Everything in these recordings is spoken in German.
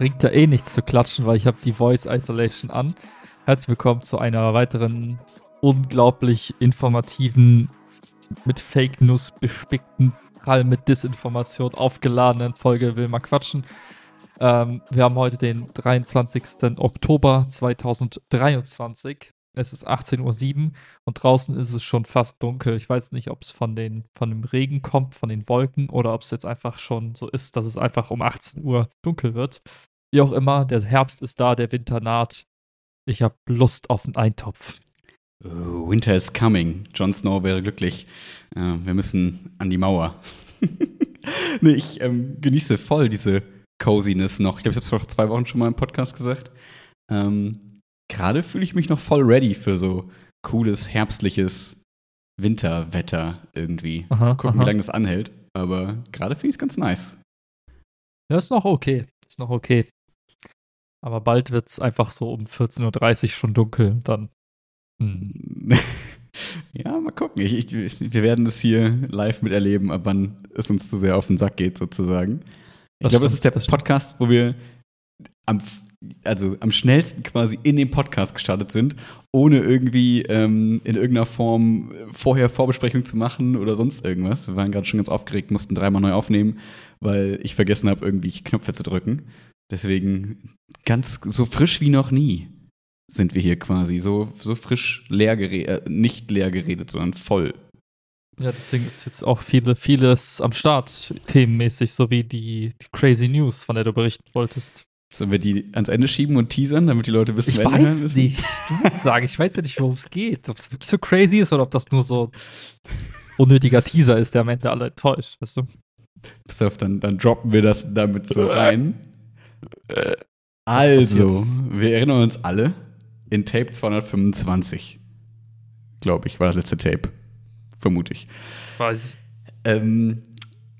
bringt ja eh nichts zu klatschen, weil ich habe die Voice Isolation an. Herzlich willkommen zu einer weiteren unglaublich informativen, mit Fake News bespickten, prall mit Disinformation aufgeladenen Folge Will mal quatschen. Ähm, wir haben heute den 23. Oktober 2023. Es ist 18.07 Uhr und draußen ist es schon fast dunkel. Ich weiß nicht, ob es von, von dem Regen kommt, von den Wolken oder ob es jetzt einfach schon so ist, dass es einfach um 18 Uhr dunkel wird. Wie auch immer, der Herbst ist da, der Winter naht. Ich habe Lust auf einen Eintopf. Oh, Winter is coming. Jon Snow wäre glücklich. Äh, wir müssen an die Mauer. nee, ich ähm, genieße voll diese Coziness noch. Ich glaube, ich habe es vor zwei Wochen schon mal im Podcast gesagt. Ähm, Gerade fühle ich mich noch voll ready für so cooles, herbstliches Winterwetter irgendwie. Aha, Gucken, aha. wie lange das anhält. Aber gerade finde ich es ganz nice. Ja, ist noch okay. Ist noch okay. Aber bald wird es einfach so um 14.30 Uhr schon dunkel. Dann. Hm. ja, mal gucken. Ich, ich, wir werden es hier live miterleben, ab wann es uns zu sehr auf den Sack geht, sozusagen. Ich glaube, das ist der das Podcast, wo wir am, also am schnellsten quasi in den Podcast gestartet sind, ohne irgendwie ähm, in irgendeiner Form vorher Vorbesprechung zu machen oder sonst irgendwas. Wir waren gerade schon ganz aufgeregt, mussten dreimal neu aufnehmen, weil ich vergessen habe, irgendwie Knöpfe zu drücken. Deswegen ganz so frisch wie noch nie sind wir hier quasi. So, so frisch leer geredet, äh, nicht leer geredet, sondern voll. Ja, deswegen ist jetzt auch viele, vieles am Start, themenmäßig, so wie die, die Crazy News, von der du berichten wolltest. Sollen wir die ans Ende schieben und teasern, damit die Leute wissen, ich weiß nicht. Du sagen, ich weiß ja nicht, worum es geht. Ob es so crazy ist oder ob das nur so unnötiger Teaser ist, der am Ende alle enttäuscht, weißt du? Pass auf, dann, dann droppen wir das damit so rein. Äh, also, wir erinnern uns alle, in Tape 225, glaube ich, war das letzte Tape. Vermute ich. Weiß ich. Ähm,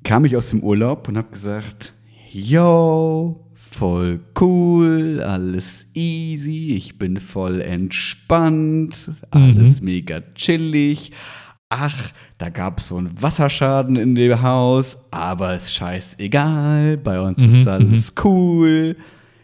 kam ich aus dem Urlaub und habe gesagt, yo, voll cool, alles easy, ich bin voll entspannt, alles mhm. mega chillig. Ach, da gab es so einen Wasserschaden in dem Haus, aber ist scheißegal, bei uns mhm, ist alles mhm. cool.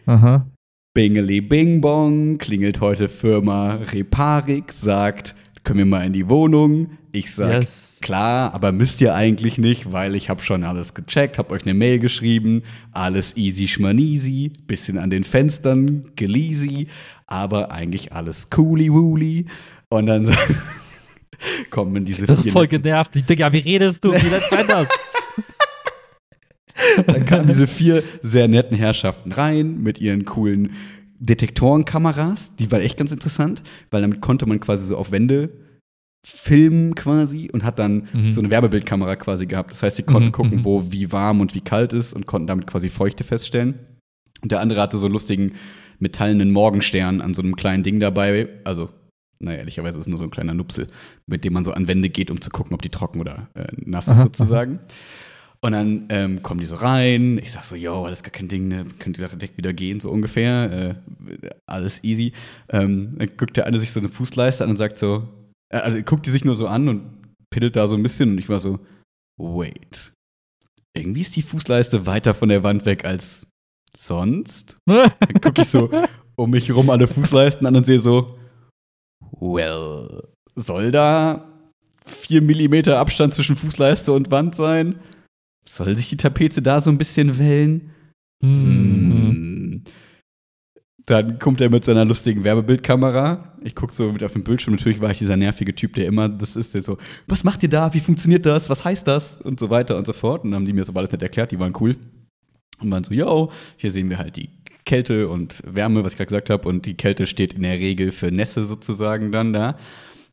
Aha. Bingeli Bing Bong, klingelt heute Firma Reparik, sagt, können wir mal in die Wohnung? Ich sag, yes. klar, aber müsst ihr eigentlich nicht, weil ich habe schon alles gecheckt, habe euch eine Mail geschrieben, alles easy schmaneasy, bisschen an den Fenstern geleasy, aber eigentlich alles cooli wooli. Und dann kommen diese Das ist voll genervt. Digga, wie redest du? Wie nennt das? Dann kamen diese vier sehr netten Herrschaften rein mit ihren coolen Detektorenkameras. Die war echt ganz interessant, weil damit konnte man quasi so auf Wände filmen quasi und hat dann mhm. so eine Werbebildkamera quasi gehabt. Das heißt, sie konnten mhm. gucken, mhm. wo wie warm und wie kalt ist und konnten damit quasi Feuchte feststellen. Und der andere hatte so einen lustigen metallenen Morgenstern an so einem kleinen Ding dabei. Also naja, ehrlicherweise ist es nur so ein kleiner Nupsel, mit dem man so an Wände geht, um zu gucken, ob die trocken oder äh, nass ist sozusagen. Aha. Und dann ähm, kommen die so rein. Ich sag so, yo, alles gar kein Ding, ne? könnt ihr direkt wieder gehen, so ungefähr. Äh, alles easy. Ähm, dann guckt der eine sich so eine Fußleiste an und sagt so, äh, also guckt die sich nur so an und piddelt da so ein bisschen. Und ich war so, wait. Irgendwie ist die Fußleiste weiter von der Wand weg als sonst. dann gucke ich so um mich herum alle Fußleisten an und sehe so, well, soll da 4 mm Abstand zwischen Fußleiste und Wand sein? Soll sich die Tapete da so ein bisschen wellen? Mhm. Dann kommt er mit seiner lustigen Werbebildkamera. Ich gucke so mit auf den Bildschirm. Natürlich war ich dieser nervige Typ, der immer, das ist der so, was macht ihr da? Wie funktioniert das? Was heißt das? Und so weiter und so fort. Und dann haben die mir so alles nicht erklärt. Die waren cool. Und waren so, yo, hier sehen wir halt die Kälte und Wärme, was ich gerade gesagt habe. Und die Kälte steht in der Regel für Nässe sozusagen dann da.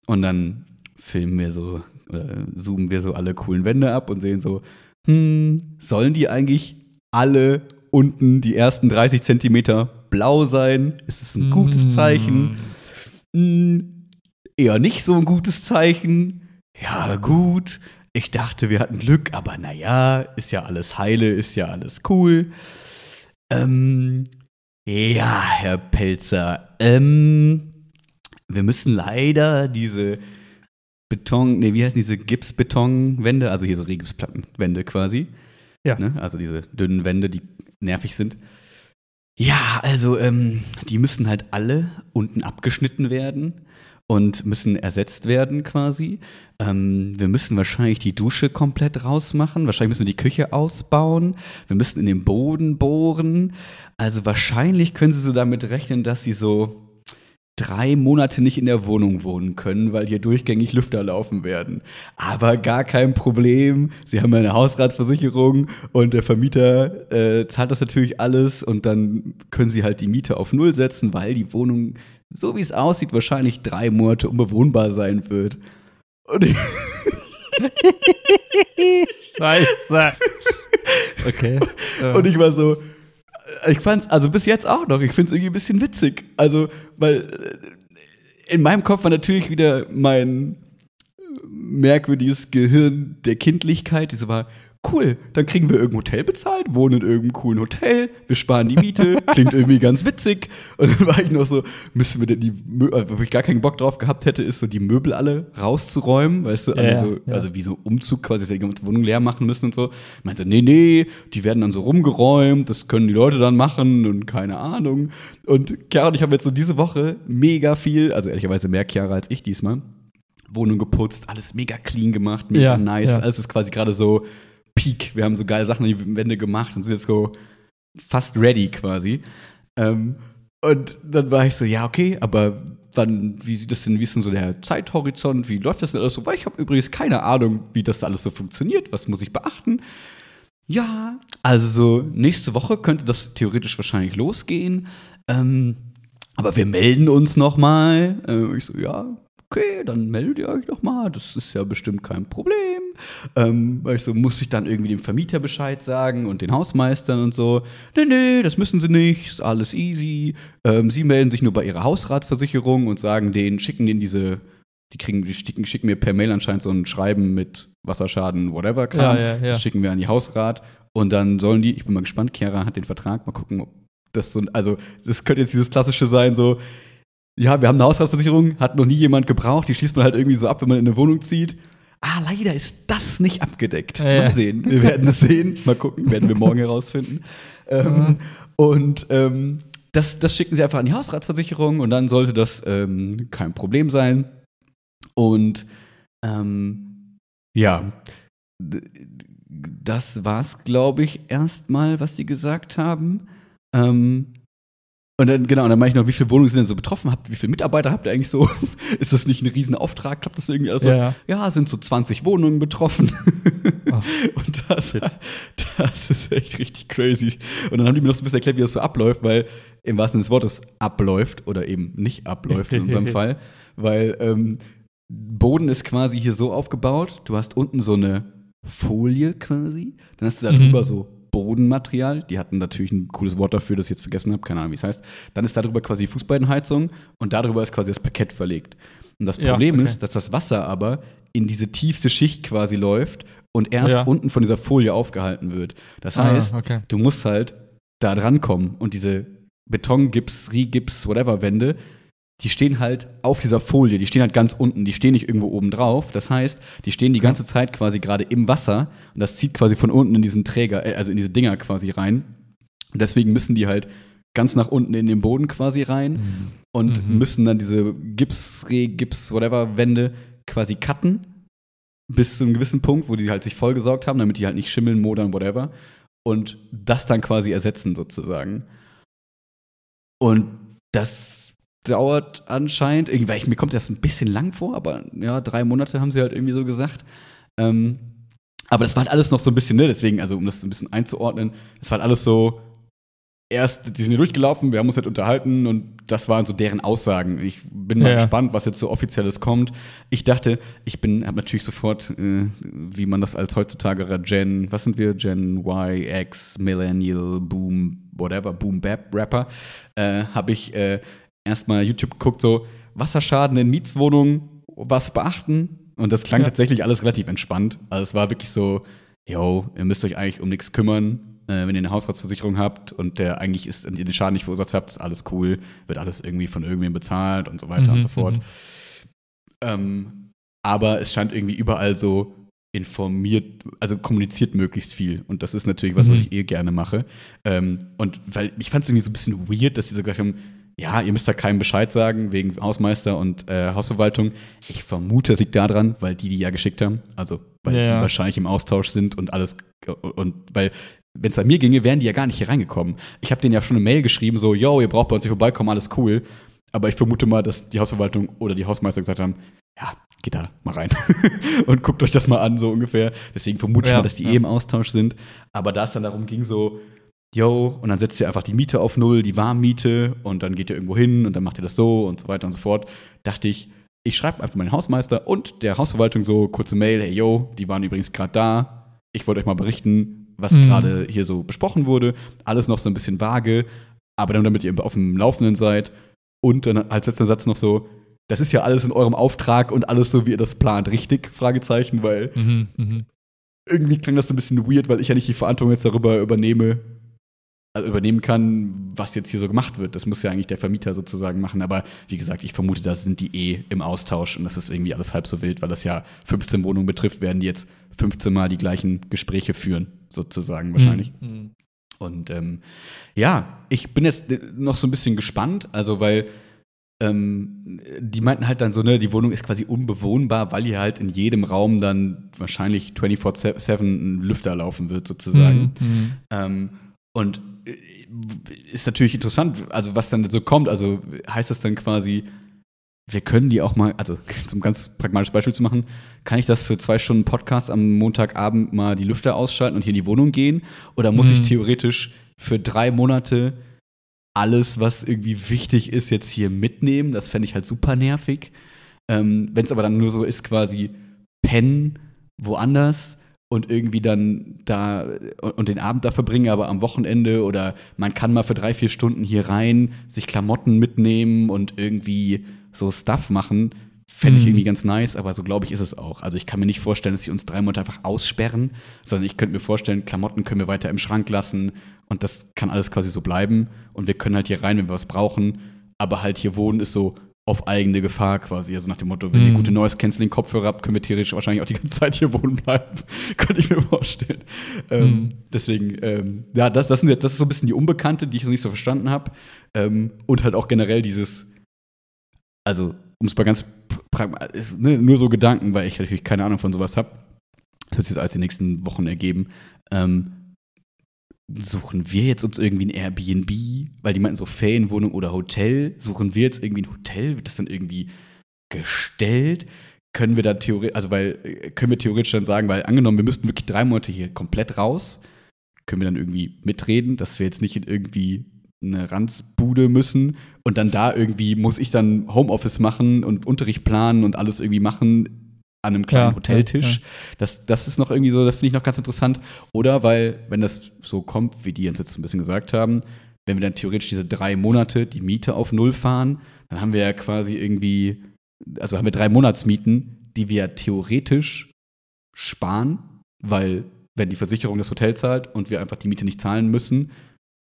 Und dann filmen wir so, oder zoomen wir so alle coolen Wände ab und sehen so, hm, sollen die eigentlich alle unten die ersten 30 Zentimeter blau sein? Ist es ein gutes Zeichen? Hm, eher nicht so ein gutes Zeichen. Ja, gut. Ich dachte, wir hatten Glück, aber naja, ist ja alles heile, ist ja alles cool. Ähm, ja, Herr Pelzer, ähm, wir müssen leider diese Beton, nee, wie heißen diese Gipsbetonwände, also hier so Regipsplattenwände quasi. Ja. Ne? Also diese dünnen Wände, die nervig sind. Ja, also ähm, die müssen halt alle unten abgeschnitten werden und müssen ersetzt werden quasi. Ähm, wir müssen wahrscheinlich die Dusche komplett rausmachen. Wahrscheinlich müssen wir die Küche ausbauen. Wir müssen in den Boden bohren. Also wahrscheinlich können Sie so damit rechnen, dass Sie so drei Monate nicht in der Wohnung wohnen können, weil hier durchgängig Lüfter laufen werden. Aber gar kein Problem. Sie haben eine Hausratsversicherung und der Vermieter äh, zahlt das natürlich alles und dann können sie halt die Miete auf Null setzen, weil die Wohnung, so wie es aussieht, wahrscheinlich drei Monate unbewohnbar sein wird. Und ich Scheiße. Okay. Und ich war so, ich fand's, also bis jetzt auch noch, ich find's irgendwie ein bisschen witzig. Also, weil äh, in meinem Kopf war natürlich wieder mein merkwürdiges Gehirn der Kindlichkeit, diese war, cool, dann kriegen wir irgendein Hotel bezahlt, wohnen in irgendeinem coolen Hotel, wir sparen die Miete, klingt irgendwie ganz witzig. Und dann war ich noch so, müssen wir denn die, Mö äh, wo ich gar keinen Bock drauf gehabt hätte, ist so die Möbel alle rauszuräumen, weißt du, Ja, so, ja. also wie so Umzug quasi, dass wir die Wohnung leer machen müssen und so. Meinte, nee, nee, die werden dann so rumgeräumt, das können die Leute dann machen und keine Ahnung. Und Chiara und ich haben jetzt so diese Woche mega viel, also ehrlicherweise mehr Chiara als ich diesmal, Wohnung geputzt, alles mega clean gemacht, mega Ja, nice, ja. alles ist quasi gerade so Peak. Wir haben so geile Sachen an die Wände gemacht und sind jetzt so fast ready quasi. Ähm, und dann war ich so, ja, okay, aber wann, wie sieht das denn, wie ist denn so der Zeithorizont, wie läuft das denn alles so? Weil ich habe übrigens keine Ahnung, wie das alles so funktioniert, was muss ich beachten? Ja, also so nächste Woche könnte das theoretisch wahrscheinlich losgehen. Ähm, aber wir melden uns noch mal. Äh, ich so, ja, okay, dann meldet ihr euch noch mal. Das ist ja bestimmt kein Problem. Ähm, weil ich so, muss ich dann irgendwie dem Vermieter Bescheid sagen und den Hausmeistern und so. Nee, nee, das müssen sie nicht, ist alles easy. Ähm, sie melden sich nur bei ihrer Hausratsversicherung und sagen denen, schicken denen diese, die kriegen, die schicken, schicken mir per Mail anscheinend so ein Schreiben mit Wasserschaden, whatever, Kram. Ja, ja, ja. Das schicken wir an die Hausrat und dann sollen die, ich bin mal gespannt, Chiara hat den Vertrag, mal gucken, ob das so, also das könnte jetzt dieses klassische sein, so, ja, wir haben eine Hausratsversicherung, hat noch nie jemand gebraucht, die schließt man halt irgendwie so ab, wenn man in eine Wohnung zieht. Ah, leider ist das nicht abgedeckt. Ja, ja. Mal sehen. Wir werden es sehen. Mal gucken, werden wir morgen herausfinden. Ähm, und ähm, das, das schicken sie einfach an die Hausratsversicherung und dann sollte das ähm, kein Problem sein. Und ähm, ja, das war's, glaube ich, erstmal, was sie gesagt haben. Ähm, und dann, genau, und dann meine ich noch, wie viele Wohnungen sind denn so betroffen? Habt, wie viele Mitarbeiter habt ihr eigentlich so? Ist das nicht ein Riesenauftrag? Klappt das irgendwie alles so? Ja, ja. sind so 20 Wohnungen betroffen. Ach, und das, shit. das ist echt richtig crazy. Und dann haben die mir noch so ein bisschen erklärt, wie das so abläuft, weil im wahrsten Sinne des Wortes abläuft oder eben nicht abläuft in unserem Fall. Weil ähm, Boden ist quasi hier so aufgebaut, du hast unten so eine Folie quasi, dann hast du da Mhm. drüber so Bodenmaterial, die hatten natürlich ein cooles Wort dafür, das ich jetzt vergessen habe, keine Ahnung, wie es heißt. Dann ist darüber quasi die Fußbodenheizung und darüber ist quasi das Parkett verlegt. Und das Ja, Problem okay. ist, dass das Wasser aber in diese tiefste Schicht quasi läuft und erst Ja. unten von dieser Folie aufgehalten wird. Das Ah, heißt, okay. du musst halt da dran kommen und diese Betongips, Rigips, whatever Wände, die stehen halt auf dieser Folie, die stehen halt ganz unten, die stehen nicht irgendwo oben drauf. Das heißt, die stehen die ganze Zeit quasi gerade im Wasser und das zieht quasi von unten in diesen Träger, äh, also in diese Dinger quasi rein. Und deswegen müssen die halt ganz nach unten in den Boden quasi rein und Mhm. müssen dann diese Gips, Re, Gips, whatever Wände quasi cutten bis zu einem gewissen Punkt, wo die halt sich vollgesaugt haben, damit die halt nicht schimmeln, modern, whatever. Und das dann quasi ersetzen sozusagen. Und das dauert anscheinend, irgendwie, mir kommt das ein bisschen lang vor, aber ja, drei Monate haben sie halt irgendwie so gesagt. Ähm, aber das war halt alles noch so ein bisschen, ne, deswegen, also um das ein bisschen einzuordnen, das war halt alles so, erst, die sind hier durchgelaufen, wir haben uns halt unterhalten und das waren so deren Aussagen. Ich bin mal Ja, gespannt, was jetzt so offizielles kommt. Ich dachte, ich bin, habe natürlich sofort, äh, wie man das als heutzutage Gen, was sind wir? Gen Y, X, Millennial, Boom, whatever, Boom Bap Rapper, äh, habe ich äh, erstmal YouTube geguckt, so Wasserschaden in Mietswohnungen, was beachten. Und das klang Ja. tatsächlich alles relativ entspannt. Also es war wirklich so, yo, ihr müsst euch eigentlich um nichts kümmern. Äh, wenn ihr eine Hausratsversicherung habt und der eigentlich ist und ihr den Schaden nicht verursacht habt, ist alles cool, wird alles irgendwie von irgendwem bezahlt und so weiter Mhm, und so fort. mhm. Ähm, aber es scheint irgendwie überall so informiert, also kommuniziert möglichst viel. Und das ist natürlich was, Mhm. was ich eh gerne mache. Ähm, und weil ich fand es irgendwie so ein bisschen weird, dass sie so gesagt haben, ja, ihr müsst da keinem Bescheid sagen, wegen Hausmeister und äh, Hausverwaltung. Ich vermute, es liegt daran, weil die die ja geschickt haben. Also, weil Ja, die wahrscheinlich im Austausch sind und alles. Und weil, wenn es an mir ginge, wären die ja gar nicht hier reingekommen. Ich habe denen ja schon eine Mail geschrieben, so, yo, ihr braucht bei uns nicht vorbeikommen, alles cool. Aber ich vermute mal, dass die Hausverwaltung oder die Hausmeister gesagt haben, ja, geht da mal rein und guckt euch das mal an, so ungefähr. Deswegen vermute ich Ja, mal, dass die ja. eh im Austausch sind. Aber da es dann darum ging, so, yo, und dann setzt ihr einfach die Miete auf null, die Warmmiete, und dann geht ihr irgendwo hin und dann macht ihr das so und so weiter und so fort, dachte ich, ich schreibe einfach meinen Hausmeister und der Hausverwaltung so kurze Mail, hey yo, die waren übrigens gerade da. Ich wollte euch mal berichten, was Mhm. gerade hier so besprochen wurde. Alles noch so ein bisschen vage, aber dann, damit ihr auf dem Laufenden seid. Und dann als letzter Satz noch so, das ist ja alles in eurem Auftrag und alles so, wie ihr das plant, richtig? Fragezeichen, weil Mhm, mhm. irgendwie klang das so ein bisschen weird, weil ich ja nicht die Verantwortung jetzt darüber übernehme, also übernehmen kann, was jetzt hier so gemacht wird. Das muss ja eigentlich der Vermieter sozusagen machen. Aber wie gesagt, ich vermute, da sind die eh im Austausch und das ist irgendwie alles halb so wild, weil das ja 15 Wohnungen betrifft, werden die jetzt 15 Mal die gleichen Gespräche führen, sozusagen wahrscheinlich. Mhm. Und ähm, ja, ich bin jetzt noch so ein bisschen gespannt, also weil ähm, die meinten halt dann so, ne, die Wohnung ist quasi unbewohnbar, weil hier halt in jedem Raum dann wahrscheinlich 24-7 ein Lüfter laufen wird, sozusagen. Mhm, mhm. Ähm, und ist natürlich interessant, also was dann so kommt. Also heißt das dann quasi, wir können die auch mal, also zum ganz pragmatisches Beispiel zu machen, kann ich das für zwei Stunden Podcast am Montagabend mal die Lüfter ausschalten und hier in die Wohnung gehen? Oder muss ich Mhm. theoretisch für drei Monate alles, was irgendwie wichtig ist, jetzt hier mitnehmen? Das fände ich halt super nervig. Ähm, Wenn es aber dann nur so ist, quasi pennen woanders und irgendwie dann da und den Abend da verbringen, aber am Wochenende oder man kann mal für drei, vier Stunden hier rein, sich Klamotten mitnehmen und irgendwie so Stuff machen, fände ich Mhm. irgendwie ganz nice, aber so glaube ich ist es auch. Also ich kann mir nicht vorstellen, dass sie uns drei Monate einfach aussperren, sondern ich könnte mir vorstellen, Klamotten können wir weiter im Schrank lassen und das kann alles quasi so bleiben und wir können halt hier rein, wenn wir was brauchen, aber halt hier wohnen ist so auf eigene Gefahr quasi. Also nach dem Motto, wenn ihr Mhm. gute Noise Canceling Kopfhörer habt, können wir theoretisch wahrscheinlich auch die ganze Zeit hier wohnen bleiben. Könnte ich mir vorstellen. Ähm, Mhm. Deswegen, ähm, ja, das, das, sind, jetzt- das ist so ein bisschen die Unbekannte, die ich noch nicht so verstanden habe. Ähm, und halt auch generell dieses, also um es mal ganz pragmatisch, ne, nur so Gedanken, weil ich natürlich keine Ahnung von sowas habe. Das wird sich jetzt als die nächsten Wochen ergeben. Ähm, suchen wir jetzt uns irgendwie ein Airbnb, weil die meinten so Ferienwohnung oder Hotel, suchen wir jetzt irgendwie ein Hotel, wird das dann irgendwie gestellt? Können wir da theoretisch, also weil, äh, können wir theoretisch dann sagen, weil angenommen, wir müssten wirklich drei Monate hier komplett raus, können wir dann irgendwie mitreden, dass wir jetzt nicht in irgendwie eine Ranzbude müssen und dann da irgendwie muss ich dann Homeoffice machen und Unterricht planen und alles irgendwie machen an einem kleinen Ja, Hoteltisch. ja, Das, das ist noch irgendwie so, das finde ich noch ganz interessant. Oder weil, wenn das so kommt, wie die uns jetzt ein bisschen gesagt haben, wenn wir dann theoretisch diese drei Monate die Miete auf Null fahren, dann haben wir ja quasi irgendwie, also haben wir drei Monatsmieten, die wir ja theoretisch sparen, weil wenn die Versicherung das Hotel zahlt und wir einfach die Miete nicht zahlen müssen,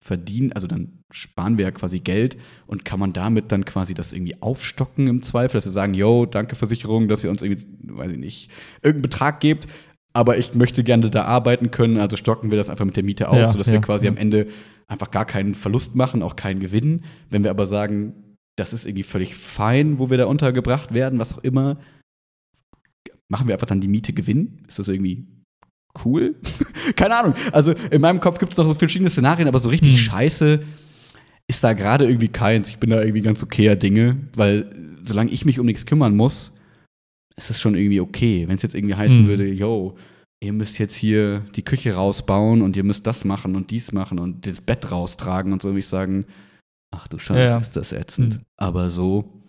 verdienen, also dann sparen wir ja quasi Geld und kann man damit dann quasi das irgendwie aufstocken im Zweifel, dass wir sagen, yo, danke Versicherung, dass ihr uns irgendwie, weiß ich nicht, irgendeinen Betrag gebt, aber ich möchte gerne da arbeiten können, also stocken wir das einfach mit der Miete auf, Ja, sodass ja, wir quasi ja. am Ende einfach gar keinen Verlust machen, auch keinen Gewinn. Wenn wir aber sagen, das ist irgendwie völlig fein, wo wir da untergebracht werden, was auch immer, machen wir einfach dann die Miete Gewinn? Ist das irgendwie cool? Keine Ahnung. Also in meinem Kopf gibt es noch so verschiedene Szenarien, aber so richtig Hm. scheiße ist da gerade irgendwie keins. Ich bin da irgendwie ganz okayer Dinge, weil solange ich mich um nichts kümmern muss, ist es schon irgendwie okay. Wenn es jetzt irgendwie heißen Hm. würde, yo, ihr müsst jetzt hier die Küche rausbauen und ihr müsst das machen und dies machen und das Bett raustragen und so, würde ich sagen, ach du Scheiße, Ja, ist das ätzend. Hm. Aber so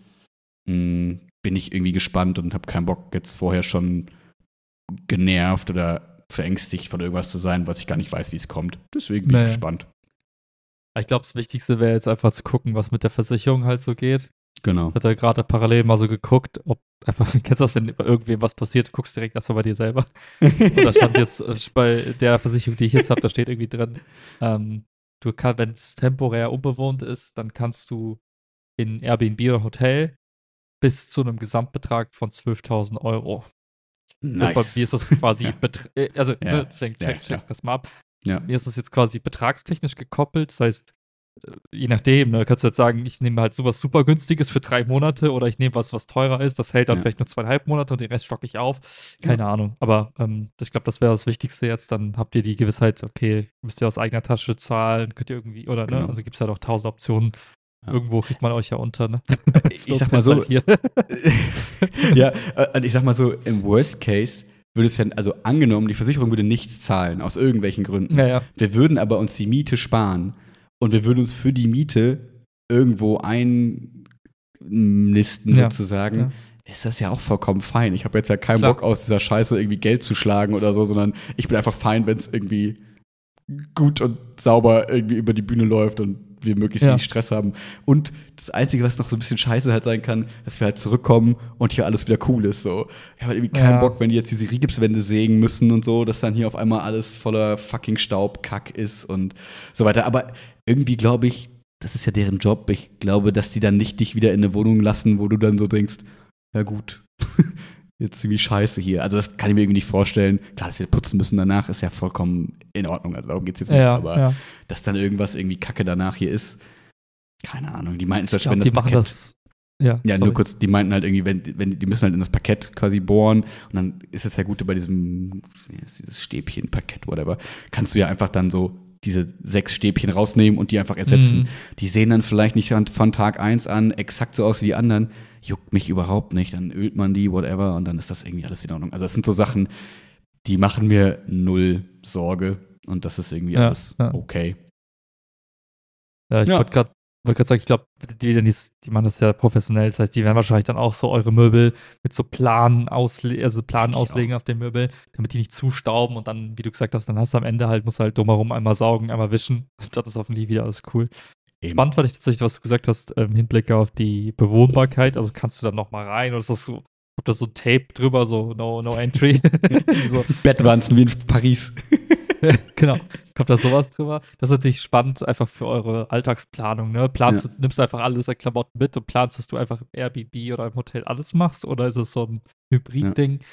mh, bin ich irgendwie gespannt und habe keinen Bock, jetzt vorher schon genervt oder verängstigt von irgendwas zu sein, was ich gar nicht weiß, wie es kommt. Deswegen bin Naja. ich gespannt. Ich glaube, das Wichtigste wäre jetzt einfach zu gucken, was mit der Versicherung halt so geht. Genau. Ich hatte gerade parallel mal so geguckt, ob einfach, kennst du das, wenn bei irgendwem was passiert, du guckst direkt erstmal bei dir selber. Und da stand jetzt äh, bei der Versicherung, die ich jetzt habe, da steht irgendwie drin, ähm, du kannst, wenn es temporär unbewohnt ist, dann kannst du in Airbnb oder Hotel bis zu einem Gesamtbetrag von 12.000 Euro Nice. Bei mir ist das quasi, äh, also ja. ne, deswegen check, check ja, das mal ab. Ja. Mir ist das jetzt quasi betragstechnisch gekoppelt. Das heißt, äh, je nachdem, ne, kannst du jetzt sagen, ich nehme halt sowas super günstiges für drei Monate oder ich nehme was, was teurer ist, das hält dann ja. vielleicht nur zweieinhalb Monate und den Rest stocke ich auf. Keine ja. Ahnung. Aber ähm, ich glaube, das wäre das Wichtigste jetzt. Dann habt ihr die Gewissheit, okay, müsst ihr aus eigener Tasche zahlen, könnt ihr irgendwie, oder ne? genau. ne? Also gibt es ja doch tausend Optionen. Ja. Irgendwo kriegt man euch ja unter, ne? ich sag mal so. Ja, und ich sag mal so, im Worst Case würde es ja, also angenommen, die Versicherung würde nichts zahlen, aus irgendwelchen Gründen. Ja, ja. Wir würden aber uns die Miete sparen und wir würden uns für die Miete irgendwo einnisten, sozusagen. Ja. Ist das ja auch vollkommen fein. Ich habe jetzt ja keinen Klar. Bock, aus dieser Scheiße irgendwie Geld zu schlagen oder so, sondern ich bin einfach fein, wenn es irgendwie gut und sauber irgendwie über die Bühne läuft und wir möglichst ja. wenig Stress haben. Und das Einzige, was noch so ein bisschen scheiße halt sein kann, dass wir halt zurückkommen und hier alles wieder cool ist. So. Ich habe halt irgendwie keinen ja. Bock, wenn die jetzt diese Rigipswände sägen müssen und so, dass dann hier auf einmal alles voller fucking Staub, Kack ist und so weiter. Aber irgendwie glaube ich, das ist ja deren Job. Ich glaube, dass die dann nicht dich wieder in eine Wohnung lassen, wo du dann so denkst, ja gut, jetzt ziemlich scheiße hier. Also das kann ich mir irgendwie nicht vorstellen. Klar, dass wir putzen müssen danach, ist ja vollkommen in Ordnung. Also darum geht es jetzt nicht. Ja, aber ja. dass dann irgendwas irgendwie Kacke danach hier ist, keine Ahnung. Die meinten Beispiel, wenn das Parkett, das, ja, ja nur kurz, die meinten halt irgendwie, wenn, wenn die müssen halt in das Parkett quasi bohren und dann ist es ja gut bei diesem dieses Stäbchen, Parkett, whatever, kannst du ja einfach dann so diese sechs Stäbchen rausnehmen und die einfach ersetzen. Mhm. Die sehen dann vielleicht nicht von Tag eins an exakt so aus wie die anderen juckt mich überhaupt nicht, dann ölt man die, whatever, und dann ist das irgendwie alles in Ordnung. Also das sind so Sachen, die machen mir null Sorge und das ist irgendwie ja, alles ja. okay. Ja, ich ja. wollte gerade wollt sagen, ich glaube, die, die, die, machen das ja professionell. Das heißt, die werden wahrscheinlich dann auch so eure Möbel mit so Planen, ausle also Planen auslegen auf den Möbel, damit die nicht zustauben und dann, wie du gesagt hast, dann hast du am Ende halt, musst du halt drumherum einmal saugen, einmal wischen. Und das ist hoffentlich wieder alles cool. Eben. Spannend fand ich tatsächlich, was du gesagt hast, im Hinblick auf die Bewohnbarkeit. Also kannst du dann noch mal rein oder ist das so, kommt da so Tape drüber, so no, no entry? so. Bettwanzen wie in Paris. genau. Kommt da sowas drüber? Das ist natürlich spannend, einfach für eure Alltagsplanung. Ne? Planst ja. du, nimmst einfach alles an Klamotten mit und planst, dass du einfach im Airbnb oder im Hotel alles machst? Oder ist es so ein Hybrid-Ding? Ja.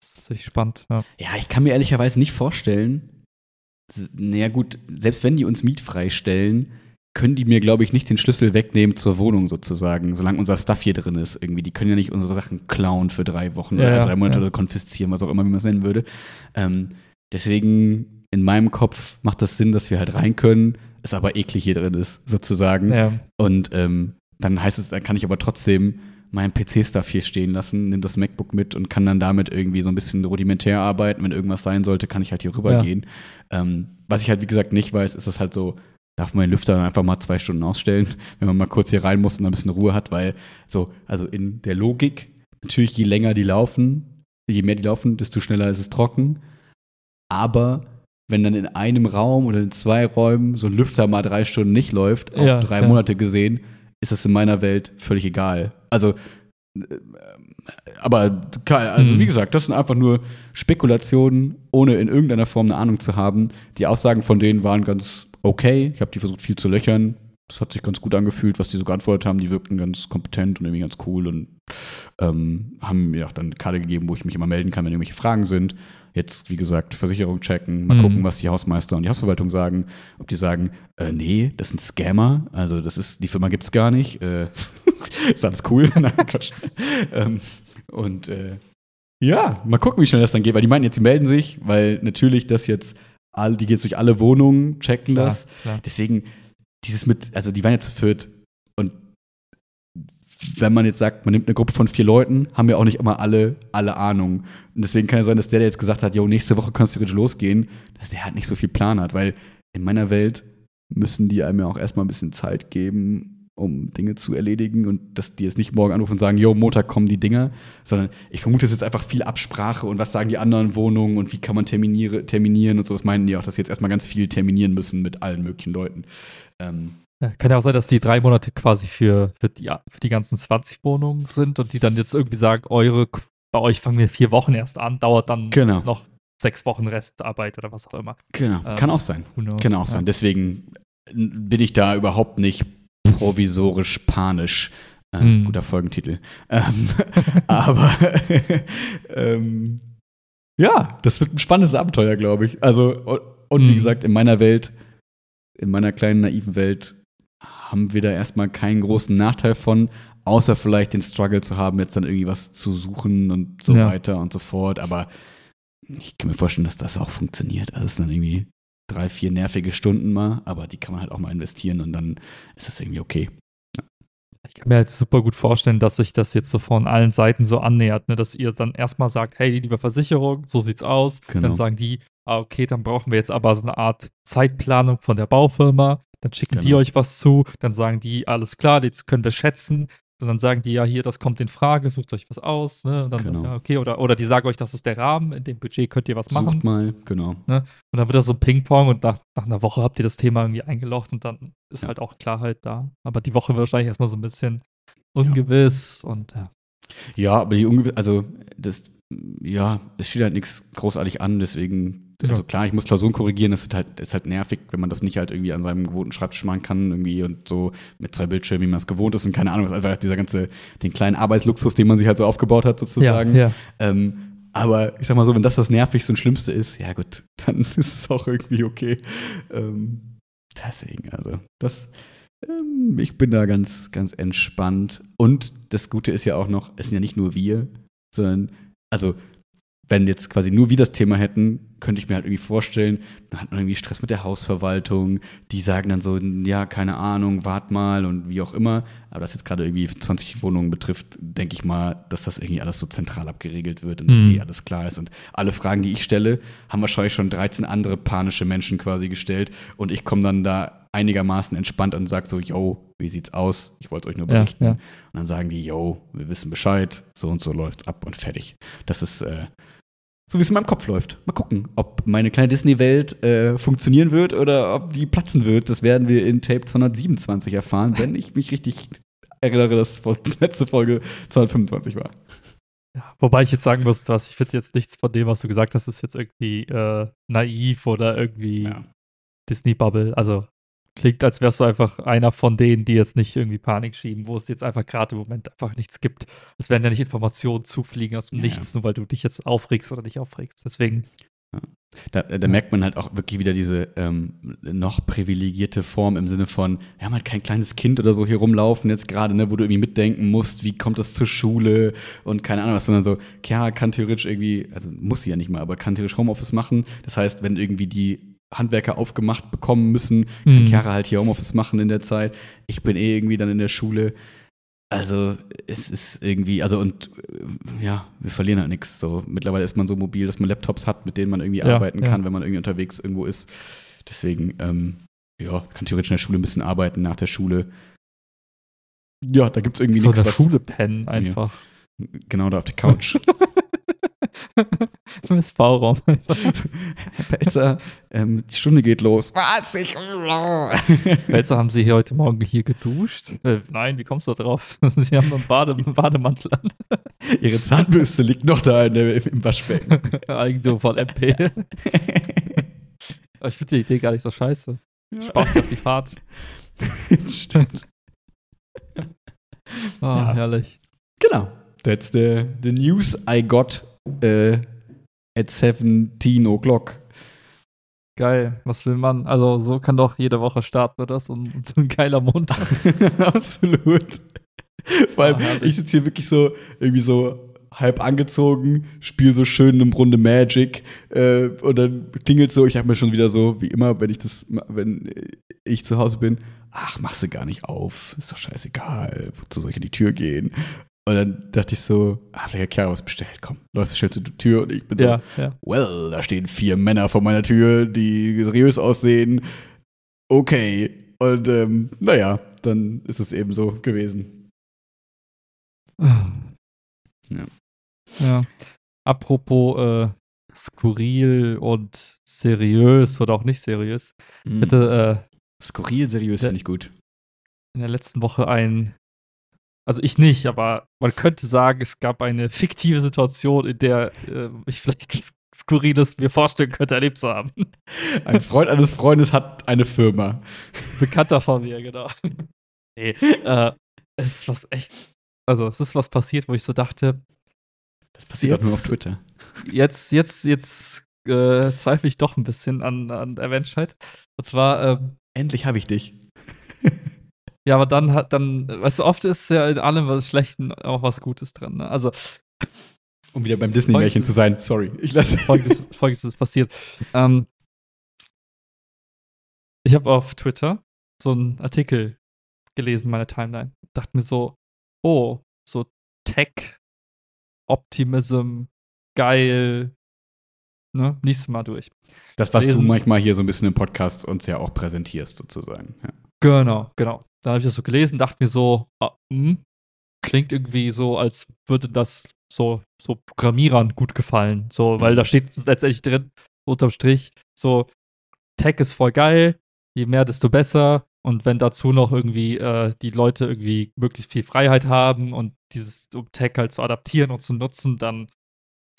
Das ist natürlich spannend. Ja. ja, ich kann mir ehrlicherweise nicht vorstellen, naja, gut, selbst wenn die uns mietfrei stellen, können die mir, glaube ich, nicht den Schlüssel wegnehmen zur Wohnung sozusagen, solange unser Stuff hier drin ist. Irgendwie, die können ja nicht unsere Sachen klauen für drei Wochen ja, oder drei Monate ja. oder konfiszieren, was auch immer, wie man es nennen würde. Ähm, deswegen, in meinem Kopf macht das Sinn, dass wir halt rein können, es aber eklig hier drin ist, sozusagen. Ja. Und ähm, dann heißt es, dann kann ich aber trotzdem meinen PC-Stuff hier stehen lassen, nimm das MacBook mit und kann dann damit irgendwie so ein bisschen rudimentär arbeiten. Wenn irgendwas sein sollte, kann ich halt hier rübergehen. Ja. Ähm, was ich halt, wie gesagt, nicht weiß, ist das halt so, darf man den Lüfter dann einfach mal zwei Stunden ausstellen, wenn man mal kurz hier rein muss und ein bisschen Ruhe hat, weil so, also in der Logik, natürlich je länger die laufen, je mehr die laufen, desto schneller ist es trocken. Aber wenn dann in einem Raum oder in zwei Räumen so ein Lüfter mal drei Stunden nicht läuft, auf ja, drei ja. Monate gesehen, ist das in meiner Welt völlig egal. Also, äh, aber also hm. wie gesagt, das sind einfach nur Spekulationen, ohne in irgendeiner Form eine Ahnung zu haben. Die Aussagen von denen waren ganz okay. Ich habe die versucht viel zu löchern. Das hat sich ganz gut angefühlt, was die so geantwortet haben. Die wirkten ganz kompetent und irgendwie ganz cool und ähm, haben mir auch dann eine Karte gegeben, wo ich mich immer melden kann, wenn irgendwelche Fragen sind. Jetzt, wie gesagt, Versicherung checken, mal mhm. gucken, was die Hausmeister und die Hausverwaltung sagen. Ob die sagen, äh, nee, das sind Scammer, also das ist, die Firma gibt es gar nicht. Äh, ist alles cool. Nein, Quatsch. ähm, und äh, ja, mal gucken, wie schnell das dann geht, weil die meinen jetzt, sie melden sich, weil natürlich das jetzt all, die geht durch alle Wohnungen, checken klar, das. Klar. Deswegen, dieses mit, also die waren ja zu viert. Wenn man jetzt sagt, man nimmt eine Gruppe von vier Leuten, haben wir auch nicht immer alle, alle Ahnung. Und deswegen kann ja sein, dass der, der jetzt gesagt hat, jo, nächste Woche kannst du losgehen, dass der halt nicht so viel Plan hat, weil in meiner Welt müssen die einem ja auch erstmal ein bisschen Zeit geben, um Dinge zu erledigen und dass die jetzt nicht morgen anrufen und sagen, jo, Montag kommen die Dinger, sondern ich vermute, es ist jetzt einfach viel Absprache und was sagen die anderen Wohnungen und wie kann man terminiere, terminieren und so. Das meinen die auch, dass sie jetzt erstmal ganz viel terminieren müssen mit allen möglichen Leuten. Ähm, ja, kann ja auch sein, dass die drei Monate quasi für, für, die, für die ganzen 20 Wohnungen sind und die dann jetzt irgendwie sagen, eure, bei euch fangen wir vier Wochen erst an, dauert dann genau. noch sechs Wochen Restarbeit oder was auch immer. Genau, ähm, kann auch sein. Kann auch ja. sein. Deswegen bin ich da überhaupt nicht provisorisch panisch. Äh, hm. Guter Folgentitel. Ähm, aber ähm, ja, das wird ein spannendes Abenteuer, glaube ich. Also, und, und wie Mhm. gesagt, in meiner Welt, in meiner kleinen naiven Welt, haben wir da erstmal keinen großen Nachteil von, außer vielleicht den Struggle zu haben, jetzt dann irgendwie was zu suchen und so Ja. weiter und so fort. Aber ich kann mir vorstellen, dass das auch funktioniert. Also es sind dann irgendwie drei, vier nervige Stunden mal, aber die kann man halt auch mal investieren und dann ist das irgendwie okay. Ich kann mir halt super gut vorstellen, dass sich das jetzt so von allen Seiten so annähert, ne? dass ihr dann erstmal sagt, hey, liebe Versicherung, so sieht's aus. Genau. Dann sagen die, ah, okay, dann brauchen wir jetzt aber so eine Art Zeitplanung von der Baufirma. Dann schicken die Genau. euch was zu. Dann sagen die, alles klar, jetzt können wir schätzen. Und dann sagen die, ja, hier, das kommt in Frage, sucht euch was aus. Ne? Und dann Genau. ja, okay, oder, oder die sagen euch, das ist der Rahmen, in dem Budget könnt ihr was machen. Sucht mal, genau. Und dann wird das so Ping-Pong und nach, nach einer Woche habt ihr das Thema irgendwie eingelocht und dann ist Ja. halt auch Klarheit da. Aber die Woche wird wahrscheinlich erstmal so ein bisschen ungewiss und ja. Ja, aber die ungewiss, also das, ja, es steht halt nichts großartig an, deswegen, also Ja. klar, ich muss Klausuren korrigieren, das ist halt, ist halt nervig, wenn man das nicht halt irgendwie an seinem gewohnten Schreibtisch machen kann, irgendwie und so mit zwei Bildschirmen, wie man es gewohnt ist und keine Ahnung, ist einfach dieser ganze, den kleinen Arbeitsluxus, den man sich halt so aufgebaut hat, sozusagen. Ja, ja. Ähm, aber ich sag mal so, wenn das das Nervigste und Schlimmste ist, ja gut, dann ist es auch irgendwie okay. Ähm, deswegen, also, das, ähm, ich bin da ganz, ganz entspannt. Und das Gute ist ja auch noch, es sind ja nicht nur wir, sondern, also, wenn jetzt quasi nur wir das Thema hätten, könnte ich mir halt irgendwie vorstellen, dann hat man irgendwie Stress mit der Hausverwaltung, die sagen dann so, ja, keine Ahnung, wart mal und wie auch immer. Aber das jetzt gerade irgendwie 20 Wohnungen betrifft, denke ich mal, dass das irgendwie alles so zentral abgeregelt wird und dass Mhm. eh alles klar ist. Und alle Fragen, die ich stelle, haben wahrscheinlich schon 13 andere panische Menschen quasi gestellt. Und ich komme dann da einigermaßen entspannt und sage so, yo, wie sieht's aus? Ich wollte es euch nur Ja, berichten. ja. Und dann sagen die, yo, wir wissen Bescheid, so und so läuft's ab und fertig. Das ist äh, so, wie es in meinem Kopf läuft. Mal gucken, ob meine kleine Disney-Welt äh, funktionieren wird oder ob die platzen wird. Das werden wir in Tape 227 erfahren, wenn ich mich richtig erinnere, dass vor- letzte Folge 225 war. Ja, Wobei ich jetzt sagen muss, was ich finde jetzt nichts von dem, was du gesagt hast, ist jetzt irgendwie äh, naiv oder irgendwie Ja. Disney-Bubble. Also klingt, als wärst du einfach einer von denen, die jetzt nicht irgendwie Panik schieben, wo es jetzt einfach gerade im Moment einfach nichts gibt. Es werden ja nicht Informationen zufliegen aus dem Ja, Nichts, nur weil du dich jetzt aufregst oder nicht aufregst. Deswegen, Da, da merkt man halt auch wirklich wieder diese ähm, noch privilegierte Form im Sinne von, wir haben halt kein kleines Kind oder so hier rumlaufen jetzt gerade, ne, wo du irgendwie mitdenken musst, wie kommt das zur Schule und keine Ahnung was, sondern so, ja, kann theoretisch irgendwie, also muss sie ja nicht mal, aber kann theoretisch Homeoffice machen. Das heißt, wenn irgendwie die Handwerker aufgemacht bekommen müssen, kann Mhm. Chiara halt hier Homeoffice machen in der Zeit. Ich bin eh irgendwie dann in der Schule. Also es ist irgendwie, also und äh, ja, wir verlieren halt nichts. So mittlerweile ist man so mobil, dass man Laptops hat, mit denen man irgendwie Ja, arbeiten ja. kann, wenn man irgendwie unterwegs irgendwo ist. Deswegen, ähm, ja, kann theoretisch in der Schule ein bisschen arbeiten nach der Schule. Ja, da gibt's irgendwie so in nichts. der was- Schule pennen einfach. Genau da auf der Couch. Im SV-Raum. Pelzer, ähm, die Stunde geht los. Was? Ich. Welzer, haben Sie hier heute Morgen hier geduscht? Äh, nein, wie kommst du da drauf? Sie haben einen Bade Bademantel an. Ihre Zahnbürste liegt noch da in der, im Waschbecken. Eigentum von MP. Aber ich finde die Idee gar nicht so scheiße. Spaß dir auf die Fahrt. Stimmt. Oh, Ja. herrlich. Genau. That's the, the news I got äh, at 17 o'clock. Geil. Was will man? Also, so kann doch jede Woche starten? So ein, so ein geiler Montag. Absolut. Vor allem, herrlich. ich sitze hier wirklich so, irgendwie so halb angezogen, spiele so schön eine Runde Magic äh, und dann klingelt so, ich habe mir schon wieder so, wie immer, wenn ich das, wenn ich zu Hause bin, ach, machst du gar nicht auf, ist doch scheißegal, wozu soll ich an die Tür gehen? Und dann dachte ich so, ah, vielleicht hat Chiara was bestellt, komm, läufst schnell zur Tür und ich bin so, ja, ja. well, da stehen vier Männer vor meiner Tür, die seriös aussehen. Okay. Und ähm, naja, dann ist es eben so gewesen. Ja. Ja. Apropos äh, skurril und seriös oder auch nicht seriös. Hm. Bitte äh, Skurril, seriös Ja. finde ich gut. in der letzten Woche ein, also ich nicht, aber man könnte sagen, es gab eine fiktive Situation, in der äh, ich vielleicht was Skurriles mir vorstellen könnte, erlebt zu haben. Ein Freund eines Freundes hat eine Firma. Bekannter von mir, genau. nee, äh, es ist was echt, also es ist was passiert, wo ich so dachte, Das passiert jetzt, nur auf Twitter. Jetzt, jetzt, jetzt äh, zweifle ich doch ein bisschen an, an der Menschheit. Und zwar. Ähm, Endlich habe ich dich. Ja, aber dann hat dann, weißt du, oft ist ja in allem was Schlechten auch was Gutes dran. Ne? Also. Um wieder beim Disney-Märchen zu sein, sorry. Ich lasse. Folgendes, Folgendes ist passiert. Ähm, ich habe auf Twitter so einen Artikel gelesen, meine Timeline. Dachte mir so, oh, so Tech, Optimism, geil. Ne? Lies mal durch. Das, was Lesen. du manchmal hier so ein bisschen im Podcast uns ja auch präsentierst, sozusagen. Ja. Genau, genau. Dann habe ich das so gelesen, dachte mir so, ah, hm, klingt irgendwie so, als würde das so, so Programmierern gut gefallen. So, weil mhm. da steht letztendlich drin, unterm Strich, so, Tech ist voll geil, je mehr, desto besser. Und wenn dazu noch irgendwie äh, die Leute irgendwie möglichst viel Freiheit haben und dieses um Tech halt zu adaptieren und zu nutzen, dann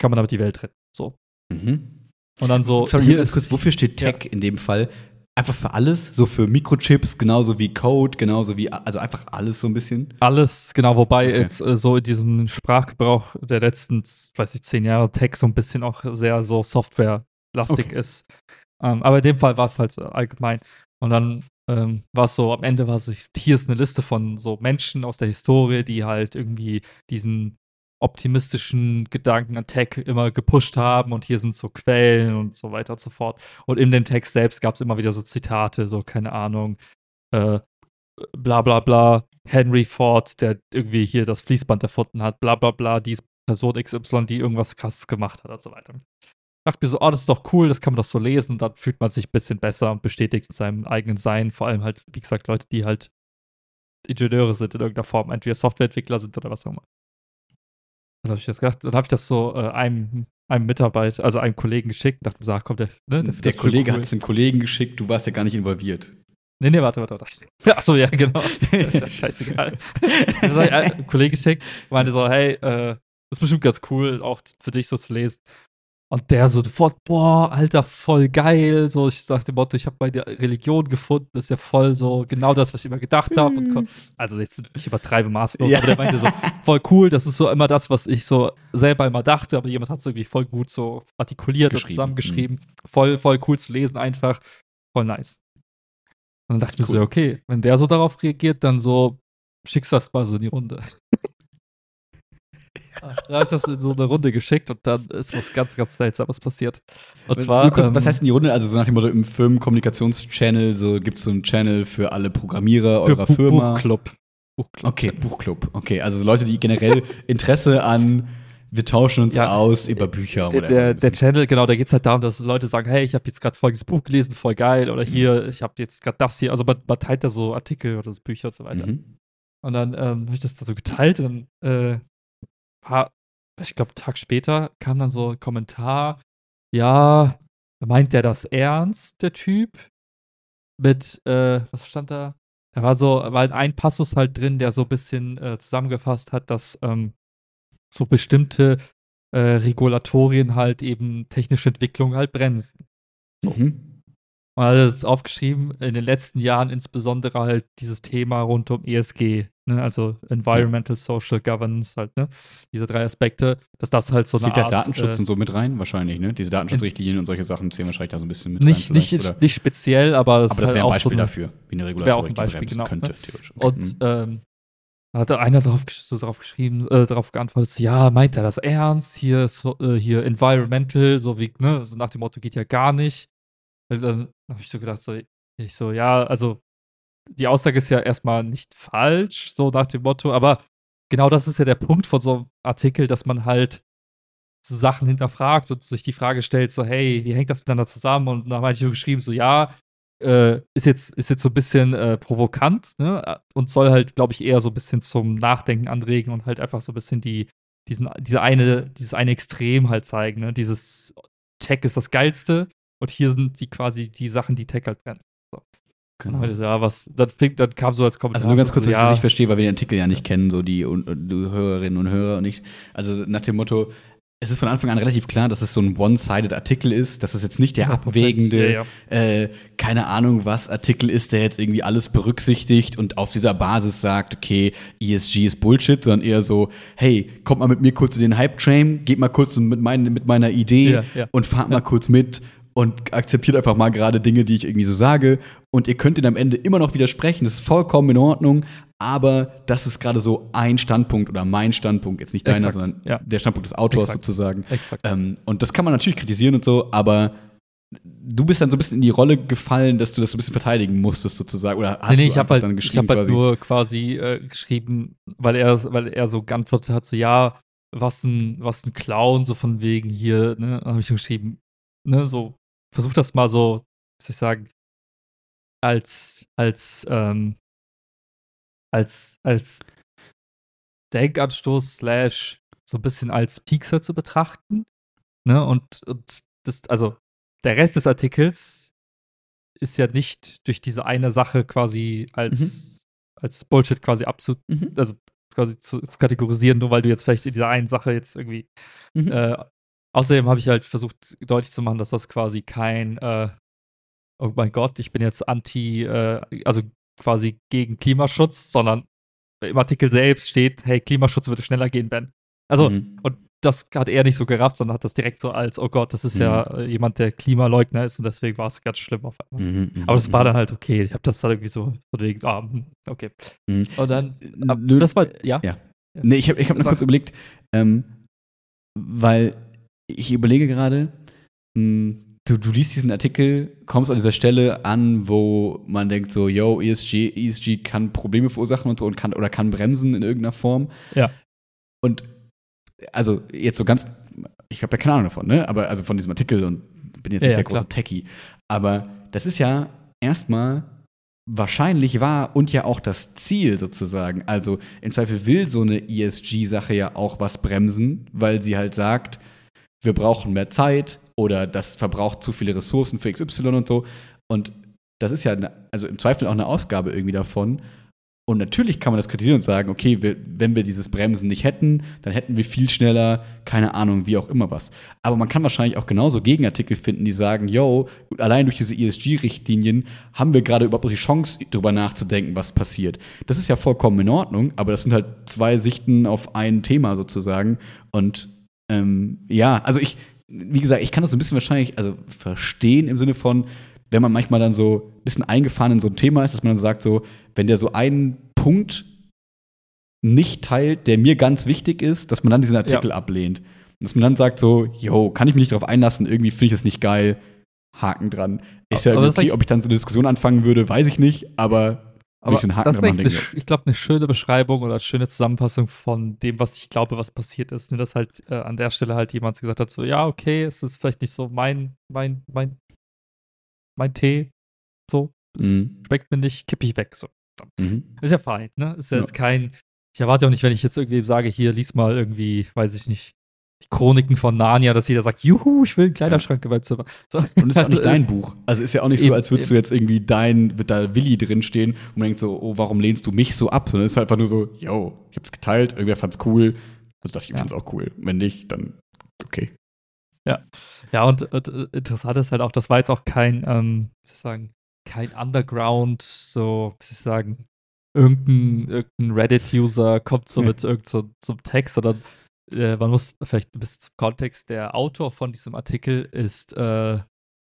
kann man damit die Welt retten. So. Mhm. Und dann so. Sorry, hier ganz kurz, wofür steht Tech ja. in dem Fall? Einfach für alles, so für Mikrochips, genauso wie Code, genauso wie, also einfach alles so ein bisschen. Alles, genau, wobei okay. jetzt äh, so in diesem Sprachgebrauch der letzten, weiß ich, zehn Jahre Tech so ein bisschen auch sehr so Software-lastig okay. ist. Ähm, aber in dem Fall war es halt allgemein. Und dann ähm, war es so, am Ende war es so, hier ist eine Liste von so Menschen aus der Historie, die halt irgendwie diesen optimistischen Gedanken an Tech immer gepusht haben und hier sind so Quellen und so weiter und so fort. Und in dem Text selbst gab es immer wieder so Zitate, so keine Ahnung, äh, bla bla bla, Henry Ford, der irgendwie hier das Fließband erfunden hat, bla bla bla, dies Person XY, die irgendwas krasses gemacht hat und so weiter dachte mir so, oh, das ist doch cool, das kann man doch so lesen. Und dann fühlt man sich ein bisschen besser und bestätigt in seinem eigenen Sein. Vor allem halt, wie gesagt, Leute, die halt Ingenieure sind in irgendeiner Form, entweder Softwareentwickler sind oder was auch immer. Also habe ich das gedacht, dann habe ich das so äh, einem, einem Mitarbeiter, also einem Kollegen geschickt und dachte mir so, ach komm, der, ne, der, der Kollege cool. hat es dem Kollegen geschickt, du warst ja gar nicht involviert. Nee, nee, warte, warte, warte. Achso, ja, genau. das ist ja scheißegal. dann habe ich einem Kollegen geschickt, meinte so, hey, äh, das ist bestimmt ganz cool, auch für dich so zu lesen. Und der so sofort, boah, Alter, voll geil. So, ich dachte dem Motto, ich habe meine Religion gefunden, das ist ja voll so genau das, was ich immer gedacht habe. Also jetzt, ich übertreibe maßlos, ja. aber der meinte so, voll cool, das ist so immer das, was ich so selber immer dachte, aber jemand hat es irgendwie voll gut so artikuliert und zusammengeschrieben. Mhm. Voll, voll cool zu lesen, einfach. Voll nice. Und dann dachte ich cool. mir so, okay, wenn der so darauf reagiert, dann so schickst du das mal so in die Runde. Da habe ich das in so eine Runde geschickt und dann ist was ganz, ganz Seltsames passiert. Und zwar. Lukas, ähm, was heißt denn die Runde? Also, so nach dem Motto, im Firmenkommunikationschannel, so gibt es so einen Channel für alle Programmierer für eurer Bu Firma. Buchclub. Buchclub. Okay, Buchclub. Okay, also Leute, die generell Interesse an wir tauschen uns ja, aus über Bücher. Der, der, der Channel, genau, da geht es halt darum, dass Leute sagen, hey, ich habe jetzt gerade folgendes Buch gelesen, voll geil. Oder hier, ich habe jetzt gerade das hier. Also man, man, teilt da so Artikel oder so Bücher und so weiter. Mhm. Und dann ähm, habe ich das da so geteilt und dann äh, paar, ich glaube, Tag später kam dann so ein Kommentar, ja, meint der das ernst, der Typ? Mit, äh, was stand da? Da war so, war ein Passus halt drin, der so ein bisschen äh, zusammengefasst hat, dass ähm, so bestimmte äh, Regulatorien halt eben technische Entwicklung halt bremsen. So. Mhm. Und hat es aufgeschrieben, in den letzten Jahren insbesondere halt dieses Thema rund um ESG, ne? also Environmental, Social Governance halt, ne? Diese drei Aspekte, dass das halt so das eine Art, ja Datenschutz äh, und so mit rein, wahrscheinlich, ne? Diese Datenschutzrichtlinien und solche Sachen zählen wahrscheinlich da so ein bisschen mit nicht, rein. Nicht, nicht speziell, aber das, aber das wäre halt ein Beispiel so eine, dafür, wie eine Regulatorik auch ein Beispiel, genau, könnte, ne? theoretisch. Okay. Und ähm, da hat einer drauf, so drauf geschrieben, äh, darauf geantwortet, ja, meint er das ernst? Hier, so, äh, hier Environmental, so wie, ne, so nach dem Motto geht ja gar nicht. Also dann habe ich so gedacht, so, ich so, ja, also die Aussage ist ja erstmal nicht falsch, so nach dem Motto, aber genau das ist ja der Punkt von so einem Artikel, dass man halt so Sachen hinterfragt und sich die Frage stellt, so, hey, wie hängt das miteinander zusammen? Und dann habe ich so geschrieben, so, ja, äh, ist, jetzt, ist jetzt so ein bisschen äh, provokant, ne? Und soll halt, glaube ich, eher so ein bisschen zum Nachdenken anregen und halt einfach so ein bisschen die, diesen, diese eine, dieses eine Extrem halt zeigen, ne? Dieses Tech ist das Geilste und hier sind die quasi die Sachen, die Tech halt brennt. So. Genau. Also, ja, was, dann, fing, dann kam so als Kommentar. Also nur ganz kurz, so, dass ja, ich nicht verstehe, weil wir den Artikel ja nicht kennen, so die, und, die Hörerinnen und Hörer und ich. Also nach dem Motto, es ist von Anfang an relativ klar, dass es so ein one-sided Artikel ist, dass es jetzt nicht der 100%, abwägende, ja, Äh, keine Ahnung was Artikel ist, der jetzt irgendwie alles berücksichtigt und auf dieser Basis sagt, okay, ESG ist Bullshit, sondern eher so, hey, kommt mal mit mir kurz in den Hype-Train, geht mal kurz mit, mein, mit meiner Idee Ja, ja. und fahrt mal kurz mit und akzeptiert einfach mal gerade Dinge, die ich irgendwie so sage. Und ihr könnt ihn am Ende immer noch widersprechen, das ist vollkommen in Ordnung. Aber das ist gerade so ein Standpunkt oder mein Standpunkt, jetzt nicht deiner, Exakt, sondern ja. der Standpunkt des Autors Exakt. sozusagen. Exakt. Ähm, und das kann man natürlich kritisieren und so, aber du bist dann so ein bisschen in die Rolle gefallen, dass du das so ein bisschen verteidigen musstest sozusagen. Oder hast nee, nee, du ich habe einfach halt, dann ich geschrieben hab halt quasi? nur quasi äh, geschrieben, weil er, weil er so geantwortet hat, so ja, was ein, was ein Clown, so von wegen hier, ne, habe ich geschrieben, ne, so, versuch das mal so, was soll ich sagen, als, als, ähm, als, als Denkanstoß slash so ein bisschen als Piekser zu betrachten, ne, und, und das, also, der Rest des Artikels ist ja nicht durch diese eine Sache quasi als, als Bullshit quasi abzu, Mhm. also quasi zu, zu kategorisieren, nur weil du jetzt vielleicht in dieser einen Sache jetzt irgendwie. Mhm. Äh, außerdem habe ich halt versucht deutlich zu machen, dass das quasi kein, äh, oh mein Gott, ich bin jetzt anti, äh, also quasi gegen Klimaschutz, sondern im Artikel selbst steht, hey, Klimaschutz würde schneller gehen, Ben. Also, Mhm. und das hat er nicht so gerafft, sondern hat das direkt so als, oh Gott, das ist ja äh, jemand, der Klimaleugner ist und deswegen war es ganz schlimm auf einmal. Mhm, mhm, Aber das war mhm. dann halt okay. Ich habe das dann irgendwie so wegen, ah, hm, okay. Mhm. Und dann, ab, Nö, das war, ja. ja. Nee, ich habe ich hab noch kurz überlegt, ähm, weil ich überlege gerade, mh, du, du liest diesen Artikel, kommst an dieser Stelle an, wo man denkt so, yo, ESG, ESG kann Probleme verursachen und so und kann oder kann bremsen in irgendeiner Form. Ja. Und also jetzt so ganz, ich habe ja keine Ahnung davon, ne? Aber also von diesem Artikel und bin jetzt Ja, nicht ja, der große Techie. Aber das ist ja erstmal wahrscheinlich wahr und ja auch das Ziel sozusagen. Also im Zweifel will so eine ESG-Sache ja auch was bremsen, weil sie halt sagt, wir brauchen mehr Zeit oder das verbraucht zu viele Ressourcen für XY und so. Und das ist ja eine, also im Zweifel auch eine Ausgabe irgendwie davon. Und natürlich kann man das kritisieren und sagen, okay, wir, wenn wir dieses Bremsen nicht hätten, dann hätten wir viel schneller, keine Ahnung, wie auch immer was. Aber man kann wahrscheinlich auch genauso Gegenartikel finden, die sagen, yo, allein durch diese ESG-Richtlinien haben wir gerade überhaupt noch die Chance, darüber nachzudenken, was passiert. Das ist ja vollkommen in Ordnung, aber das sind halt zwei Sichten auf ein Thema sozusagen. Und ähm, ja, also ich, wie gesagt, ich kann das so ein bisschen wahrscheinlich, also verstehen im Sinne von, wenn man manchmal dann so ein bisschen eingefahren in so ein Thema ist, dass man dann sagt, so, wenn der so einen Punkt nicht teilt, der mir ganz wichtig ist, dass man dann diesen Artikel ablehnt. Und dass man dann sagt, so, yo, kann ich mich nicht darauf einlassen, irgendwie finde ich das nicht geil, Haken dran. Ist ja Aber okay, ob ich dann so eine Diskussion anfangen würde, weiß ich nicht, aber Aber das ist eine, ich glaube, eine schöne Beschreibung oder eine schöne Zusammenfassung von dem, was ich glaube, was passiert ist. Nur, dass halt äh, an der Stelle halt jemand gesagt hat, so, ja, okay, es ist vielleicht nicht so mein, mein, mein, mein Tee, so, es Mhm. schmeckt mir nicht, kipp ich weg, so. Mhm. Ist ja fein, ne? Ist ja, Ja. jetzt kein. Ich erwarte auch nicht, wenn ich jetzt irgendwie sage, hier, lies mal irgendwie, weiß ich nicht, die Chroniken von Narnia, dass jeder sagt, juhu, ich will einen Kleiderschrank in meinem Zimmer. So. Und ist auch nicht Also dein Buch. Also ist ja auch nicht so, Eben, als würdest du jetzt irgendwie dein, mit da Willi drinstehen und man denkt so, oh, warum lehnst du mich so ab? Sondern es ist einfach nur so, yo, ich hab's geteilt, irgendwer fand's cool. Also dachte ich, ich Ja. fand's auch cool. Wenn nicht, dann okay. Ja, und, und äh, interessant ist halt auch, das war jetzt auch kein, ähm, wie soll ich sagen, kein Underground, so, wie soll ich sagen, irgendein, irgendein Reddit-User kommt so Ja. mit irgend so, zum Text, sondern äh, man muss vielleicht bis zum Kontext, der Autor von diesem Artikel ist, äh,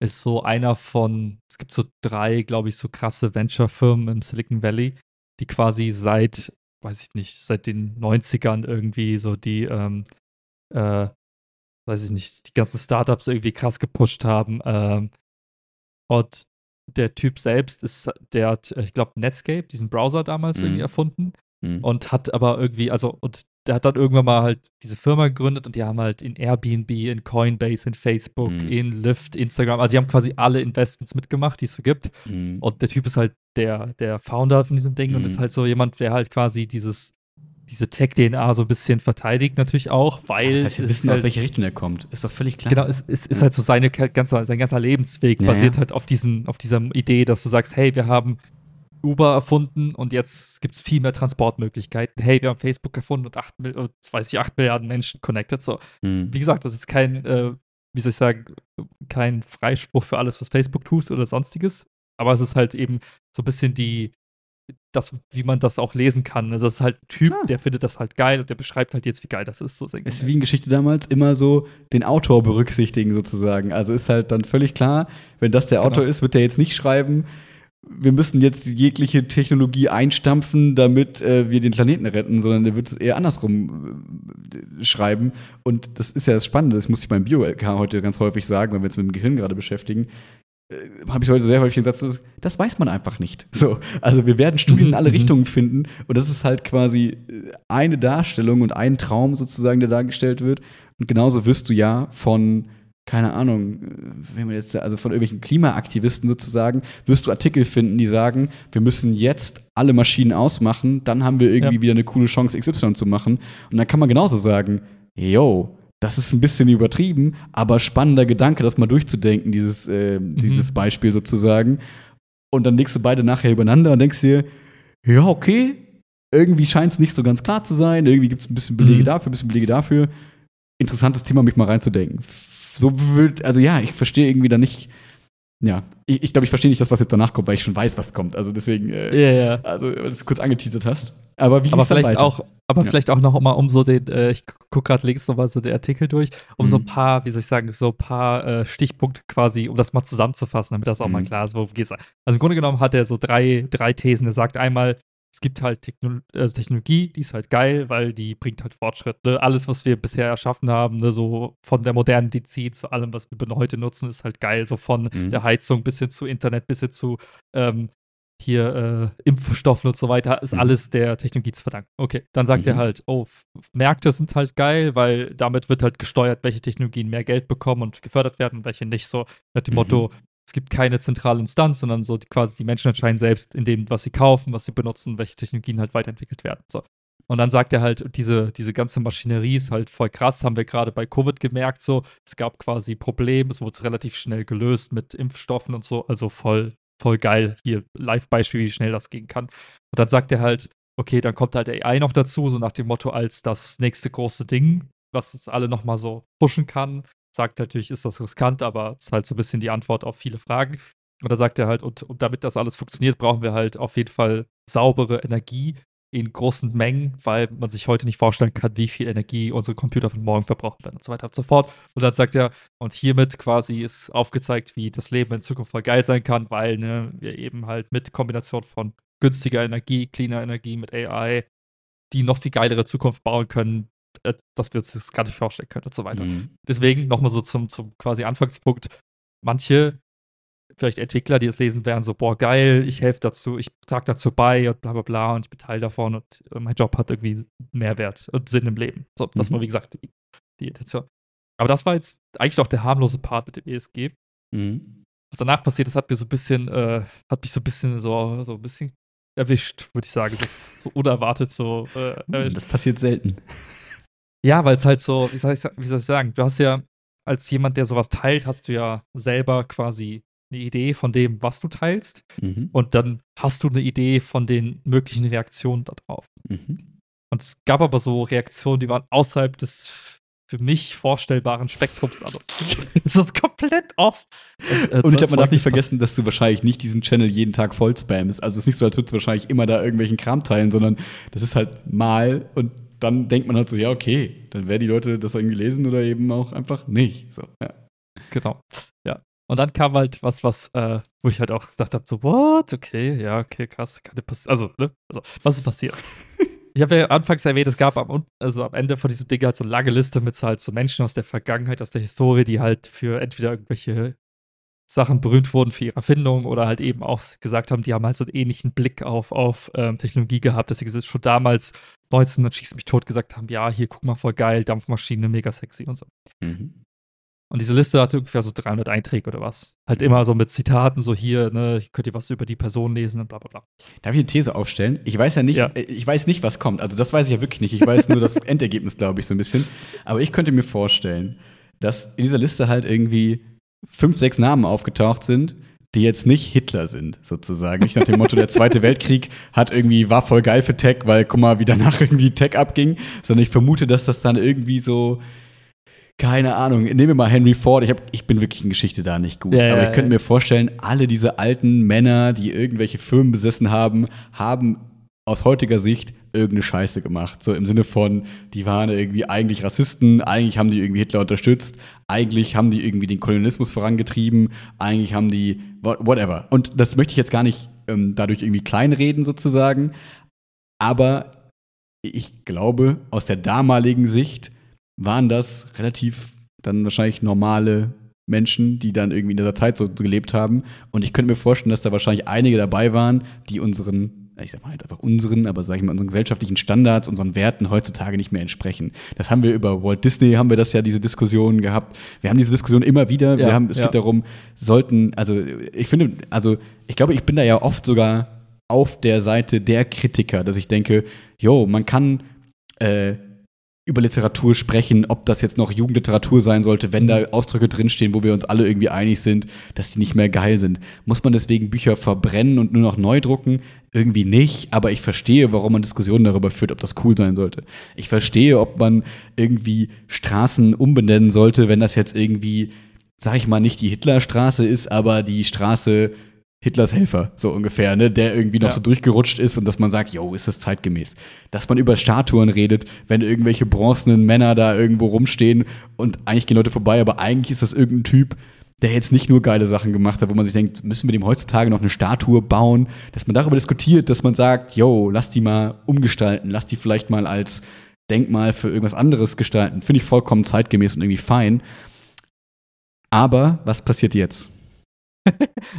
ist so einer von, es gibt so drei, glaube ich, so krasse Venture-Firmen im Silicon Valley, die quasi seit, weiß ich nicht, seit den 90ern irgendwie so die, ähm, äh, weiß ich nicht, die ganzen Startups irgendwie krass gepusht haben. Ähm, und der Typ selbst ist, der hat, äh, ich glaube, Netscape, diesen Browser damals Mhm. irgendwie erfunden Mhm. und hat aber irgendwie, also, und der hat dann irgendwann mal halt diese Firma gegründet und die haben halt in Airbnb, in Coinbase, in Facebook, Mhm. in Lyft, Instagram, also die haben quasi alle Investments mitgemacht, die es so gibt. Mhm. Und der Typ ist halt der, der Founder von diesem Ding und Mhm. ist halt so jemand, der halt quasi dieses, diese Tech-DNA so ein bisschen verteidigt, natürlich auch, weil. das heißt, wir wissen, halt, aus welcher Richtung er kommt. Ist doch völlig klar. Genau, es, es ist Ja. halt so seine ganze, sein ganzer Lebensweg Ja, basiert ja. halt auf diesen, auf dieser Idee, dass du sagst, hey, wir haben Uber erfunden und jetzt gibt es viel mehr Transportmöglichkeiten. Hey, wir haben Facebook erfunden und 8, und, weiß ich, 8 Milliarden Menschen connected. So. Mhm. Wie gesagt, das ist kein, äh, wie soll ich sagen, kein Freispruch für alles, was Facebook tut oder sonstiges. Aber es ist halt eben so ein bisschen die, das, wie man das auch lesen kann. Also das ist halt ein Typ, Klar. der findet das halt geil und der beschreibt halt jetzt, wie geil das ist. So Es ist wie in Geschichte damals immer so den Autor berücksichtigen sozusagen. Also ist halt dann völlig klar, wenn das der Genau. Autor ist, wird der jetzt nicht schreiben, wir müssen jetzt jegliche Technologie einstampfen, damit äh, wir den Planeten retten, sondern der wird es eher andersrum äh, schreiben. Und das ist ja das Spannende, das muss ich beim Bio-LK heute ganz häufig sagen, wenn wir uns mit dem Gehirn gerade beschäftigen. äh, Habe ich heute sehr häufig den Satz, das- das weiß man einfach nicht. So, also wir werden Studien in alle Mhm, mhm. Richtungen finden und das ist halt quasi äh, eine Darstellung und ein Traum sozusagen, der dargestellt wird. Und genauso wirst du ja von, keine Ahnung, äh, wenn man jetzt, also von irgendwelchen Klimaaktivisten sozusagen, wirst du Artikel finden, die sagen, wir müssen jetzt alle Maschinen ausmachen, dann haben wir irgendwie Ja. wieder eine coole Chance, XY zu machen. Und dann kann man genauso sagen, yo, das ist ein bisschen übertrieben, aber spannender Gedanke, das mal durchzudenken, dieses, äh, dieses Beispiel sozusagen. Und dann legst du beide nachher übereinander und denkst dir, ja, okay, irgendwie scheint es nicht so ganz klar zu sein, irgendwie gibt es ein bisschen Belege Mhm. dafür, ein bisschen Belege dafür. Interessantes Thema, mich mal reinzudenken. So wird, also ja, ich verstehe irgendwie da nicht, ja, ich, ich glaube, ich verstehe nicht das, was jetzt danach kommt, weil ich schon weiß, was kommt. Also deswegen, äh, Ja, ja. also, weil du es kurz angeteasert hast. Aber wie Aber vielleicht auch, aber Ja. vielleicht auch noch mal um so den, äh, ich gucke gerade links nochmal so den Artikel durch, um so ein Mhm. paar, wie soll ich sagen, so ein paar äh, Stichpunkte quasi, um das mal zusammenzufassen, damit das auch mal Mhm. klar ist, worum geht's. Also im Grunde genommen hat er so drei, drei Thesen. Er sagt einmal, es gibt halt Techno also Technologie, die ist halt geil, weil die bringt halt Fortschritt. Ne? Alles, was wir bisher erschaffen haben, ne? so von der modernen Medizin zu allem, was wir heute nutzen, ist halt geil. So von Mhm. der Heizung bis hin zu Internet, bis hin zu ähm, hier äh, Impfstoffen und so weiter, ist Mhm. alles der Technologie zu verdanken. Okay, dann sagt er Mhm. halt, oh, Märkte sind halt geil, weil damit wird halt gesteuert, welche Technologien mehr Geld bekommen und gefördert werden und welche nicht. So nach dem Mhm. Motto, es gibt keine zentrale Instanz, sondern so die, quasi die Menschen entscheiden selbst in dem, was sie kaufen, was sie benutzen, welche Technologien halt weiterentwickelt werden. So. Und dann sagt er halt, diese, diese ganze Maschinerie ist halt voll krass, haben wir gerade bei Covid gemerkt, so. Es gab quasi Probleme, es wurde relativ schnell gelöst mit Impfstoffen und so, also voll, voll geil. Hier, Live-Beispiel, wie schnell das gehen kann. Und dann sagt er halt, okay, dann kommt halt AI noch dazu, so nach dem Motto als das nächste große Ding, was es alle nochmal so pushen kann. Sagt natürlich, ist das riskant, aber ist halt so ein bisschen die Antwort auf viele Fragen. Und da sagt er halt, und, und damit das alles funktioniert, brauchen wir halt auf jeden Fall saubere Energie in großen Mengen, weil man sich heute nicht vorstellen kann, wie viel Energie unsere Computer von morgen verbrauchen werden und so weiter und so fort. Und dann sagt er, und hiermit quasi ist aufgezeigt, wie das Leben in Zukunft voll geil sein kann, weil ne, wir eben halt mit Kombination von günstiger Energie, cleaner Energie mit AI, die noch viel geilere Zukunft bauen können, äh, dass wir uns das gar nicht vorstellen können und so weiter. Mhm. Deswegen nochmal so zum, zum quasi Anfangspunkt. Manche, vielleicht Entwickler, die es lesen, wären so, boah, geil, ich helfe dazu, ich trage dazu bei und bla bla bla und ich bin Teil davon und äh, mein Job hat irgendwie Mehrwert und Sinn im Leben. So, das Mhm. war, wie gesagt, die, die Intention. Aber das war jetzt eigentlich noch der harmlose Part mit dem ESG. Mhm. Was danach passiert ist, hat mir so ein bisschen, äh, hat mich so ein bisschen so, so ein bisschen erwischt, würde ich sagen. So, so unerwartet, so äh, erwischt. Das passiert selten. Ja, weil es halt so, wie soll, ich, wie soll ich sagen, du hast ja als jemand, der sowas teilt, hast du ja selber quasi eine Idee von dem, was du teilst. Mhm. Und dann hast du eine Idee von den möglichen Reaktionen darauf. Mhm. Und es gab aber so Reaktionen, die waren außerhalb des für mich vorstellbaren Spektrums. Also, es ist komplett off. äh, Und ich glaube, man darf nicht vergessen, dass du wahrscheinlich nicht diesen Channel jeden Tag voll spammst. Also es ist nicht so, als würdest du wahrscheinlich immer da irgendwelchen Kram teilen, sondern das ist halt mal und dann denkt man halt so, ja, okay, dann werden die Leute das irgendwie lesen oder eben auch einfach nicht. So, ja. Genau. Ja. Und dann kam halt was, was, äh, wo ich halt auch gedacht habe, so, what? Okay, ja, okay, krass, kann dir passieren. Also, ne? Also, was ist passiert? ich habe ja anfangs erwähnt, es gab am, also am Ende von diesem Ding halt so eine lange Liste mit so halt so Menschen aus der Vergangenheit, aus der Historie, die halt für entweder irgendwelche Sachen berühmt wurden für ihre Erfindung oder halt eben auch gesagt haben, die haben halt so einen ähnlichen Blick auf, auf ähm, Technologie gehabt, dass sie gesagt- schon damals 19 und schießt mich tot gesagt haben, ja, hier, guck mal, voll geil, Dampfmaschine, mega sexy und so. Mhm. Und diese Liste hatte ungefähr so 300 Einträge oder was. Halt immer so mit Zitaten, so hier, ne, könnt ihr was über die Person lesen und bla bla bla. Darf ich eine These aufstellen? Ich weiß ja nicht, Ja. äh, ich weiß nicht, was kommt. Also das weiß ich ja wirklich nicht. Ich weiß nur das Endergebnis, glaube ich, so ein bisschen. Aber ich könnte mir vorstellen, dass in dieser Liste halt irgendwie fünf, sechs Namen aufgetaucht sind, die jetzt nicht Hitler sind, sozusagen. Nicht nach dem Motto, der Zweite Weltkrieg hat irgendwie, war voll geil für Tech, weil guck mal, wie danach irgendwie Tech abging, sondern ich vermute, dass das dann irgendwie so, keine Ahnung, nehmen wir mal Henry Ford, ich, hab, ich bin wirklich in Geschichte da nicht gut, Ja, aber ich könnte ja. mir vorstellen, alle diese alten Männer, die irgendwelche Firmen besessen haben, haben aus heutiger Sicht irgendeine Scheiße gemacht. So im Sinne von, die waren irgendwie eigentlich Rassisten, eigentlich haben die irgendwie Hitler unterstützt, eigentlich haben die irgendwie den Kolonialismus vorangetrieben, eigentlich haben die wha- whatever. Und das möchte ich jetzt gar nicht ähm, dadurch irgendwie kleinreden sozusagen, aber ich glaube, aus der damaligen Sicht waren das relativ dann wahrscheinlich normale Menschen, die dann irgendwie in dieser Zeit so gelebt haben. Und ich könnte mir vorstellen, dass da wahrscheinlich einige dabei waren, die unseren, ich sag mal jetzt einfach unseren, aber sag ich mal, unseren gesellschaftlichen Standards, unseren Werten heutzutage nicht mehr entsprechen. Das haben wir über Walt Disney, haben wir das ja, diese Diskussion gehabt. Wir haben diese Diskussion immer wieder. Ja, wir haben, es ja. geht darum, sollten, also ich finde, also ich glaube, ich bin da ja oft sogar auf der Seite der Kritiker, dass ich denke, jo, man kann äh, über Literatur sprechen, ob das jetzt noch Jugendliteratur sein sollte, wenn da Ausdrücke drinstehen, wo wir uns alle irgendwie einig sind, dass die nicht mehr geil sind. Muss man deswegen Bücher verbrennen und nur noch neu drucken? Irgendwie nicht, aber ich verstehe, warum man Diskussionen darüber führt, ob das cool sein sollte. Ich verstehe, ob man irgendwie Straßen umbenennen sollte, wenn das jetzt irgendwie, sag ich mal, nicht die Hitlerstraße ist, aber die Straße Hitlers Helfer, so ungefähr, ne, der irgendwie noch Ja. so durchgerutscht ist und dass man sagt, yo, ist das zeitgemäß. Dass man über Statuen redet, wenn irgendwelche bronzenen Männer da irgendwo rumstehen und eigentlich gehen Leute vorbei, aber eigentlich ist das irgendein Typ, der jetzt nicht nur geile Sachen gemacht hat, wo man sich denkt, müssen wir dem heutzutage noch eine Statue bauen, dass man darüber diskutiert, dass man sagt, yo, lass die mal umgestalten, lass die vielleicht mal als Denkmal für irgendwas anderes gestalten. Finde ich vollkommen zeitgemäß und irgendwie fein. Aber was passiert jetzt?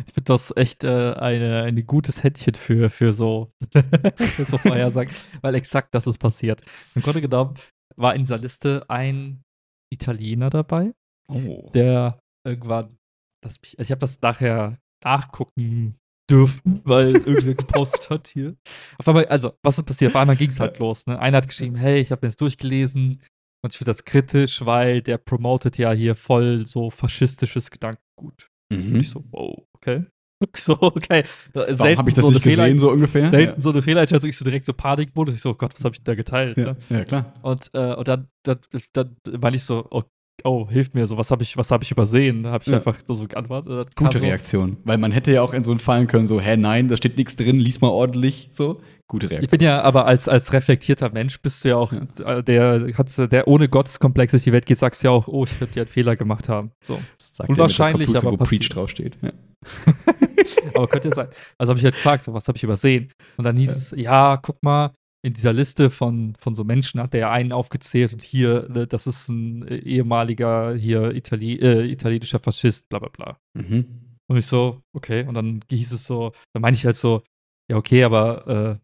Ich finde das echt äh, eine, ein gutes Händchen für, für so, für so Vorhersagen, weil exakt das ist passiert. Im Grunde genommen war in dieser Liste ein Italiener dabei, Oh. der irgendwann, das, mich- also ich habe das nachher nachgucken dürfen, weil irgendwer gepostet hat hier. Auf einmal, also, was ist passiert? Auf einmal ging es halt los. Ne? Einer hat geschrieben, hey, ich habe mir das durchgelesen und ich finde das kritisch, weil der promotet ja hier voll so faschistisches Gedankengut. Und Mhm. ich so, wow, okay. So, okay. Warum Selten habe ich das so eine nicht gesehen, Fehler, so ungefähr? selten so eine Fehleinschätzung, ich so direkt so Panikmodus. Ich so, oh Gott, was habe ich da geteilt? ja. Ne? Ja, ja, klar. Und, äh, und dann, dann, dann meine ich so, oh, oh, hilf mir so, was habe ich, was habe ich übersehen? Da habe ich Ja. einfach so geantwortet. Gute so, Reaktion. Weil man hätte ja auch in so einen fallen können, so, hä, nein, da steht nichts drin, lies mal ordentlich, so. Gute Ich Reaktion. bin ja aber als, als reflektierter Mensch bist du ja auch, äh, der, hat, der ohne Gotteskomplex durch die Welt geht, sagst du ja auch, oh, ich könnte ja einen Fehler gemacht haben. So. Das sagt unwahrscheinlich, der mit der aber Kapuze, wo passiert. Preach draufsteht. Ja. Aber könnte ja sein. Also habe ich halt gefragt, so, was habe ich übersehen? Und dann hieß es, ja, guck mal, in dieser Liste von, von so Menschen hat der ja einen aufgezählt und hier, ne, das ist ein äh, ehemaliger hier Itali äh, italienischer Faschist, bla bla bla. Mhm. Und ich so, okay, und dann hieß es so, dann meine ich halt so, ja, okay, aber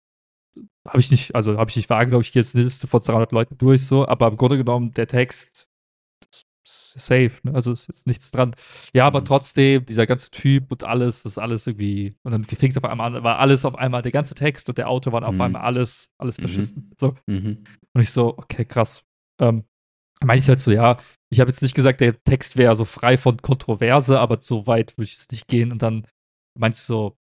äh, habe ich nicht, also habe ich nicht wahrgenommen, ich gehe jetzt eine Liste von 300 Leuten durch, so, aber im Grunde genommen, der Text safe, ne? also es ist nichts dran. Ja, aber Mhm. trotzdem, dieser ganze Typ und alles, das ist alles irgendwie, und dann fing es auf einmal an, war alles auf einmal, der ganze Text und der Autor waren auf Mhm. einmal alles, alles Mhm. Faschisten. So. Mhm. Und ich so, okay, krass. Ähm, meine ich halt so, ja, ich habe jetzt nicht gesagt, der Text wäre so frei von Kontroverse, aber so weit würde ich es nicht gehen. Und dann meinst du so,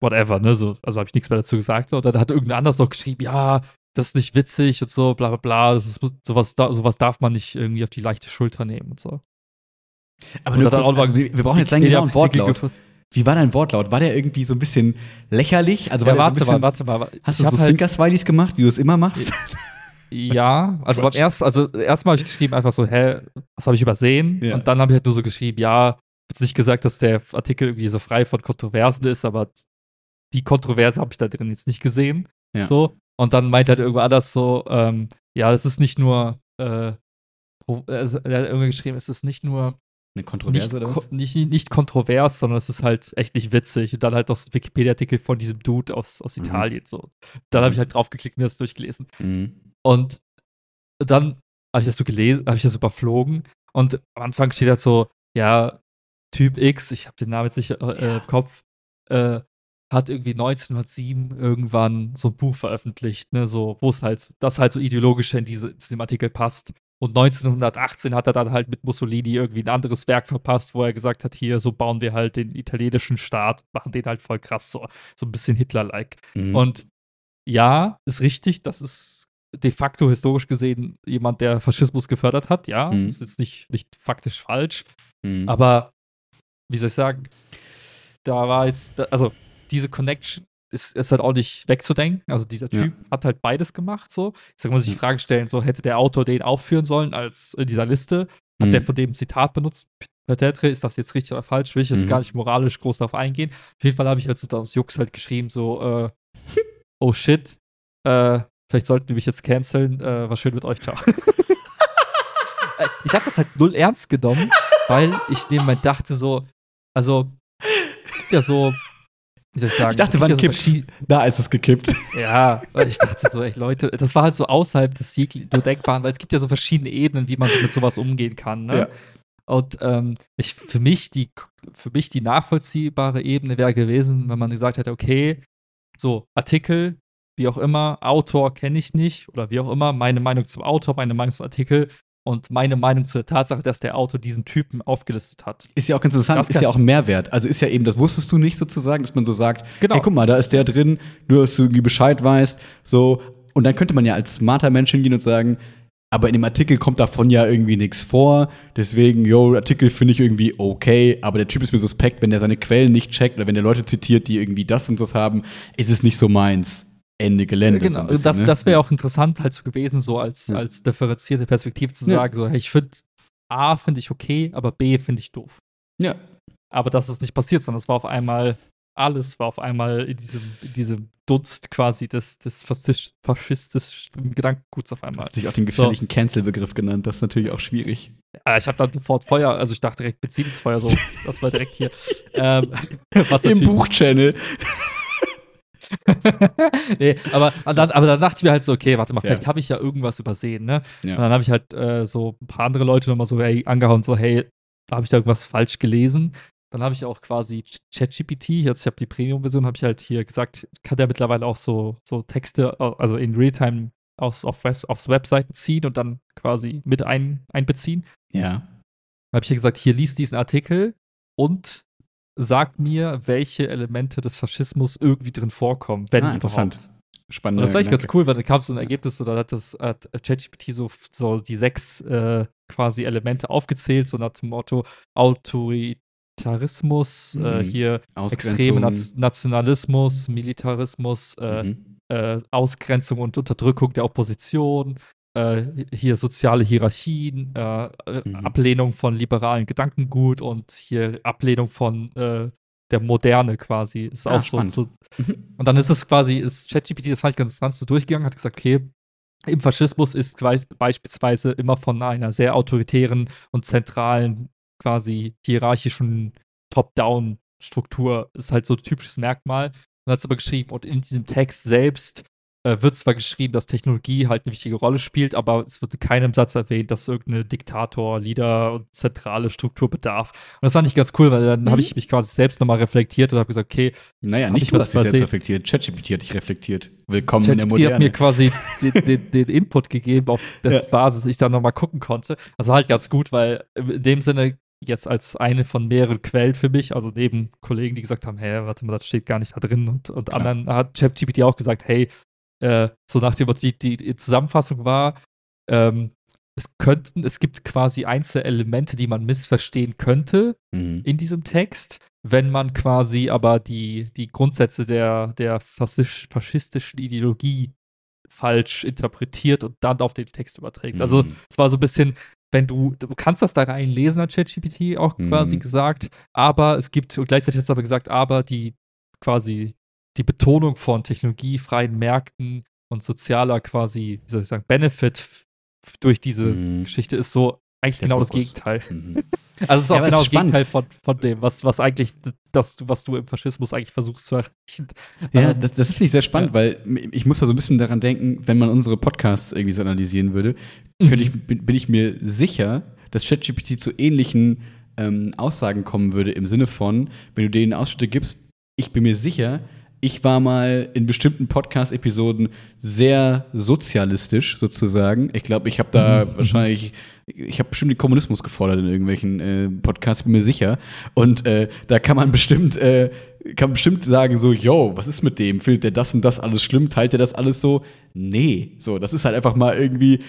whatever, ne? So, also habe ich nichts mehr dazu gesagt. So. Und dann hat irgendein anderes noch geschrieben, ja, das ist nicht witzig und so, bla bla bla. Das ist sowas, da, sowas darf man nicht irgendwie auf die leichte Schulter nehmen und so. Aber Und nur kurz, auch also, wir, wir brauchen jetzt Wikipedia- genauen Wortlaut. Wie war dein Wortlaut? War der irgendwie so ein bisschen lächerlich? Also war Ja, so warte ein bisschen, mal, warte mal. Hast Ich du so Zwinker-Smileys gemacht, wie du es immer machst? Ja, also beim ersten, also erstmal habe ich geschrieben einfach so, hä, was habe ich übersehen? Ja. Und dann habe ich halt nur so geschrieben, ja, ich hab nicht gesagt, dass der Artikel irgendwie so frei von Kontroversen ist, aber die Kontroverse habe ich da drin jetzt nicht gesehen. Ja. So. Und dann meint halt irgendwo anders so, ähm, ja, das ist nicht nur, äh, also, er hat irgendwie geschrieben, es ist nicht nur Eine Kontroverse nicht, oder was? nicht, nicht kontrovers, sondern es ist halt echt nicht witzig. Und dann halt noch so ein Wikipedia-Artikel von diesem Dude aus, aus Mhm. Italien. So. Dann habe ich halt draufgeklickt und mir das durchgelesen. Mhm. Und dann habe ich das so gelesen, habe ich das überflogen und am Anfang steht halt so, ja, Typ X, ich habe den Namen jetzt nicht äh, Ja. im Kopf, äh, hat irgendwie 1907 irgendwann so ein Buch veröffentlicht, ne, so, wo es halt, das halt so ideologisch in diese, zu dem Artikel passt. Und 1918 hat er dann halt mit Mussolini irgendwie ein anderes Werk verpasst, wo er gesagt hat, hier, so bauen wir halt den italienischen Staat, machen den halt voll krass, so, so ein bisschen Hitler-like. Mhm. Und ja, ist richtig, das ist de facto historisch gesehen jemand, der Faschismus gefördert hat, ja, Mhm. ist jetzt nicht, nicht faktisch falsch, Mhm. aber wie soll ich sagen, da war jetzt, also diese Connection ist, ist halt auch nicht wegzudenken. Also dieser Ja. Typ hat halt beides gemacht so. Jetzt kann man sich die Ja. Frage stellen, so hätte der Autor den aufführen sollen als in dieser Liste? Hat Mhm. der von dem Zitat benutzt? Peut-être, ist das jetzt richtig oder falsch? Will ich jetzt Mhm. gar nicht moralisch groß darauf eingehen. Auf jeden Fall habe ich halt so aus Jux halt geschrieben, so, äh, oh shit, äh, vielleicht sollten wir mich jetzt canceln. Äh, war schön mit euch, ciao. Äh, ich habe das halt null ernst genommen, weil ich nebenbei dachte so, also es gibt ja so, wie soll ich sagen, Ich dachte, wann so kippt's? verschied- Da ist es gekippt. Ja, weil ich dachte so, ey Leute, das war halt so außerhalb des jeglichen nur Denkbaren, weil es gibt ja so verschiedene Ebenen, wie man so mit sowas umgehen kann. Ne? Ja. Und ähm, ich, für, mich die, für mich die nachvollziehbare Ebene wäre gewesen, wenn man gesagt hätte, okay, so Artikel, wie auch immer, Autor kenne ich nicht oder wie auch immer, meine Meinung zum Autor, meine Meinung zum Artikel und meine Meinung zur Tatsache, dass der Autor diesen Typen aufgelistet hat. Ist ja auch ganz interessant, Das ist ja auch ein Mehrwert. Also ist ja eben, das wusstest du nicht sozusagen, dass man so sagt, Genau. hey, guck mal, da ist der drin, nur dass du irgendwie Bescheid weißt, so. Und dann könnte man ja als smarter Mensch hingehen und sagen, aber in dem Artikel kommt davon ja irgendwie nichts vor, deswegen, yo, Artikel finde ich irgendwie okay, aber der Typ ist mir suspekt, wenn der seine Quellen nicht checkt oder wenn der Leute zitiert, die irgendwie das und das haben, ist es nicht so meins. Ende Gelände. so Genau, ein bisschen, das, ne? das wäre auch interessant halt so gewesen, so als, Ja. als differenzierte Perspektive zu Ja. sagen, so, hey, ich finde A finde ich okay, aber B finde ich doof. Ja. Aber das ist nicht passiert, sondern es war auf einmal, alles war auf einmal in diesem, in diesem Dunst quasi des, des faschistisch, faschistischen Gedankenguts auf einmal. hast dich auch den gefährlichen Cancel-Begriff genannt, das ist natürlich auch schwierig. Äh, ich habe dann sofort Feuer, also ich dachte direkt Benzin ins Feuer, so, das war direkt hier. ähm, Im Buchchannel. nee, aber, und dann, aber dann dachte ich mir halt so, okay, warte mal, Ja. vielleicht habe ich ja irgendwas übersehen, ne? Und Ja. dann habe ich halt äh, so ein paar andere Leute nochmal so ey, angehauen, so, hey, da habe ich da irgendwas falsch gelesen. Dann habe ich auch quasi Ch- ChatGPT, jetzt ich habe die Premium-Version, habe ich halt hier gesagt, kann der mittlerweile auch so, so Texte, äh, also in Realtime aus, auf, aufs Webseiten ziehen und dann quasi mit ein, einbeziehen. ja. habe ich hier gesagt, hier liest diesen Artikel und sag mir, welche Elemente des Faschismus irgendwie drin vorkommen, wenn Ah, interessant. überhaupt. Spannend. Und das war echt ganz cool, weil da kam so ein Ergebnis, so, da hat das hat ChatGPT so, so die sechs äh, quasi Elemente aufgezählt, so nach dem Motto Autoritarismus, äh, Mhm. hier extreme Naz Nationalismus, Militarismus, äh, Mhm. äh, Ausgrenzung und Unterdrückung der Opposition, äh, hier soziale Hierarchien, äh, äh, Mhm. Ablehnung von liberalen Gedankengut und hier Ablehnung von äh, der Moderne quasi. Ist Ah, auch spannend. so. Mhm. Und dann ist es quasi, ist ChatGPT, das fand ich ganz interessant, so durchgegangen, hat gesagt, okay, im Faschismus ist beispielsweise immer von einer sehr autoritären und zentralen, quasi hierarchischen Top-Down-Struktur, ist halt so ein typisches Merkmal. Und hat es aber geschrieben, und in diesem Text selbst äh, wird zwar geschrieben, dass Technologie halt eine wichtige Rolle spielt, aber es wird in keinem Satz erwähnt, dass irgendeine Diktator, Leader und zentrale Struktur bedarf. Und das fand ich ganz cool, weil dann Mhm. habe ich mich quasi selbst nochmal reflektiert und habe gesagt, okay, Naja, nicht ich du was hast dich selbst reflektiert. ChatGPT hat dich reflektiert. Willkommen in der ChatGPT hat mir Moderne. quasi den, den, den Input gegeben, auf dessen Ja. Basis ich dann nochmal gucken konnte. Also halt ganz gut, weil in dem Sinne jetzt als eine von mehreren Quellen für mich, also neben Kollegen, die gesagt haben, hey, warte mal, das steht gar nicht da drin und, und anderen hat ChatGPT auch gesagt, hey, äh, so nach dem Motto, die, die, Zusammenfassung war, ähm, es könnten, es gibt quasi einzelne Elemente, die man missverstehen könnte, Mhm. in diesem Text, wenn man quasi aber die, die Grundsätze der, der faschistischen Ideologie falsch interpretiert und dann auf den Text überträgt. Also Mhm. es war so ein bisschen, wenn du, du kannst das da reinlesen, hat ChatGPT auch quasi Mhm. gesagt, aber es gibt, und gleichzeitig hat es aber gesagt, aber die quasi die Betonung von technologiefreien Märkten und sozialer quasi, wie soll ich sagen, Benefit durch diese Mhm. Geschichte ist so eigentlich Der genau das Fokus. Gegenteil. Mhm. Also es ist Ja, auch aber genau das ist spannend. Gegenteil von, von dem, was, was eigentlich das, was du im Faschismus eigentlich versuchst zu erreichen. Ja, Ähm, das, das finde ich sehr spannend, weil ich muss da so ein bisschen daran denken, wenn man unsere Podcasts irgendwie so analysieren würde, könnte ich, bin, bin ich mir sicher, dass ChatGPT zu ähnlichen ähm, Aussagen kommen würde im Sinne von, wenn du denen Ausschnitte gibst, ich bin mir sicher, ich war mal in bestimmten Podcast-Episoden sehr sozialistisch sozusagen. Ich glaube, ich habe da wahrscheinlich, ich habe bestimmt den Kommunismus gefordert in irgendwelchen äh, Podcasts, bin mir sicher. Und äh, da kann man bestimmt, äh, kann man bestimmt sagen so, yo, was ist mit dem? Findet der das und das alles schlimm? Teilt der das alles so? Nee, so, das ist halt einfach mal irgendwie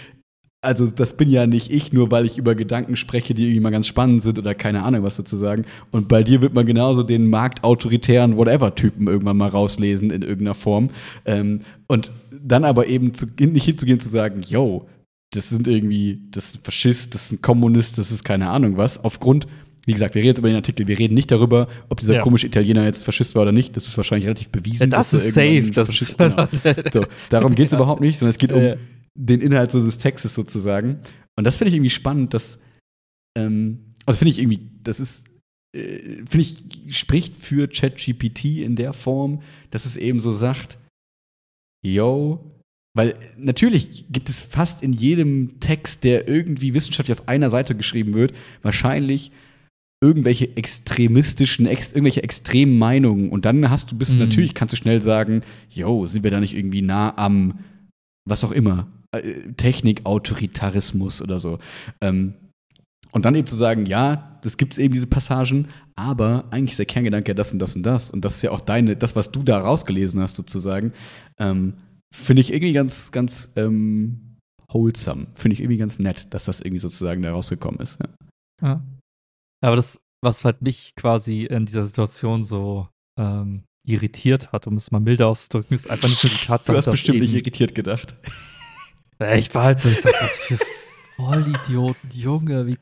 also das bin ja nicht ich, nur weil ich über Gedanken spreche, die irgendwie mal ganz spannend sind oder keine Ahnung was sozusagen. Und bei dir wird man genauso den marktautoritären Whatever-Typen irgendwann mal rauslesen in irgendeiner Form. Ähm, und dann aber eben zu, nicht hinzugehen zu sagen, yo, das sind irgendwie, das ist ein Faschist, das ist ein Kommunist, das ist keine Ahnung was, aufgrund wie gesagt, wir reden jetzt über den Artikel, wir reden nicht darüber, ob dieser ja. komische Italiener jetzt Faschist war oder nicht. Das ist wahrscheinlich relativ bewiesen. Ja, das ist safe. Das ist genau. so, darum geht es ja. überhaupt nicht, sondern es geht um den Inhalt so des Textes sozusagen. Und das finde ich irgendwie spannend, dass, ähm, also finde ich irgendwie, das ist, äh, finde ich, spricht für ChatGPT in der Form, dass es eben so sagt, yo, weil natürlich gibt es fast in jedem Text, der irgendwie wissenschaftlich aus einer Seite geschrieben wird, wahrscheinlich irgendwelche extremistischen, ex, irgendwelche extremen Meinungen. Und dann hast du, bist mhm. natürlich, kannst du schnell sagen, yo, sind wir da nicht irgendwie nah am, was auch immer, äh, Technik-Autoritarismus oder so. Ähm, und dann eben zu sagen, ja, das gibt es eben diese Passagen, aber eigentlich ist der Kerngedanke ja das und das und das. Und das ist ja auch deine, das, was du da rausgelesen hast, sozusagen. Ähm, Finde ich irgendwie ganz, ganz ähm, wholesome. Finde ich irgendwie ganz nett, dass das irgendwie sozusagen da rausgekommen ist. Ja. ja. Aber das, was halt mich quasi in dieser Situation so ähm, irritiert hat, um es mal milder auszudrücken, ist einfach nicht nur die Tatsache, Du hast bestimmt nicht irritiert gedacht. Ich war halt so, ich sag, was für Vollidioten, Junge, wie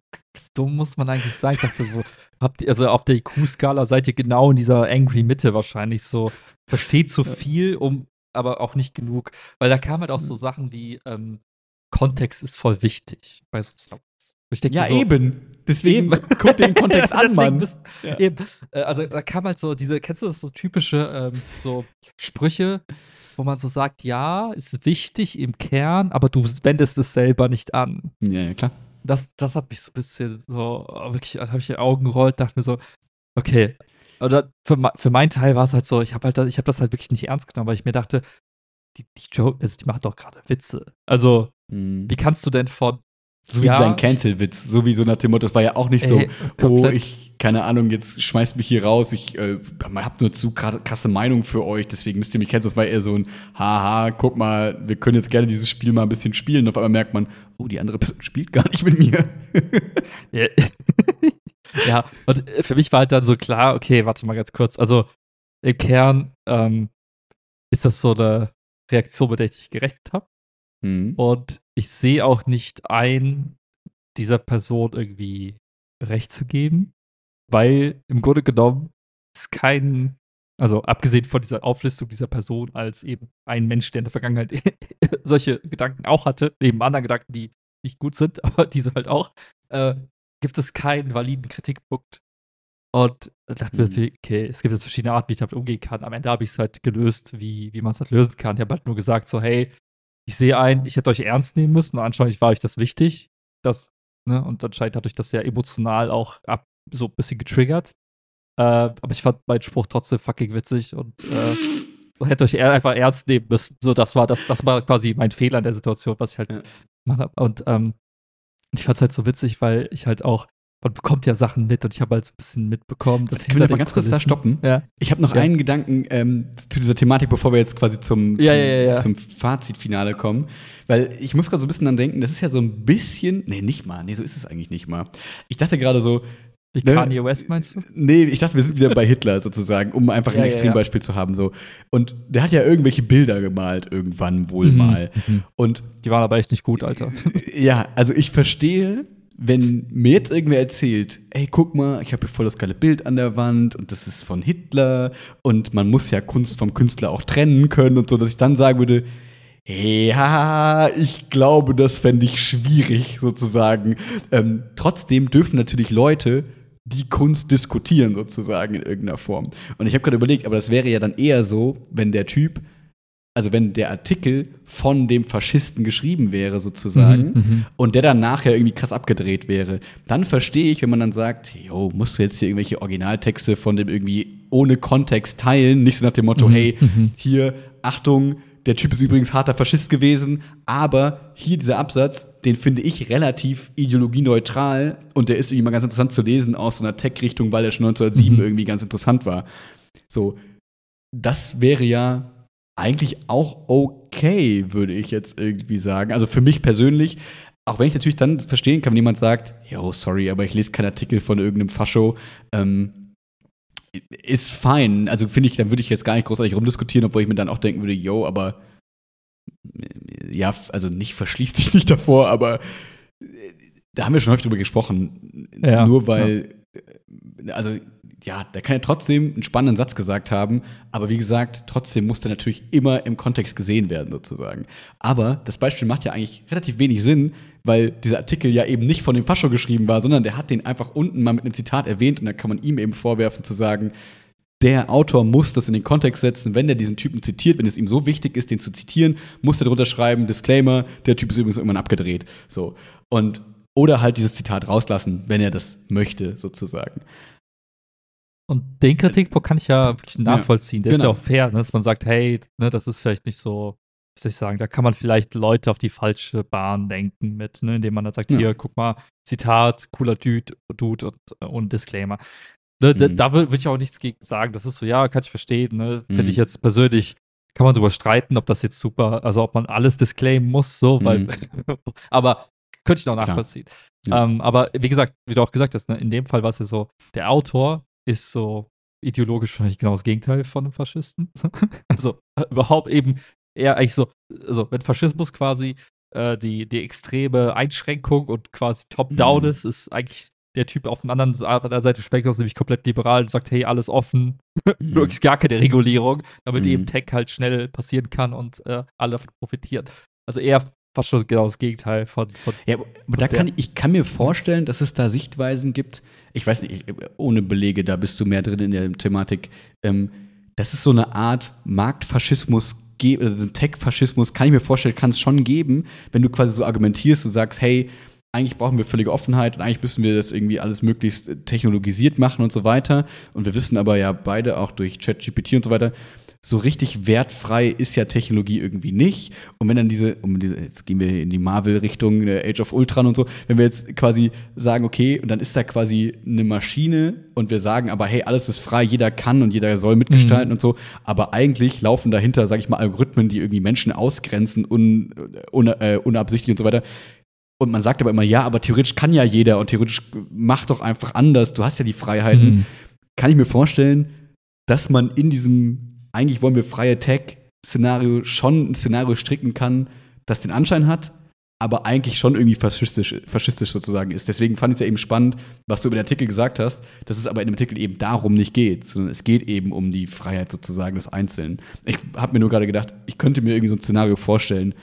dumm muss man eigentlich sein? Ich dachte so, habt ihr, also auf der IQ-Skala seid ihr genau in dieser Angry Mitte wahrscheinlich so, versteht so viel, um, aber auch nicht genug. Weil da kamen halt auch so Sachen wie, ähm, Kontext ist voll wichtig bei so Sachen. Ja, so, eben. Deswegen eben. guck den Kontext an, Mann. Bist, ja. eben, äh, also da kam halt so diese, kennst du das so typische ähm, so Sprüche, wo man so sagt, ja, ist wichtig im Kern, aber du wendest es selber nicht an. Ja, ja klar. Das, das hat mich so ein bisschen so, wirklich, habe ich die Augen gerollt, dachte mir so, okay. Oder für, für meinen Teil war es halt so, ich habe halt, ich habe das halt wirklich nicht ernst genommen, weil ich mir dachte, die, die Joe, also die macht doch gerade Witze. Also, mhm. wie kannst du denn von so wie ja. dein Cancel-Witz, so wie so nach dem Motto, das war ja auch nicht so, Ey, oh, ich, keine Ahnung, jetzt schmeißt mich hier raus, ich äh, hab nur zu krasse Meinung für euch, deswegen müsst ihr mich canceln. Das war eher so ein, haha, guck mal, wir können jetzt gerne dieses Spiel mal ein bisschen spielen. Auf einmal merkt man, oh, die andere Person spielt gar nicht mit mir. ja. ja, und für mich war halt dann so klar, okay, warte mal ganz kurz. Also im Kern ähm, ist das so eine Reaktion, mit der ich nicht gerechnet habe. Mhm. Und ich sehe auch nicht ein, dieser Person irgendwie Recht zu geben, weil im Grunde genommen ist kein, also abgesehen von dieser Auflistung dieser Person als eben ein Mensch, der in der Vergangenheit solche Gedanken auch hatte, neben anderen Gedanken, die nicht gut sind, aber diese halt auch, äh, gibt es keinen validen Kritikpunkt. Und da dachte ich mir, okay, es gibt jetzt verschiedene Arten, wie ich damit umgehen kann. Am Ende habe ich es halt gelöst, wie, wie man es halt lösen kann. Ich habe halt nur gesagt, so, hey, ich sehe ein, ich hätte euch ernst nehmen müssen. Anscheinend war euch das wichtig. Das, ne, und anscheinend hat euch das sehr emotional auch ab, so ein bisschen getriggert. Äh, aber ich fand meinen Spruch trotzdem fucking witzig und äh, hätte euch einfach ernst nehmen müssen. So, das war, das, das war quasi mein Fehler in der Situation, was ich halt ja. gemacht habe. Und ähm, ich fand es halt so witzig, weil ich halt auch man bekommt ja Sachen mit und ich habe halt so ein bisschen mitbekommen. Dass Können wir mal ganz kurz da stoppen? Ja. Ich habe noch ja. einen Gedanken ähm, zu dieser Thematik, bevor wir jetzt quasi zum, zum, ja, zum Fazitfinale kommen. Weil ich muss gerade so ein bisschen dann denken, das ist ja so ein bisschen, nee, nicht mal, nee, so ist es eigentlich nicht mal. Ich dachte gerade so, wie ne? Kanye West meinst du? Nee, ich dachte, wir sind wieder bei Hitler sozusagen, um einfach ein ja, Extrembeispiel ja, ja. zu haben. So. Und der hat ja irgendwelche Bilder gemalt, irgendwann wohl mhm. mal. Mhm. Und Die waren aber echt nicht gut, Alter. Ja, also ich verstehe, wenn mir jetzt irgendwer erzählt, ey, guck mal, ich habe hier voll das geile Bild an der Wand und das ist von Hitler und man muss ja Kunst vom Künstler auch trennen können und so, dass ich dann sagen würde, ja, ich glaube, das fände ich schwierig sozusagen. Ähm, trotzdem dürfen natürlich Leute die Kunst diskutieren sozusagen in irgendeiner Form. Und ich habe gerade überlegt, aber das wäre ja dann eher so, wenn der Typ also wenn der Artikel von dem Faschisten geschrieben wäre sozusagen mhm, mhm, und der dann nachher irgendwie krass abgedreht wäre, dann verstehe ich, wenn man dann sagt, jo, musst du jetzt hier irgendwelche Originaltexte von dem irgendwie ohne Kontext teilen. Nicht so nach dem Motto, Mhm, hey, mhm. hier, Achtung, der Typ ist übrigens harter Faschist gewesen, aber hier dieser Absatz, den finde ich relativ ideologieneutral und der ist irgendwie mal ganz interessant zu lesen aus so einer Tech-Richtung, weil er schon 1907 Mhm. irgendwie ganz interessant war. So, das wäre ja eigentlich auch okay, würde ich jetzt irgendwie sagen. Also für mich persönlich, auch wenn ich natürlich dann verstehen kann, wenn jemand sagt, yo, sorry, aber ich lese keinen Artikel von irgendeinem Fascho, ähm, ist fein. Also finde ich, dann würde ich jetzt gar nicht großartig rumdiskutieren, obwohl ich mir dann auch denken würde, yo, aber äh, ja, also nicht verschließt dich nicht davor, aber äh, da haben wir schon häufig drüber gesprochen. Ja, Nur weil, äh, also ja, der kann ja trotzdem einen spannenden Satz gesagt haben, aber wie gesagt, trotzdem muss der natürlich immer im Kontext gesehen werden, sozusagen. Aber das Beispiel macht ja eigentlich relativ wenig Sinn, weil dieser Artikel ja eben nicht von dem Fascho geschrieben war, sondern der hat den einfach unten mal mit einem Zitat erwähnt und da kann man ihm eben vorwerfen zu sagen, der Autor muss das in den Kontext setzen, wenn er diesen Typen zitiert, wenn es ihm so wichtig ist, den zu zitieren, muss er drunter schreiben, Disclaimer, der Typ ist übrigens irgendwann abgedreht. So. Und, oder halt dieses Zitat rauslassen, wenn er das möchte, sozusagen. Und den Kritikpunkt kann ich ja wirklich nachvollziehen. Der ist genau. ja auch fair, ne, dass man sagt, hey, ne, das ist vielleicht nicht so, wie soll ich sagen, da kann man vielleicht Leute auf die falsche Bahn lenken mit, ne, indem man dann sagt, Ja. hier, guck mal, Zitat, cooler Dude, Dude und, und Disclaimer. Ne, da Mhm. da würde würd ich auch nichts gegen sagen. Das ist so, ja, kann ich verstehen, ne? Finde Mhm. ich jetzt persönlich, kann man drüber streiten, ob das jetzt super, also ob man alles disclaimen muss, so, weil, Mhm. aber könnte ich noch nachvollziehen. Ja. Ähm, aber wie gesagt, wie du auch gesagt hast, ne, in dem Fall war es ja so, der Autor ist so ideologisch wahrscheinlich genau das Gegenteil von einem Faschisten. also äh, überhaupt eben eher eigentlich so, also wenn Faschismus quasi äh, die, die extreme Einschränkung und quasi top-down Mhm. ist, ist eigentlich der Typ auf, dem anderen, auf der anderen Seite des Spektrums nämlich komplett liberal und sagt, hey, alles offen, Mhm. wirklich gar keine Regulierung, damit Mhm. eben Tech halt schnell passieren kann und äh, alle davon profitieren. Also eher fast schon genau das Gegenteil von, von Ja, aber da kann ich, ich kann mir vorstellen, dass es da Sichtweisen gibt. Ich weiß nicht, ich, ohne Belege, da bist du mehr drin in der Thematik. Ähm, dass es so eine Art Marktfaschismus gibt, also Tech-Faschismus, kann ich mir vorstellen, kann es schon geben, wenn du quasi so argumentierst und sagst, hey, eigentlich brauchen wir völlige Offenheit und eigentlich müssen wir das irgendwie alles möglichst äh, technologisiert machen und so weiter. Und wir wissen aber ja beide auch durch ChatGPT und so weiter, so richtig wertfrei ist ja Technologie irgendwie nicht. Und wenn dann diese, um diese jetzt gehen wir in die Marvel-Richtung, äh, Age of Ultron und so, wenn wir jetzt quasi sagen, okay, und dann ist da quasi eine Maschine und wir sagen aber, hey, alles ist frei, jeder kann und jeder soll mitgestalten Mhm. und so, aber eigentlich laufen dahinter, sag ich mal, Algorithmen, die irgendwie Menschen ausgrenzen, un, un, äh, unabsichtlich und so weiter. Und man sagt aber immer, ja, aber theoretisch kann ja jeder und theoretisch mach doch einfach anders, du hast ja die Freiheiten Mhm. kann ich mir vorstellen, dass man in diesem eigentlich wollen wir freie Tech-Szenario schon ein Szenario stricken kann, das den Anschein hat, aber eigentlich schon irgendwie faschistisch, faschistisch sozusagen ist. Deswegen fand ich es ja eben spannend, was du über den Artikel gesagt hast, dass es aber in dem Artikel eben darum nicht geht, sondern es geht eben um die Freiheit sozusagen des Einzelnen. Ich habe mir nur gerade gedacht, ich könnte mir irgendwie so ein Szenario vorstellen,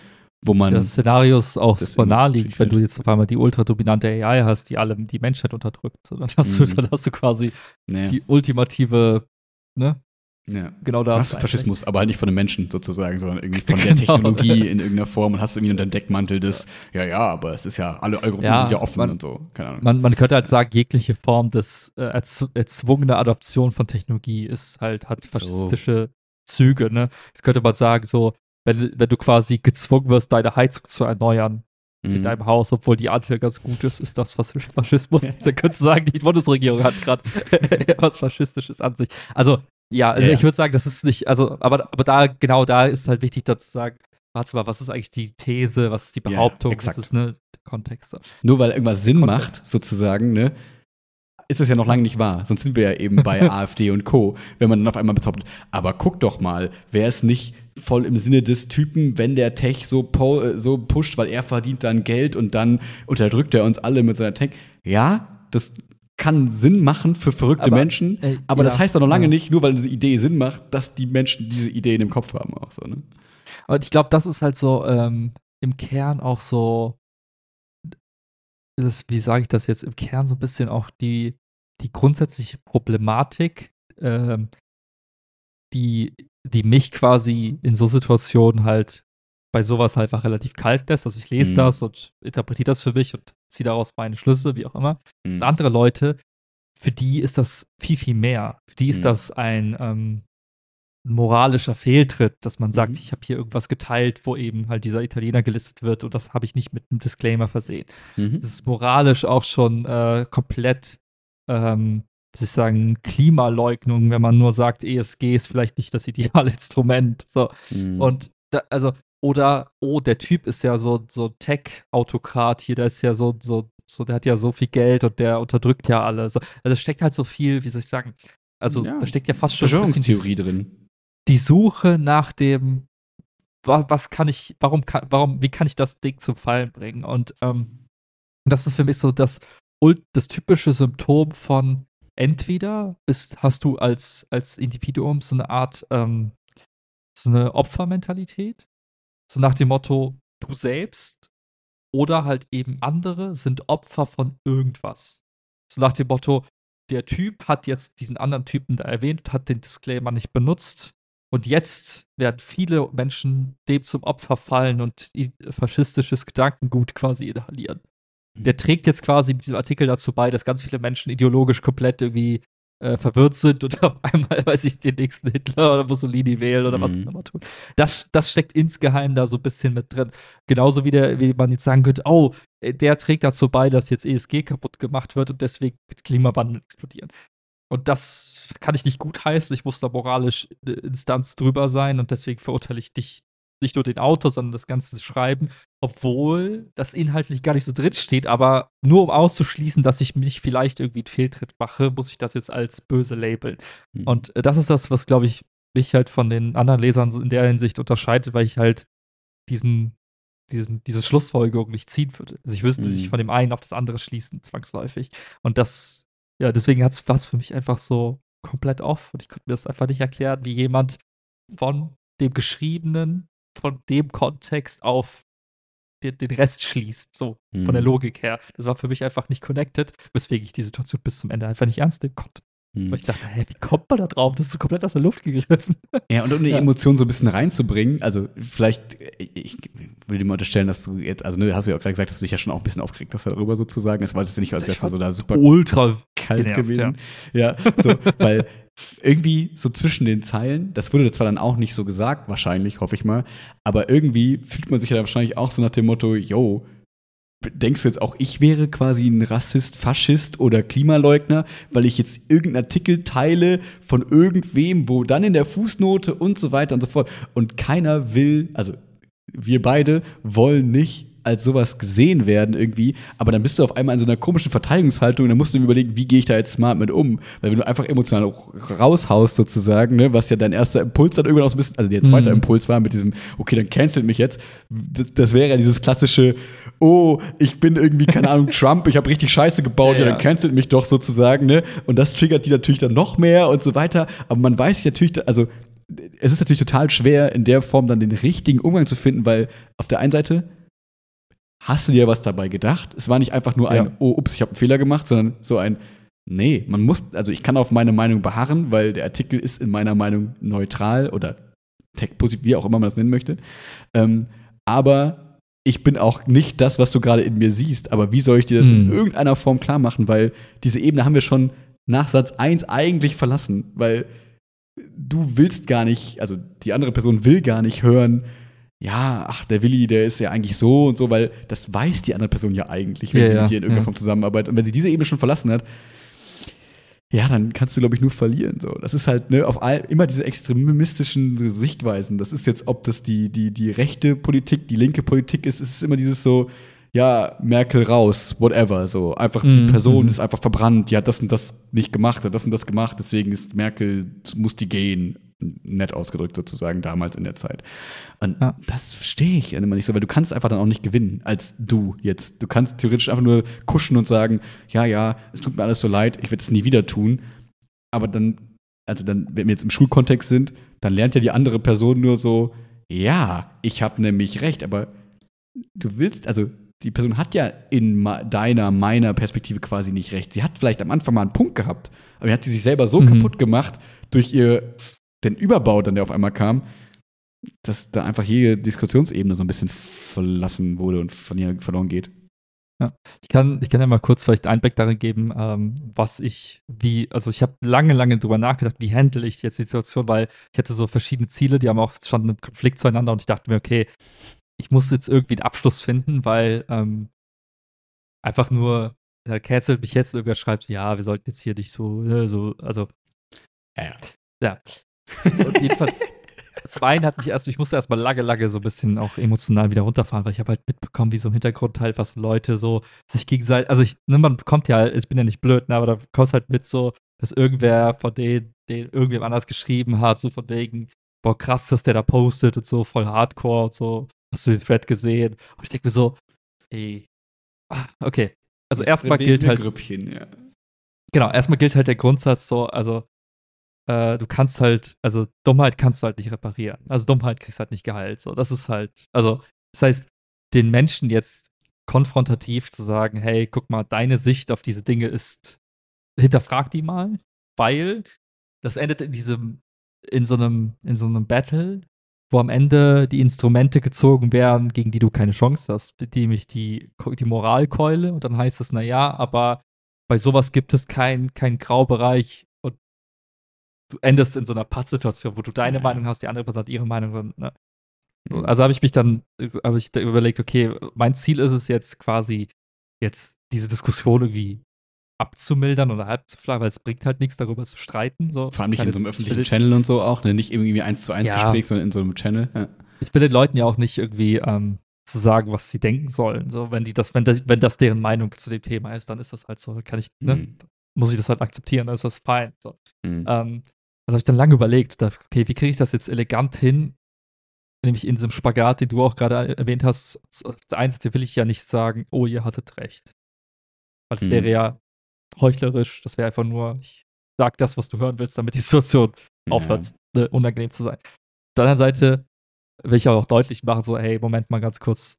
wo man Das Szenario ist auch immer naheliegend, wenn du jetzt auf einmal die ultradominante AI hast, die alle die Menschheit unterdrückt. So, Dann hast, Mhm. du, dann hast du quasi nee, die ultimative, ne? Ja. Genau da. hast du Faschismus, aber halt nicht von einem Menschen sozusagen, sondern irgendwie von der Genau. Technologie in irgendeiner Form und hast irgendwie unter dem Deckmantel des, ja, ja, aber es ist ja, alle Algorithmen Ja, sind ja offen man- und so. Keine Ahnung. Man, man könnte halt sagen, jegliche Form des äh, erzw erzwungene Adoption von Technologie ist halt, hat faschistische Züge, ne? Jetzt könnte man sagen, so, wenn, wenn du quasi gezwungen wirst, deine Heizung zu erneuern in Mhm. deinem Haus, obwohl die Art ganz gut ist, ist das Fas- Faschismus. Dann könntest du sagen, die Bundesregierung hat gerade was Faschistisches an sich. Also, ja, also Ja, ja. ich würde sagen, das ist nicht, also, aber, aber da, genau da ist halt wichtig, dazu zu sagen, warte mal, was ist eigentlich die These, was ist die Ja, Behauptung, exakt. was ist ne, der Kontext. Nur weil irgendwas Sinn Kontext. macht, sozusagen, ne, ist das ja noch lange nicht wahr. Sonst sind wir ja eben bei AfD und Co., wenn man dann auf einmal bezaubert. Aber guck doch mal, wäre es nicht voll im Sinne des Typen, wenn der Tech so, äh, so pusht, weil er verdient dann Geld und dann unterdrückt er uns alle mit seiner Tech. Ja, das kann Sinn machen für verrückte Aber, Menschen, äh, aber ja, das heißt doch noch lange ja. nicht, nur weil diese Idee Sinn macht, dass die Menschen diese Ideen im Kopf haben auch so, ne? Und ich glaube, das ist halt so ähm, im Kern auch so, ist wie sage ich das jetzt, im Kern so ein bisschen auch die, die grundsätzliche Problematik, ähm, die, die mich quasi in so Situationen halt bei sowas halt einfach relativ kalt lässt. Also ich lese Mhm. das und interpretiere das für mich und ziehe daraus meine Schlüsse, wie auch immer. Mhm. Und andere Leute, für die ist das viel, viel mehr. Für die ist Mhm. das ein ähm, moralischer Fehltritt, dass man sagt, Mhm. ich habe hier irgendwas geteilt, wo eben halt dieser Italiener gelistet wird und das habe ich nicht mit einem Disclaimer versehen. Mhm. Das ist moralisch auch schon äh, komplett, ähm, sagen, Klimaleugnung, wenn man nur sagt, ESG ist vielleicht nicht das ideale Instrument. So. Mhm. Und da, also, oder, oh, der Typ ist ja so, so Tech-Autokrat hier, der ist ja so, so, so, der hat ja so viel Geld und der unterdrückt ja alle. So. Also es steckt halt so viel, wie soll ich sagen, also Ja, da steckt ja fast schon so ein bisschen Verschwörungstheorie die, drin. die Suche nach dem, was, was kann ich, warum kann, warum, wie kann ich das Ding zum Fallen bringen? Und ähm, das ist für mich so das, das typische Symptom von entweder bist, hast du als, als Individuum so eine Art, ähm, so eine Opfermentalität, so nach dem Motto, du selbst oder halt eben andere sind Opfer von irgendwas. So nach dem Motto, der Typ hat jetzt diesen anderen Typen da erwähnt, hat den Disclaimer nicht benutzt und jetzt werden viele Menschen dem zum Opfer fallen und i- faschistisches Gedankengut quasi inhalieren. Der trägt jetzt quasi mit diesem Artikel dazu bei, dass ganz viele Menschen ideologisch komplett irgendwie äh, verwirrt sind und auf einmal, weiß ich, den nächsten Hitler oder Mussolini wählen oder was Mhm. auch immer tun. Das, das steckt insgeheim da so ein bisschen mit drin. Genauso wie, der, wie man jetzt sagen könnte, oh, der trägt dazu bei, dass jetzt ESG kaputt gemacht wird und deswegen wird Klimawandel explodieren. Und das kann ich nicht gutheißen. Ich muss da moralisch Instanz drüber sein und deswegen verurteile ich dich nicht nur den Autor, sondern das ganze Schreiben, obwohl das inhaltlich gar nicht so drin steht, aber nur um auszuschließen, dass ich mich vielleicht irgendwie einen Fehltritt mache, muss ich das jetzt als böse labeln. Mhm. Und äh, das ist das, was, glaube ich, mich halt von den anderen Lesern in der Hinsicht unterscheidet, weil ich halt diesen, diesen, diese Schlussfolgerung nicht ziehen würde. Also ich wüsste Mhm. nicht von dem einen auf das andere schließen, zwangsläufig. Und das, ja, deswegen hat es für mich einfach so komplett off und ich konnte mir das einfach nicht erklären, wie jemand von dem Geschriebenen, von dem Kontext auf den, den Rest schließt, so von der Mhm. Logik her. Das war für mich einfach nicht connected, weswegen ich die Situation bis zum Ende einfach nicht ernst nehmen konnte. Mhm. Weil ich dachte, hä, wie kommt man da drauf? Das ist so komplett aus der Luft gegriffen. Ja, und um die Ja. Emotion so ein bisschen reinzubringen, also vielleicht, äh, ich würde dir mal unterstellen, dass du jetzt, also ne, hast du ja auch gerade gesagt, dass du dich ja schon auch ein bisschen aufgeregt hast darüber sozusagen. Es war jetzt nicht, als wärst du so da super Ultra. kalt gewesen. Ja, so, weil irgendwie so zwischen den Zeilen, das wurde zwar dann auch nicht so gesagt, wahrscheinlich, hoffe ich mal, aber irgendwie fühlt man sich ja wahrscheinlich auch so nach dem Motto, yo, denkst du jetzt auch, ich wäre quasi ein Rassist, Faschist oder Klimaleugner, weil ich jetzt irgendeinen Artikel teile von irgendwem, wo dann in der Fußnote und so weiter und so fort. Und keiner will, also wir beide wollen nicht als sowas gesehen werden irgendwie, aber dann bist du auf einmal in so einer komischen Verteidigungshaltung und dann musst du überlegen, wie gehe ich da jetzt smart mit um? Weil wenn du einfach emotional raushaust sozusagen, ne, was ja dein erster Impuls dann irgendwann auch so ein bisschen, also der zweite Mhm. Impuls war mit diesem, okay, dann cancelt mich jetzt, das, das wäre ja dieses klassische, oh, ich bin irgendwie, keine Ahnung, Trump, ich habe richtig Scheiße gebaut, ja, Ja, dann cancelt mich doch sozusagen, ne? Und das triggert die natürlich dann noch mehr und so weiter, aber man weiß natürlich, also es ist natürlich total schwer, in der Form dann den richtigen Umgang zu finden, weil auf der einen Seite hast du dir was dabei gedacht. Es war nicht einfach nur ein, Ja. oh, ups, ich habe einen Fehler gemacht, sondern so ein, nee, man muss, also ich kann auf meine Meinung beharren, weil der Artikel ist in meiner Meinung neutral oder tech-positiv, wie auch immer man das nennen möchte. Ähm, aber ich bin auch nicht das, was du gerade in mir siehst. Aber wie soll ich dir das in Hm. irgendeiner Form klar machen? Weil diese Ebene haben wir schon nach Satz 1 eigentlich verlassen, weil du willst gar nicht, also die andere Person will gar nicht hören, ja, ach, der Willi, der ist ja eigentlich so und so, weil das weiß die andere Person ja eigentlich, wenn Ja, sie mit dir in irgendeiner. Form zusammenarbeitet. Und wenn sie diese Ebene schon verlassen hat, ja, dann kannst du, glaube ich, nur verlieren. So. Das ist halt ne, auf all, immer diese extremistischen Sichtweisen. Das ist jetzt, ob das die, die, die rechte Politik, die linke Politik ist, es ist immer dieses so, ja, Merkel raus, whatever. So. Einfach die Mhm, Person mhm. ist einfach verbrannt, die hat das und das nicht gemacht, hat das und das gemacht, deswegen ist Merkel, muss die gehen. Nett ausgedrückt sozusagen damals in der Zeit. Und Ja. das verstehe ich immer nicht so, weil du kannst einfach dann auch nicht gewinnen als du jetzt. Du kannst theoretisch einfach nur kuschen und sagen, ja, ja, es tut mir alles so leid, ich werde es nie wieder tun. Aber dann, also dann, wenn wir jetzt im Schulkontext sind, dann lernt ja die andere Person nur so, ja, ich habe nämlich recht, aber du willst, also die Person hat ja in deiner, meiner Perspektive quasi nicht recht. Sie hat vielleicht am Anfang mal einen Punkt gehabt, aber die hat sie sich selber so Mhm. kaputt gemacht durch ihr den Überbau, dann der auf einmal kam, dass da einfach jede Diskussionsebene so ein bisschen verlassen wurde und von ihr verloren geht. Ja. Ich kann, ich kann ja mal kurz vielleicht Einblick darin geben, ähm, was ich, wie, also ich habe lange, lange drüber nachgedacht, wie handle ich jetzt die Situation, weil ich hatte so verschiedene Ziele, die haben auch schon einen Konflikt zueinander und ich dachte mir, okay, ich muss jetzt irgendwie einen Abschluss finden, weil ähm, einfach nur, er cancelt mich jetzt, irgendwer schreibt, ja, wir sollten jetzt hier nicht so, ne, so, also. Ja, ja. Ja. Und jedenfalls, einen hat mich erst, ich musste erstmal lange, lange so ein bisschen auch emotional wieder runterfahren, weil ich habe halt mitbekommen, wie so im Hintergrund halt, was Leute so sich gegenseitig, also ich, ne, man bekommt ja, ich bin ja nicht blöd, ne, aber da kommst halt mit so, dass irgendwer von denen, den irgendjemand anders geschrieben hat, so von wegen, boah, krass, dass der da postet und so, voll hardcore und so. Hast du den Thread gesehen? Und ich denke mir so, ey, ah, okay. Also erstmal gilt halt. Grüppchen, ja. Genau, erstmal gilt halt der Grundsatz so, also äh, du kannst halt, also Dummheit kannst du halt nicht reparieren. Also Dummheit kriegst halt nicht geheilt. So, das ist halt, also, das heißt, den Menschen jetzt konfrontativ zu sagen, hey, guck mal, deine Sicht auf diese Dinge ist, hinterfrag die mal, weil das endet in diesem, in so einem, in so einem Battle, wo am Ende die Instrumente gezogen werden, gegen die du keine Chance hast, nämlich die, die Moralkeule und dann heißt es, naja, aber bei sowas gibt es keinen kein Graubereich du endest in so einer Pattsituation, wo du deine ja. Meinung hast, die andere Person hat ihre Meinung. Ne? So, mhm. also habe ich mich dann, habe ich da überlegt, okay, mein Ziel ist es jetzt quasi, jetzt diese Diskussion irgendwie abzumildern oder halb zu flach, weil es bringt halt nichts, darüber zu streiten. So. Vor allem nicht in so einem öffentlichen Channel und so auch, ne? nicht irgendwie eins zu eins ja. Gespräch, sondern in so einem Channel. Ja. Ich will den Leuten ja auch nicht irgendwie ähm, zu sagen, was sie denken sollen. So, wenn die das, wenn das, wenn das deren Meinung zu dem Thema ist, dann ist das halt so, kann ich, ne, mhm. muss ich das halt akzeptieren, dann ist das fein. So. Mhm. Ähm, also habe ich dann lange überlegt, dachte, okay, wie kriege ich das jetzt elegant hin? Nämlich in diesem Spagat, den du auch gerade erwähnt hast. Auf der einen Seite will ich ja nicht sagen, oh, ihr hattet recht. Weil das hm. wäre ja heuchlerisch, das wäre einfach nur, ich sag das, was du hören willst, damit die Situation ja. aufhört, äh, unangenehm zu sein. Auf der anderen Seite will ich auch deutlich machen, so, hey, Moment mal ganz kurz,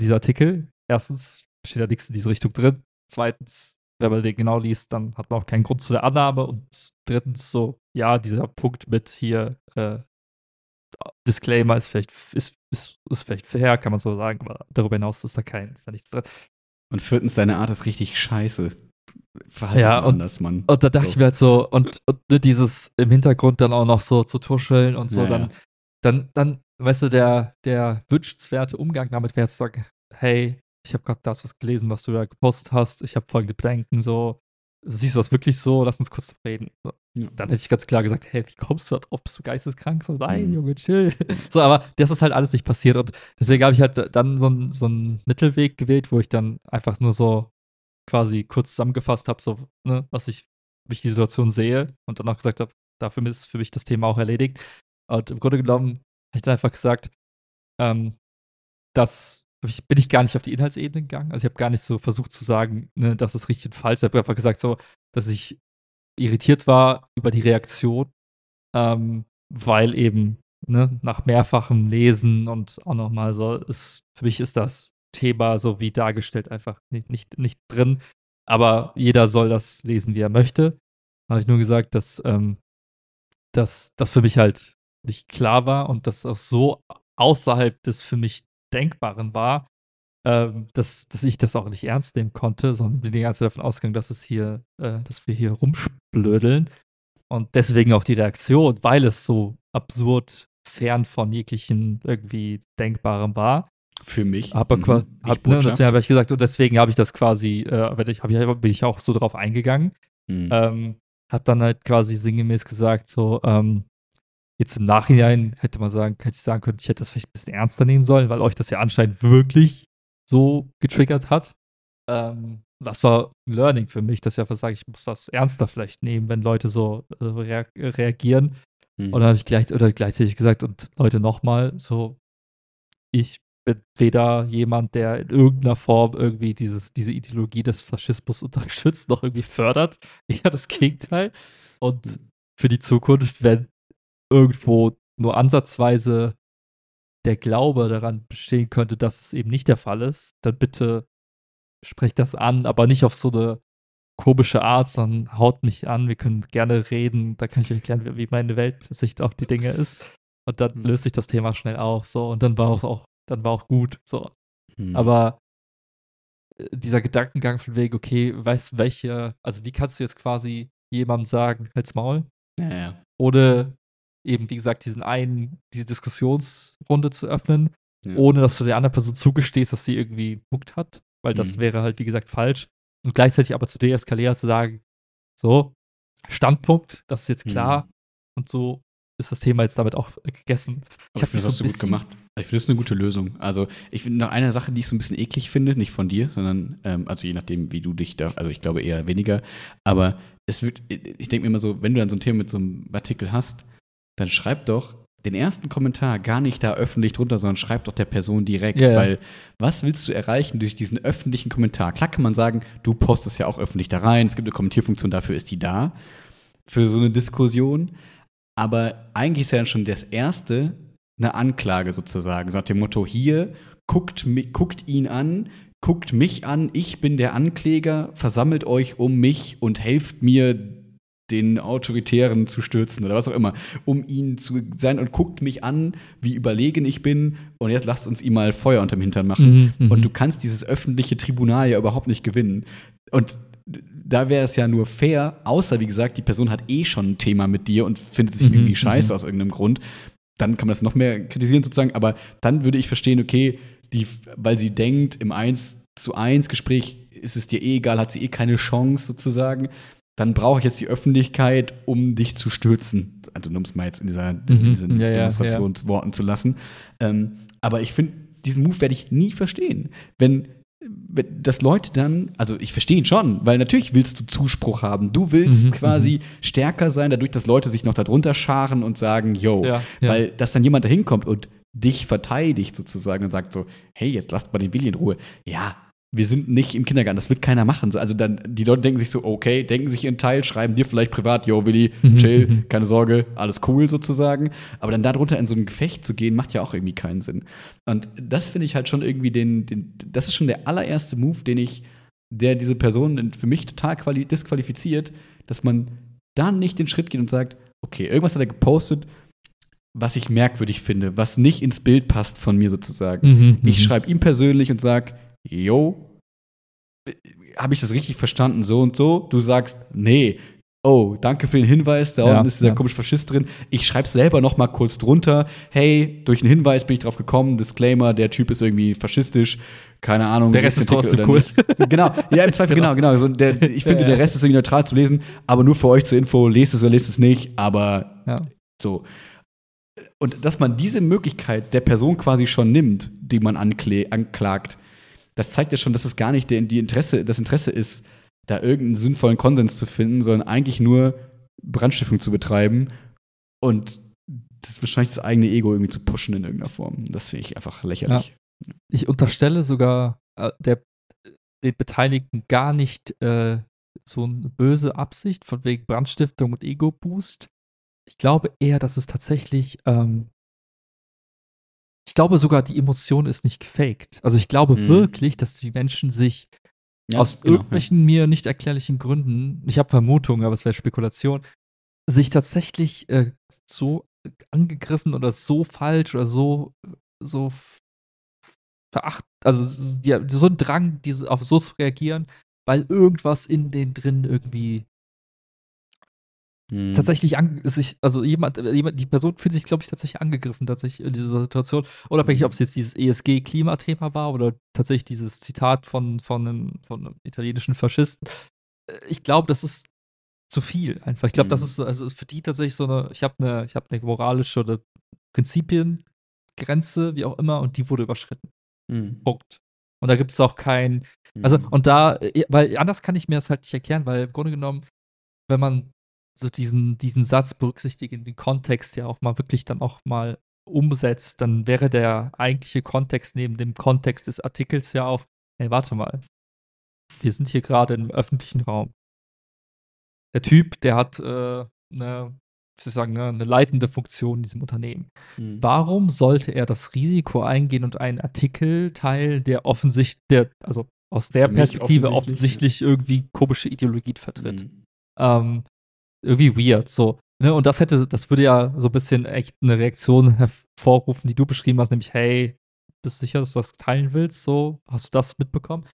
dieser Artikel, erstens steht da nichts in diese Richtung drin. Zweitens, wenn man den genau liest, dann hat man auch keinen Grund zu der Annahme. Und drittens so, ja, dieser Punkt mit hier, äh, Disclaimer ist vielleicht, ist, ist, ist vielleicht fair, kann man so sagen, aber darüber hinaus ist da kein, ist da nichts drin. Und viertens, deine Art ist richtig scheiße. Verhalten ja, und, anders, Mann. Und da dachte so. ich mir halt so, und, und ne, dieses im Hintergrund dann auch noch so zu tuscheln und so, ja, dann, ja. dann, dann, weißt du, der, der wünschenswerte Umgang damit wäre jetzt so, hey, ich habe gerade das was gelesen, was du da gepostet hast, ich habe folgende Bedenken, so, siehst du das wirklich so, lass uns kurz reden. So. Ja. Dann hätte ich ganz klar gesagt, hey, wie kommst du da drauf, bist du geisteskrank? So, nein, mhm. Junge, chill. so, aber das ist halt alles nicht passiert und deswegen habe ich halt dann so, ein, so einen Mittelweg gewählt, wo ich dann einfach nur so quasi kurz zusammengefasst habe, so, ne, was ich, wie ich die Situation sehe und dann auch gesagt habe, dafür ist für mich das Thema auch erledigt. Und im Grunde genommen habe ich dann einfach gesagt, ähm, dass ich, bin ich gar nicht auf die Inhaltsebene gegangen. Also ich habe gar nicht so versucht zu sagen, ne, das ist richtig und falsch. Ich habe einfach gesagt, so, dass ich irritiert war über die Reaktion, ähm, weil eben ne, nach mehrfachem Lesen und auch nochmal so, ist, für mich ist das Thema so wie dargestellt einfach nicht, nicht, nicht drin. Aber jeder soll das lesen, wie er möchte. Habe ich nur gesagt, dass ähm, das für mich halt nicht klar war und das auch so außerhalb des für mich Denkbaren war, ähm, dass, dass ich das auch nicht ernst nehmen konnte, sondern bin die ganze Zeit davon ausgegangen, dass es hier, äh, dass wir hier rumsplödeln. Und deswegen auch die Reaktion, weil es so absurd fern von jeglichen irgendwie Denkbarem war. Für mich. Aber mhm. hab, ne, deswegen habe ich gesagt, und deswegen habe ich das quasi, äh, ich, ich, bin ich auch so drauf eingegangen. Mhm. Ähm, hab dann halt quasi sinngemäß gesagt, so, ähm, Jetzt im Nachhinein hätte man sagen, hätte ich sagen können, ich hätte das vielleicht ein bisschen ernster nehmen sollen, weil euch das ja anscheinend wirklich so getriggert hat. Ähm, das war ein Learning für mich, dass ich einfach sage, ich muss das ernster vielleicht nehmen, wenn Leute so äh, rea reagieren. Mhm. Und dann habe ich gleich, oder gleichzeitig gesagt, und Leute nochmal, so, ich bin weder jemand, der in irgendeiner Form irgendwie dieses, diese Ideologie des Faschismus unterstützt, noch irgendwie fördert. Eher das Gegenteil. Und hm. für die Zukunft, wenn irgendwo nur ansatzweise der Glaube daran bestehen könnte, dass es eben nicht der Fall ist, dann bitte sprecht das an, aber nicht auf so eine komische Art, sondern haut mich an, wir können gerne reden, da kann ich euch erklären, wie meine Weltsicht auf die Dinge ist. Und dann mhm. löst sich das Thema schnell auf, so, und dann war auch, auch dann war auch gut, so. Mhm. Aber äh, dieser Gedankengang von wegen, okay, weißt welche, also wie kannst du jetzt quasi jemandem sagen, halt's Maul? Ja, ja. Ohne eben, wie gesagt, diesen einen, diese Diskussionsrunde zu öffnen, Ja. ohne dass du der anderen Person zugestehst, dass sie irgendwie muckt hat, weil das Mhm. wäre halt, wie gesagt, falsch. Und gleichzeitig aber zu deeskalieren, zu sagen, so, Standpunkt, das ist jetzt klar. Mhm. Und so ist das Thema jetzt damit auch gegessen. Hab ich finde, das hast du gut gemacht. Ich finde, das ist eine gute Lösung. Also, ich finde noch eine Sache, die ich so ein bisschen eklig finde, nicht von dir, sondern, ähm, also je nachdem, wie du dich da, also ich glaube eher weniger, aber es wird, ich denke mir immer so, wenn du dann so ein Thema mit so einem Artikel hast, dann schreib doch den ersten Kommentar gar nicht da öffentlich drunter, sondern schreib doch der Person direkt, ja. weil was willst du erreichen durch diesen öffentlichen Kommentar? Klar kann man sagen, du postest ja auch öffentlich da rein, es gibt eine Kommentierfunktion, dafür ist die da, für so eine Diskussion, aber eigentlich ist ja dann schon das erste eine Anklage sozusagen, so nach dem Motto, hier, guckt, guckt ihn an, guckt mich an, ich bin der Ankläger, versammelt euch um mich und helft mir, den Autoritären zu stürzen oder was auch immer, um ihn zu sein und guckt mich an, wie überlegen ich bin und jetzt lasst uns ihm mal Feuer unterm Hintern machen. Mhm, mhm. Und du kannst dieses öffentliche Tribunal ja überhaupt nicht gewinnen. Und da wäre es ja nur fair, außer wie gesagt, die Person hat eh schon ein Thema mit dir und findet sich Mhm, irgendwie scheiße mhm. aus irgendeinem Grund. Dann kann man das noch mehr kritisieren sozusagen, aber dann würde ich verstehen, okay, die, weil sie denkt, im 1 zu 1 Gespräch ist es dir eh egal, hat sie eh keine Chance sozusagen. Dann brauche ich jetzt die Öffentlichkeit, um dich zu stürzen. Also, um es mal jetzt in, dieser, in Mhm, diesen ja, ja, Demonstrationsworten zu lassen. Ähm, aber ich finde, diesen Move werde ich nie verstehen. Wenn, wenn dass Leute dann, also ich verstehe ihn schon, weil natürlich willst du Zuspruch haben. Du willst Mhm, quasi stärker sein, dadurch, dass Leute sich noch darunter scharen und sagen, yo, Ja, ja. weil dass dann jemand da hinkommt und dich verteidigt sozusagen und sagt so, hey, jetzt lasst mal den Willi in Ruhe. Ja, wir sind nicht im Kindergarten, das wird keiner machen. So, Also dann, die Leute denken sich so, okay, denken sich ihren Teil, schreiben dir vielleicht privat, yo, Willi, Mhm, chill, mhm. keine Sorge, alles cool sozusagen. Aber dann darunter in so ein Gefecht zu gehen, macht ja auch irgendwie keinen Sinn. Und das finde ich halt schon irgendwie den, den, das ist schon der allererste Move, den ich, der diese Person für mich total quali disqualifiziert, dass man dann nicht den Schritt geht und sagt, okay, irgendwas hat er gepostet, was ich merkwürdig finde, was nicht ins Bild passt von mir sozusagen. Mhm, Ich schreibe ihm persönlich und sag, yo, habe ich das richtig verstanden, so und so? Du sagst, nee. Oh, danke für den Hinweis. Da Ja, unten ist dieser ja. komische Faschist drin. Ich schreibe selber noch mal kurz drunter. Hey, durch einen Hinweis bin ich drauf gekommen. Disclaimer: Der Typ ist irgendwie faschistisch. Keine Ahnung. Der Rest ist trotzdem cool. nicht. Genau. Ja, im Zweifel genau, genau. So, der, ich finde, Ja, der Rest ist irgendwie neutral zu lesen. Aber nur für euch zur Info: Lest es oder lest es nicht. Aber so. Und dass man diese Möglichkeit der Person quasi schon nimmt, die man ankle anklagt, das zeigt ja schon, dass es gar nicht der, die Interesse, das Interesse ist, da irgendeinen sinnvollen Konsens zu finden, sondern eigentlich nur Brandstiftung zu betreiben und das wahrscheinlich das eigene Ego irgendwie zu pushen in irgendeiner Form. Das finde ich einfach lächerlich. Ich unterstelle sogar äh, der, den Beteiligten gar nicht äh, so eine böse Absicht von wegen Brandstiftung und Ego-Boost. Ich glaube eher, dass es tatsächlich, ähm, ich glaube sogar, die Emotion ist nicht gefaked. Also ich glaube Mhm. wirklich, dass die Menschen sich Ja, aus genau, irgendwelchen mir nicht erklärlichen Gründen, ich habe Vermutungen, aber es wäre Spekulation, sich tatsächlich äh, so angegriffen oder so falsch oder so, so veracht, also so ein Drang, diese, auf so zu reagieren, weil irgendwas in denen drin irgendwie Mhm. tatsächlich an, sich, also jemand, äh, jemand, die Person fühlt sich, glaube ich, tatsächlich angegriffen, tatsächlich in dieser Situation. Unabhängig, Mhm. ob es jetzt dieses ESG-Klimathema war oder tatsächlich dieses Zitat von, von, einem, von einem italienischen Faschisten. Äh, Ich glaube, das ist zu viel einfach. Ich glaube, das Mhm. ist also für die tatsächlich so eine, ich habe eine, ich habe eine moralische oder Prinzipiengrenze, wie auch immer, und die wurde überschritten. Mhm. Punkt. Und da gibt es auch kein, also, Mhm. und da, äh, weil anders kann ich mir das halt nicht erklären, weil im Grunde genommen, wenn man so diesen, diesen Satz berücksichtigt, in den Kontext ja auch mal wirklich dann auch mal umsetzt, dann wäre der eigentliche Kontext neben dem Kontext des Artikels ja auch, hey, warte mal, wir sind hier gerade im öffentlichen Raum. Der Typ, der hat äh, eine, wie soll ich sagen, ne, eine leitende Funktion in diesem Unternehmen. Mhm. Warum sollte er das Risiko eingehen und einen Artikel teilen, der offensichtlich, der, also aus der Perspektive offensichtlich, offensichtlich irgendwie komische Ideologie vertritt? Mhm. Ähm, irgendwie weird, so. Ne? Und das hätte, das würde ja so ein bisschen echt eine Reaktion hervorrufen, die du beschrieben hast, nämlich, hey, bist du sicher, dass du das teilen willst? So, hast du das mitbekommen?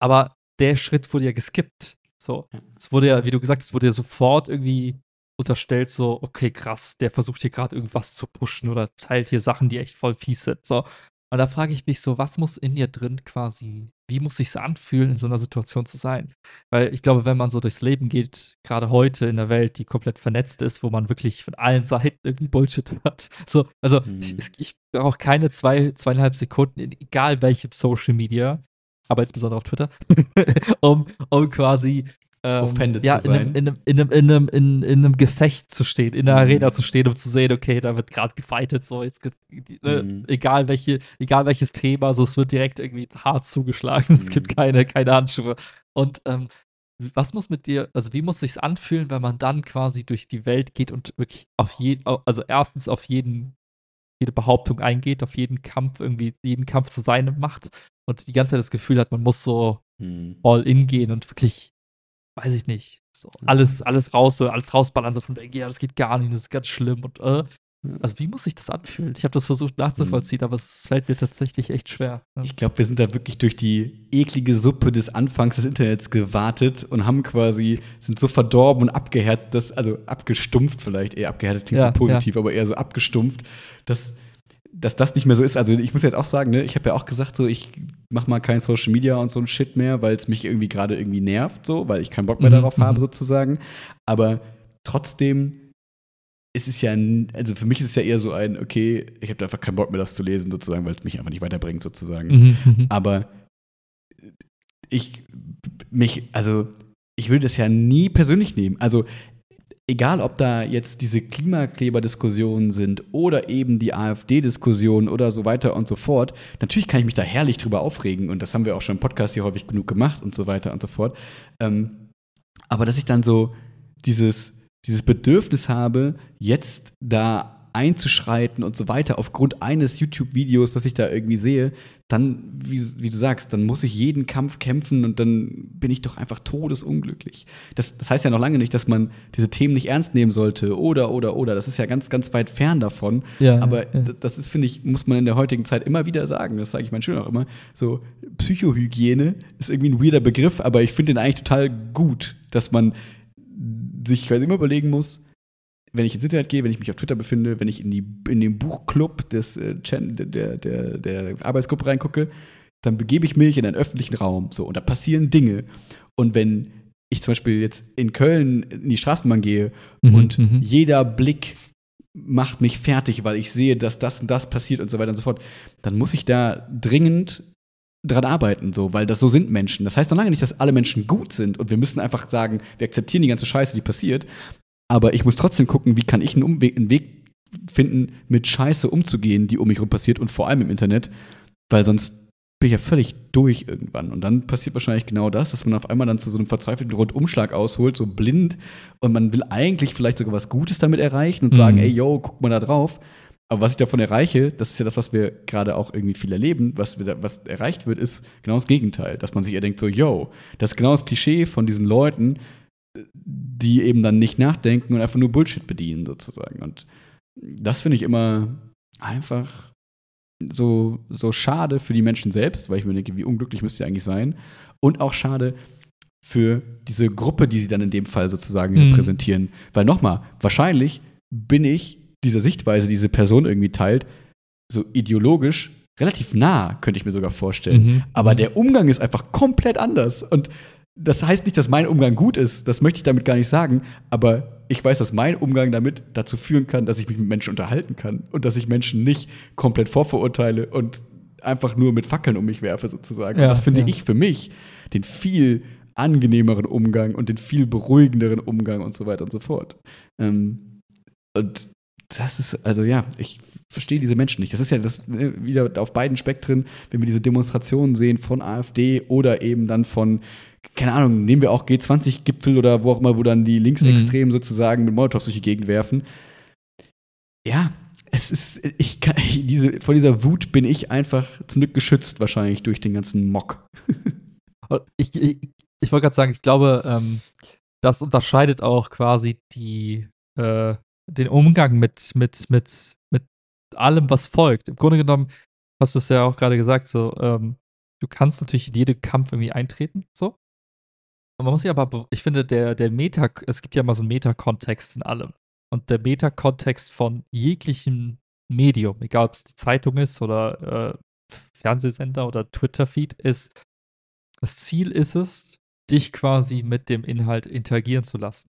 aber der Schritt wurde ja geskippt. So, es wurde ja, wie du gesagt hast, wurde ja sofort irgendwie unterstellt, so, okay, krass, der versucht hier gerade irgendwas zu pushen oder teilt hier Sachen, die echt voll fies sind. So. Und da frage ich mich so, was muss in dir drin quasi, wie muss sich's anfühlen, in so einer Situation zu sein? Weil ich glaube, wenn man so durchs Leben geht, gerade heute in der Welt, die komplett vernetzt ist, wo man wirklich von allen Seiten irgendwie Bullshit hört. So, also Mhm. ich, ich brauche keine zwei, zweieinhalb Sekunden, in egal welchem Social Media, aber insbesondere auf Twitter, um, um quasi ähm, Offended ja, zu in einem, sein. in, einem, in, einem, in, einem, in, in einem Gefecht zu stehen, in einer Mhm. Arena zu stehen, um zu sehen, okay, da wird gerade gefightet, so jetzt ne, Mhm. egal welche, egal welches Thema, so es wird direkt irgendwie hart zugeschlagen, es gibt Mhm. keine, keine Handschuhe. Und ähm, was muss mit dir, also wie muss sich's anfühlen, wenn man dann quasi durch die Welt geht und wirklich auf jeden, also erstens auf jeden, jede Behauptung eingeht, auf jeden Kampf irgendwie, jeden Kampf zu seinem macht und die ganze Zeit das Gefühl hat, man muss so Mhm. all in gehen und wirklich, weiß ich nicht, so alles, alles raus, so alles rausballern, so von wegen, ja, das geht gar nicht, das ist ganz schlimm und äh, also wie muss sich das anfühlen? Ich habe das versucht nachzuvollziehen, aber es fällt mir tatsächlich echt schwer. ne? Ich glaube, wir sind da wirklich durch die eklige Suppe des Anfangs des Internets gewartet und haben quasi, sind so verdorben und abgehärtet, dass, also abgestumpft vielleicht, eher abgehärtet klingt Ja, so positiv, aber eher so abgestumpft, dass, dass das nicht mehr so ist. Also ich muss jetzt auch sagen, ne, ich habe ja auch gesagt, so ich mach mal kein Social Media und so ein Shit mehr, weil es mich irgendwie gerade irgendwie nervt, so, weil ich keinen Bock mehr Mhm, darauf mhm. habe, sozusagen. Aber trotzdem ist es ja, n- also für mich ist es ja eher so ein, okay, ich habe da einfach keinen Bock mehr, das zu lesen, sozusagen, weil es mich einfach nicht weiterbringt, sozusagen. Mhm, mhm. Aber ich mich, also ich würde das ja nie persönlich nehmen. Also egal, ob da jetzt diese Klimakleber-Diskussionen sind oder eben die AfD-Diskussionen oder so weiter und so fort. Natürlich kann ich mich da herrlich drüber aufregen und das haben wir auch schon im Podcast hier häufig genug gemacht und so weiter und so fort. Ähm, aber dass ich dann so dieses, dieses Bedürfnis habe, jetzt da einzuschreiten und so weiter aufgrund eines YouTube-Videos, das ich da irgendwie sehe, dann, wie, wie du sagst, dann muss ich jeden Kampf kämpfen und dann bin ich doch einfach todesunglücklich. Das, das heißt ja noch lange nicht, dass man diese Themen nicht ernst nehmen sollte oder, oder, oder. Das ist ja ganz, ganz weit fern davon. Ja, Aber ja. das ist, finde ich, muss man in der heutigen Zeit immer wieder sagen. Das sage ich meinen Schülern auch immer. So, Psychohygiene ist irgendwie ein weirder Begriff, aber ich finde den eigentlich total gut, dass man sich quasi immer überlegen muss, wenn ich ins Internet gehe, wenn ich mich auf Twitter befinde, wenn ich in, die, in den Buchclub des, äh, der, der, der Arbeitsgruppe reingucke, dann begebe ich mich in einen öffentlichen Raum. So, und da passieren Dinge. Und wenn ich zum Beispiel jetzt in Köln in die Straßenbahn gehe Mhm, und mhm. jeder Blick macht mich fertig, weil ich sehe, dass das und das passiert und so weiter und so fort, dann muss ich da dringend dran arbeiten, so, weil das so sind Menschen. Das heißt noch lange nicht, dass alle Menschen gut sind und wir müssen einfach sagen, wir akzeptieren die ganze Scheiße, die passiert, aber ich muss trotzdem gucken, wie kann ich einen, Umweg, einen Weg finden, mit Scheiße umzugehen, die um mich herum passiert und vor allem im Internet, weil sonst bin ich ja völlig durch irgendwann. Und dann passiert wahrscheinlich genau das, dass man auf einmal dann zu so einem verzweifelten Rundumschlag ausholt, so blind, und man will eigentlich vielleicht sogar was Gutes damit erreichen und sagen, Mhm. ey, yo, guck mal da drauf. Aber was ich davon erreiche, das ist ja das, was wir gerade auch irgendwie viel erleben, was, wir was erreicht wird, ist genau das Gegenteil. Dass man sich eher denkt, so, yo, das ist genau das Klischee von diesen Leuten, die eben dann nicht nachdenken und einfach nur Bullshit bedienen, sozusagen. Und das finde ich immer einfach so, so schade für die Menschen selbst, weil ich mir denke, wie unglücklich müsst ihr eigentlich sein. Und auch schade für diese Gruppe, die sie dann in dem Fall sozusagen Mhm. repräsentieren. Weil nochmal, wahrscheinlich bin ich dieser Sichtweise, die diese Person irgendwie teilt, so ideologisch relativ nah, könnte ich mir sogar vorstellen. Mhm. Aber der Umgang ist einfach komplett anders. Und das heißt nicht, dass mein Umgang gut ist. Das möchte ich damit gar nicht sagen. Aber ich weiß, dass mein Umgang damit dazu führen kann, dass ich mich mit Menschen unterhalten kann und dass ich Menschen nicht komplett vorverurteile und einfach nur mit Fackeln um mich werfe, sozusagen. Ja, und das finde ja. ich für mich den viel angenehmeren Umgang und den viel beruhigenderen Umgang und so weiter und so fort. Ähm, und das ist, also ja, ich verstehe diese Menschen nicht. Das ist ja das ne, wieder auf beiden Spektren, wenn wir diese Demonstrationen sehen von AfD oder eben dann von, keine Ahnung, nehmen wir auch G20-Gipfel oder wo auch immer, wo dann die Linksextremen sozusagen mit Molotows durch die Gegend werfen. Ja, es ist, ich kann, diese, vor dieser Wut bin ich einfach zum Glück geschützt, wahrscheinlich durch den ganzen Mock. Ich, ich, ich wollte gerade sagen, ich glaube, ähm, das unterscheidet auch quasi die, äh, den Umgang mit, mit, mit, mit allem, was folgt. Im Grunde genommen hast du es ja auch gerade gesagt, so, ähm, du kannst natürlich in jeden Kampf irgendwie eintreten, so. Man muss sich aber, ich finde, der, der Meta, es gibt ja mal so einen Meta-Kontext in allem. Und der Meta-Kontext von jeglichem Medium, egal ob es die Zeitung ist oder äh, Fernsehsender oder Twitter-Feed, ist, das Ziel ist es, dich quasi mit dem Inhalt interagieren zu lassen.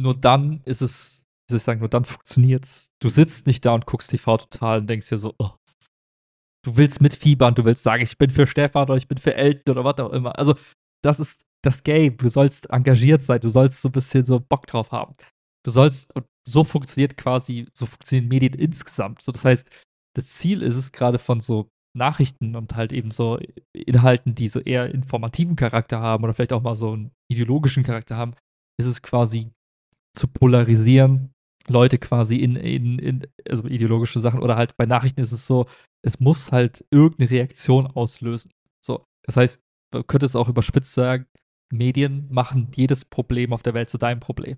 Nur dann ist es, wie soll ich sagen, nur dann funktioniert es. Du sitzt nicht da und guckst TV total und denkst dir so, oh. Du willst mitfiebern, du willst sagen, ich bin für Stefan oder ich bin für Elton oder was auch immer. Also, das ist das Game. Du sollst engagiert sein, du sollst so ein bisschen so Bock drauf haben. Du sollst, und so funktioniert quasi, so funktionieren Medien insgesamt. So, das heißt, das Ziel ist es gerade von so Nachrichten und halt eben so Inhalten, die so eher informativen Charakter haben oder vielleicht auch mal so einen ideologischen Charakter haben, ist es quasi zu polarisieren, Leute quasi in, in, in, also ideologische Sachen oder halt bei Nachrichten ist es so, es muss halt irgendeine Reaktion auslösen. So, das heißt, man könnte es auch überspitzt sagen, Medien machen jedes Problem auf der Welt zu deinem Problem.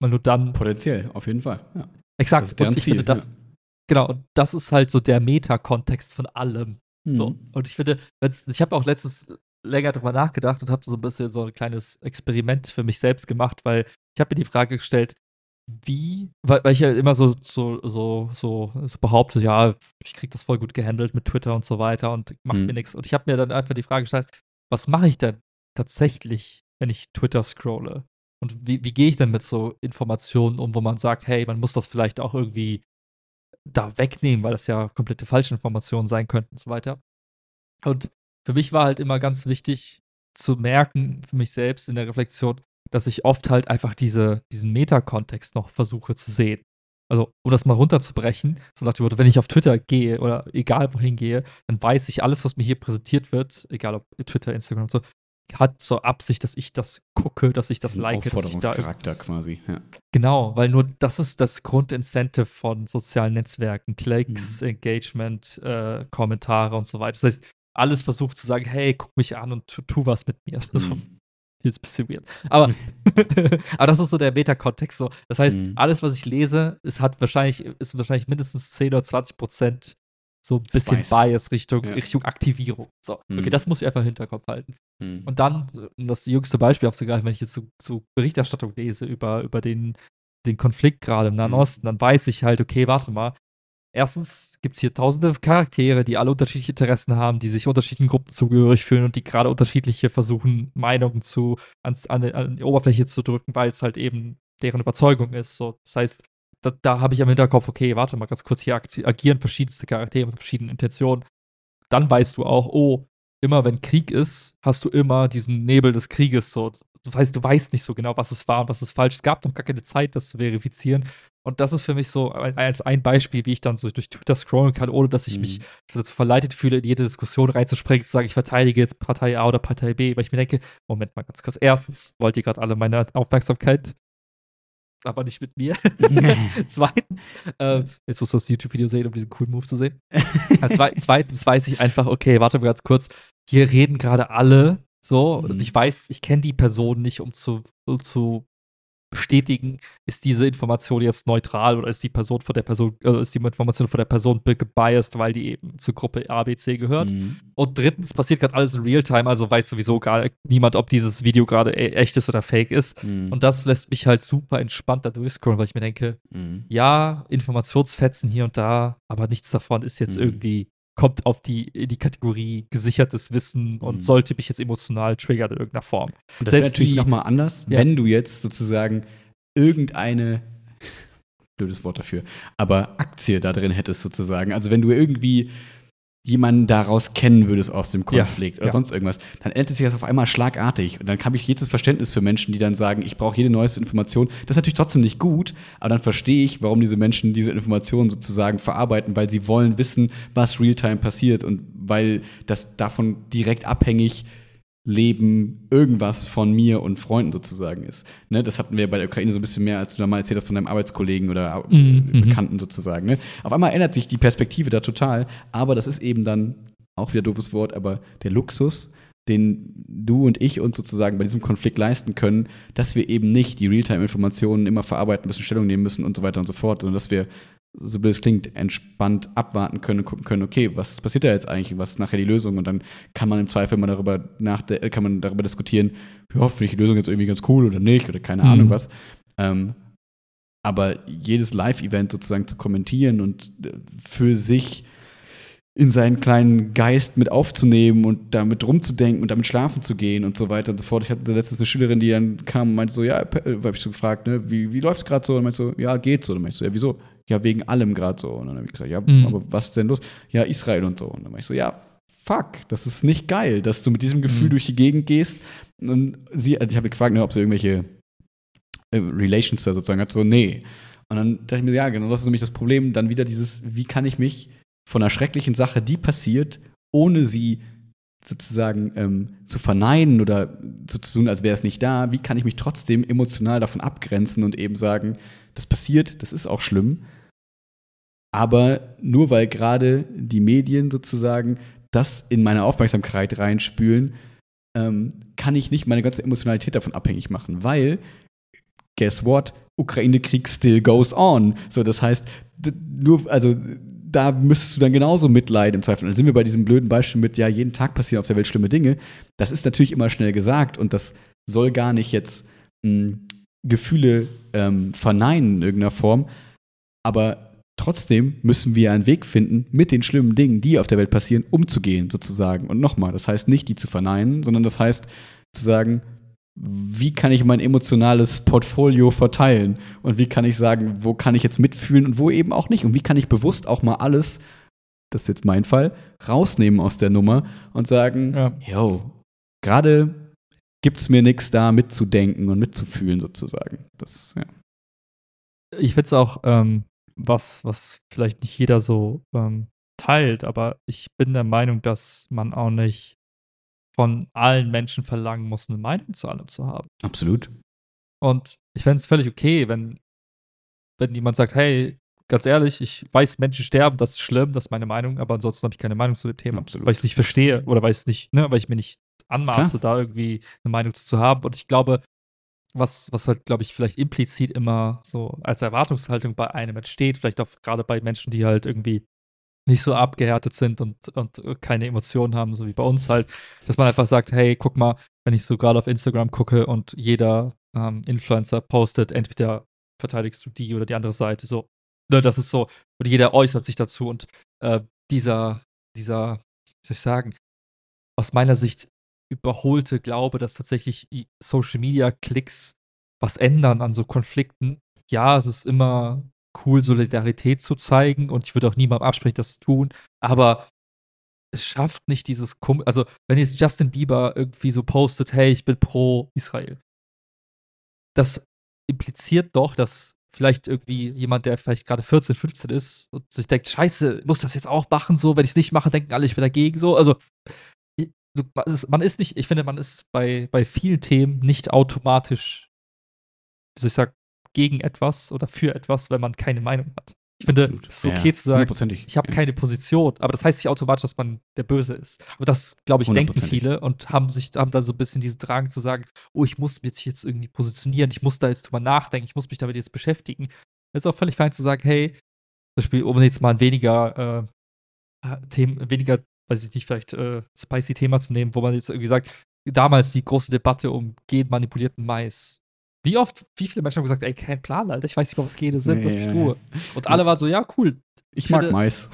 Weil du dann. Potenziell, auf jeden Fall. Ja. Exakt. Das ist deren und ich Ziel, finde, das, ja. genau, und das ist halt so der Meta-Kontext von allem. So. Mhm. Und ich finde, ich habe auch letztens länger drüber nachgedacht und habe so ein bisschen so ein kleines Experiment für mich selbst gemacht, weil ich habe mir die Frage gestellt, wie, weil, weil ich ja immer so, so, so, so, so behaupte, ja, ich krieg das voll gut gehandelt mit Twitter und so weiter und macht Mhm. mir nichts. Und ich habe mir dann einfach die Frage gestellt, was mache ich denn tatsächlich, wenn ich Twitter scrolle? Und wie, wie gehe ich denn mit so Informationen um, wo man sagt, hey, man muss das vielleicht auch irgendwie da wegnehmen, weil das ja komplette Falschinformationen sein könnten und so weiter. Und für mich war halt immer ganz wichtig zu merken, für mich selbst in der Reflexion, dass ich oft halt einfach diese, diesen Meta-Kontext noch versuche zu sehen. Also, um das mal runterzubrechen, so nach dem Motto, wenn ich auf Twitter gehe oder egal wohin gehe, dann weiß ich, alles, was mir hier präsentiert wird, egal ob Twitter, Instagram und so, hat zur Absicht, dass ich das gucke, dass ich das Diesen like, dass ich da irgendwas- quasi. Ja. Genau, weil nur das ist das Grundincentive von sozialen Netzwerken. Klicks, Engagement, äh, Kommentare und so weiter. Das heißt, alles versucht zu sagen, hey, guck mich an und tu, tu was mit mir. Mhm. Jetzt ein bisschen weird. Aber, aber das ist so der Meta-Kontext. So. Das heißt, Mhm. alles, was ich lese, ist, hat wahrscheinlich, ist wahrscheinlich mindestens 10 oder 20 Prozent so ein bisschen Spice. Bias Richtung, Ja. Richtung Aktivierung. So, okay, Mhm. das muss ich einfach im Hinterkopf halten. Mhm. Und dann, um das jüngste Beispiel aufzugreifen, wenn ich jetzt so, so Berichterstattung lese über, über den, den Konflikt gerade im Nahen Mhm. Osten, dann weiß ich halt, okay, warte mal. Erstens gibt es hier tausende Charaktere, die alle unterschiedliche Interessen haben, die sich unterschiedlichen Gruppen zugehörig fühlen und die gerade unterschiedliche versuchen, Meinungen zu, ans, an, an die Oberfläche zu drücken, weil es halt eben deren Überzeugung ist. So, das heißt, da, da habe ich am Hinterkopf, okay, warte mal ganz kurz, hier agieren verschiedenste Charaktere mit verschiedenen Intentionen. Dann weißt du auch, oh, immer wenn Krieg ist, hast du immer diesen Nebel des Krieges. So. Das heißt, du weißt nicht so genau, was es war und was ist falsch. Es gab noch gar keine Zeit, das zu verifizieren. Und das ist für mich so als ein Beispiel, wie ich dann so durch Twitter scrollen kann, ohne dass ich mich Mhm. dazu verleitet fühle, in jede Diskussion reinzuspringen, zu sagen, ich verteidige jetzt Partei A oder Partei B, weil ich mir denke, Moment mal ganz kurz. Erstens wollt ihr gerade alle meine Aufmerksamkeit, aber nicht mit mir. Zweitens, äh, jetzt musst du das YouTube-Video sehen, um diesen coolen Move zu sehen. Ja, zwe zweitens weiß ich einfach, okay, warte mal ganz kurz, hier reden gerade alle so Mhm. und ich weiß, ich kenne die Person nicht, um zu, um zu bestätigen, ist diese Information jetzt neutral oder ist die Person von der Person, äh, ist die Information von der Person gebiased, weil die eben zur Gruppe ABC gehört. Mhm. Und drittens passiert gerade alles in Realtime, also weiß sowieso gar niemand, ob dieses Video gerade e- echt ist oder fake ist. Mhm. Und das lässt mich halt super entspannt da durchscrollen, weil ich mir denke, Mhm. ja, Informationsfetzen hier und da, aber nichts davon ist jetzt Mhm. irgendwie, kommt auf die, in die Kategorie gesichertes Wissen und Mhm. sollte mich jetzt emotional triggern in irgendeiner Form. Und das wäre natürlich nochmal anders, Ja. wenn du jetzt sozusagen irgendeine, blödes Wort dafür, aber Aktie da drin hättest sozusagen. Also wenn du irgendwie jemanden daraus kennen würdest aus dem Ja, Konflikt oder ja. sonst irgendwas, dann ändert sich das auf einmal schlagartig. Und dann habe ich jedes Verständnis für Menschen, die dann sagen, ich brauche jede neueste Information. Das ist natürlich trotzdem nicht gut, aber dann verstehe ich, warum diese Menschen diese Informationen sozusagen verarbeiten, weil sie wollen wissen, was Realtime passiert und weil das davon direkt abhängig Leben irgendwas von mir und Freunden sozusagen ist. Ne, das hatten wir bei der Ukraine so ein bisschen mehr, als du da mal erzählt hast von deinem Arbeitskollegen oder äh, Mhm, mhm. Bekannten sozusagen. Ne? Auf einmal ändert sich die Perspektive da total, aber das ist eben dann auch wieder doofes Wort, aber der Luxus, den du und ich uns sozusagen bei diesem Konflikt leisten können, dass wir eben nicht die Realtime-Informationen immer verarbeiten müssen, Stellung nehmen müssen und so weiter und so fort, sondern dass wir so blöd es klingt, entspannt abwarten können und gucken können, okay, was passiert da jetzt eigentlich, was ist nachher die Lösung? Und dann kann man im Zweifel mal darüber nach, kann man darüber diskutieren, ja, finde ich die Lösung jetzt irgendwie ganz cool oder nicht oder keine mhm. Ahnung was. Ähm, aber jedes Live-Event sozusagen zu kommentieren und äh, für sich in seinen kleinen Geist mit aufzunehmen und damit rumzudenken und damit schlafen zu gehen und so weiter und so fort. Ich hatte letztens eine Schülerin, die dann kam und meinte so, ja, äh, habe ich so gefragt, ne, wie, wie läuft es gerade so? Und meinte so, ja, geht so. Und dann meinte ich so, ja, wieso? Ja, wegen allem gerade so. Und dann habe ich gesagt, ja, mhm. aber was ist denn los? Ja, Israel und so. Und dann meinte ich so, ja, fuck, das ist nicht geil, dass du mit diesem Gefühl mhm. durch die Gegend gehst. Und sie, also ich habe gefragt, ne, ob sie irgendwelche äh, Relations da sozusagen hat. So, nee. Und dann dachte ich mir, ja, genau, das ist nämlich das Problem. Dann wieder dieses, wie kann ich mich von einer schrecklichen Sache, die passiert, ohne sie sozusagen ähm, zu verneinen oder so zu tun, als wäre es nicht da, wie kann ich mich trotzdem emotional davon abgrenzen und eben sagen, das passiert, das ist auch schlimm. Aber nur weil gerade die Medien sozusagen das in meine Aufmerksamkeit reinspülen, ähm, kann ich nicht meine ganze Emotionalität davon abhängig machen, weil guess what? Ukraine-Krieg still goes on. So, das heißt, nur, also da müsstest du dann genauso mitleiden im Zweifel. Dann sind wir bei diesem blöden Beispiel mit, ja, jeden Tag passieren auf der Welt schlimme Dinge. Das ist natürlich immer schnell gesagt und das soll gar nicht jetzt mh, hm, Gefühle ähm, verneinen in irgendeiner Form. Aber trotzdem müssen wir einen Weg finden, mit den schlimmen Dingen, die auf der Welt passieren, umzugehen, sozusagen. Und nochmal, das heißt nicht, die zu verneinen, sondern das heißt zu sagen, wie kann ich mein emotionales Portfolio verteilen und wie kann ich sagen, wo kann ich jetzt mitfühlen und wo eben auch nicht und wie kann ich bewusst auch mal alles, das ist jetzt mein Fall, rausnehmen aus der Nummer und sagen, ja. yo, gerade gibt es mir nichts da mitzudenken und mitzufühlen sozusagen. Das, ja. Ich finde es auch ähm, was, was vielleicht nicht jeder so ähm, teilt, aber ich bin der Meinung, dass man auch nicht von allen Menschen verlangen muss, eine Meinung zu allem zu haben. Absolut. Und ich fände es völlig okay, wenn, wenn jemand sagt, hey, ganz ehrlich, ich weiß, Menschen sterben, das ist schlimm, das ist meine Meinung, aber ansonsten habe ich keine Meinung zu dem Thema. Absolut. Weil ich es nicht verstehe oder weil ich nicht, ne, weil ich mir nicht anmaße, Klar. da irgendwie eine Meinung zu haben. Und ich glaube, was, was halt, glaube ich, vielleicht implizit immer so als Erwartungshaltung bei einem entsteht, vielleicht auch gerade bei Menschen, die halt irgendwie nicht so abgehärtet sind und, und keine Emotionen haben, so wie bei uns halt, dass man einfach sagt, hey, guck mal, wenn ich so gerade auf Instagram gucke und jeder ähm, Influencer postet, entweder verteidigst du die oder die andere Seite, so, ne, das ist so, und jeder äußert sich dazu und äh, dieser, dieser, wie soll ich sagen, aus meiner Sicht überholte Glaube, dass tatsächlich Social Media Klicks was ändern an so Konflikten. Ja, es ist immer cool, Solidarität zu zeigen und ich würde auch niemandem absprechen, das zu tun, aber es schafft nicht dieses, Kom also wenn jetzt Justin Bieber irgendwie so postet, hey, ich bin pro Israel, das impliziert doch, dass vielleicht irgendwie jemand, der vielleicht gerade 14, 15 ist und sich denkt, scheiße, muss das jetzt auch machen, so, wenn ich es nicht mache, denken alle, ich bin dagegen, so, also man ist nicht, ich finde, man ist bei, bei vielen Themen nicht automatisch, wie soll ich sagen, gegen etwas oder für etwas, wenn man keine Meinung hat. Ich finde, Absolut. es ist okay ja, zu sagen, ich habe ja. keine Position, aber das heißt nicht automatisch, dass man der Böse ist. Aber das, glaube ich, denken viele und haben sich, haben da so ein bisschen diesen Drang zu sagen, oh, ich muss mich jetzt irgendwie positionieren, ich muss da jetzt drüber nachdenken, ich muss mich damit jetzt beschäftigen. Es ist auch völlig fein zu sagen, hey, zum Beispiel, um jetzt mal ein weniger äh, Themen, weniger, weiß ich nicht, vielleicht äh, spicy Thema zu nehmen, wo man jetzt irgendwie sagt, damals die große Debatte um genmanipulierten Mais. Wie oft, wie viele Menschen haben gesagt, ey, kein Plan, Alter, ich weiß nicht, was Gene sind, lass mich Ruhe. Und alle waren so, ja, cool. Ich, ich mag finde, Mais.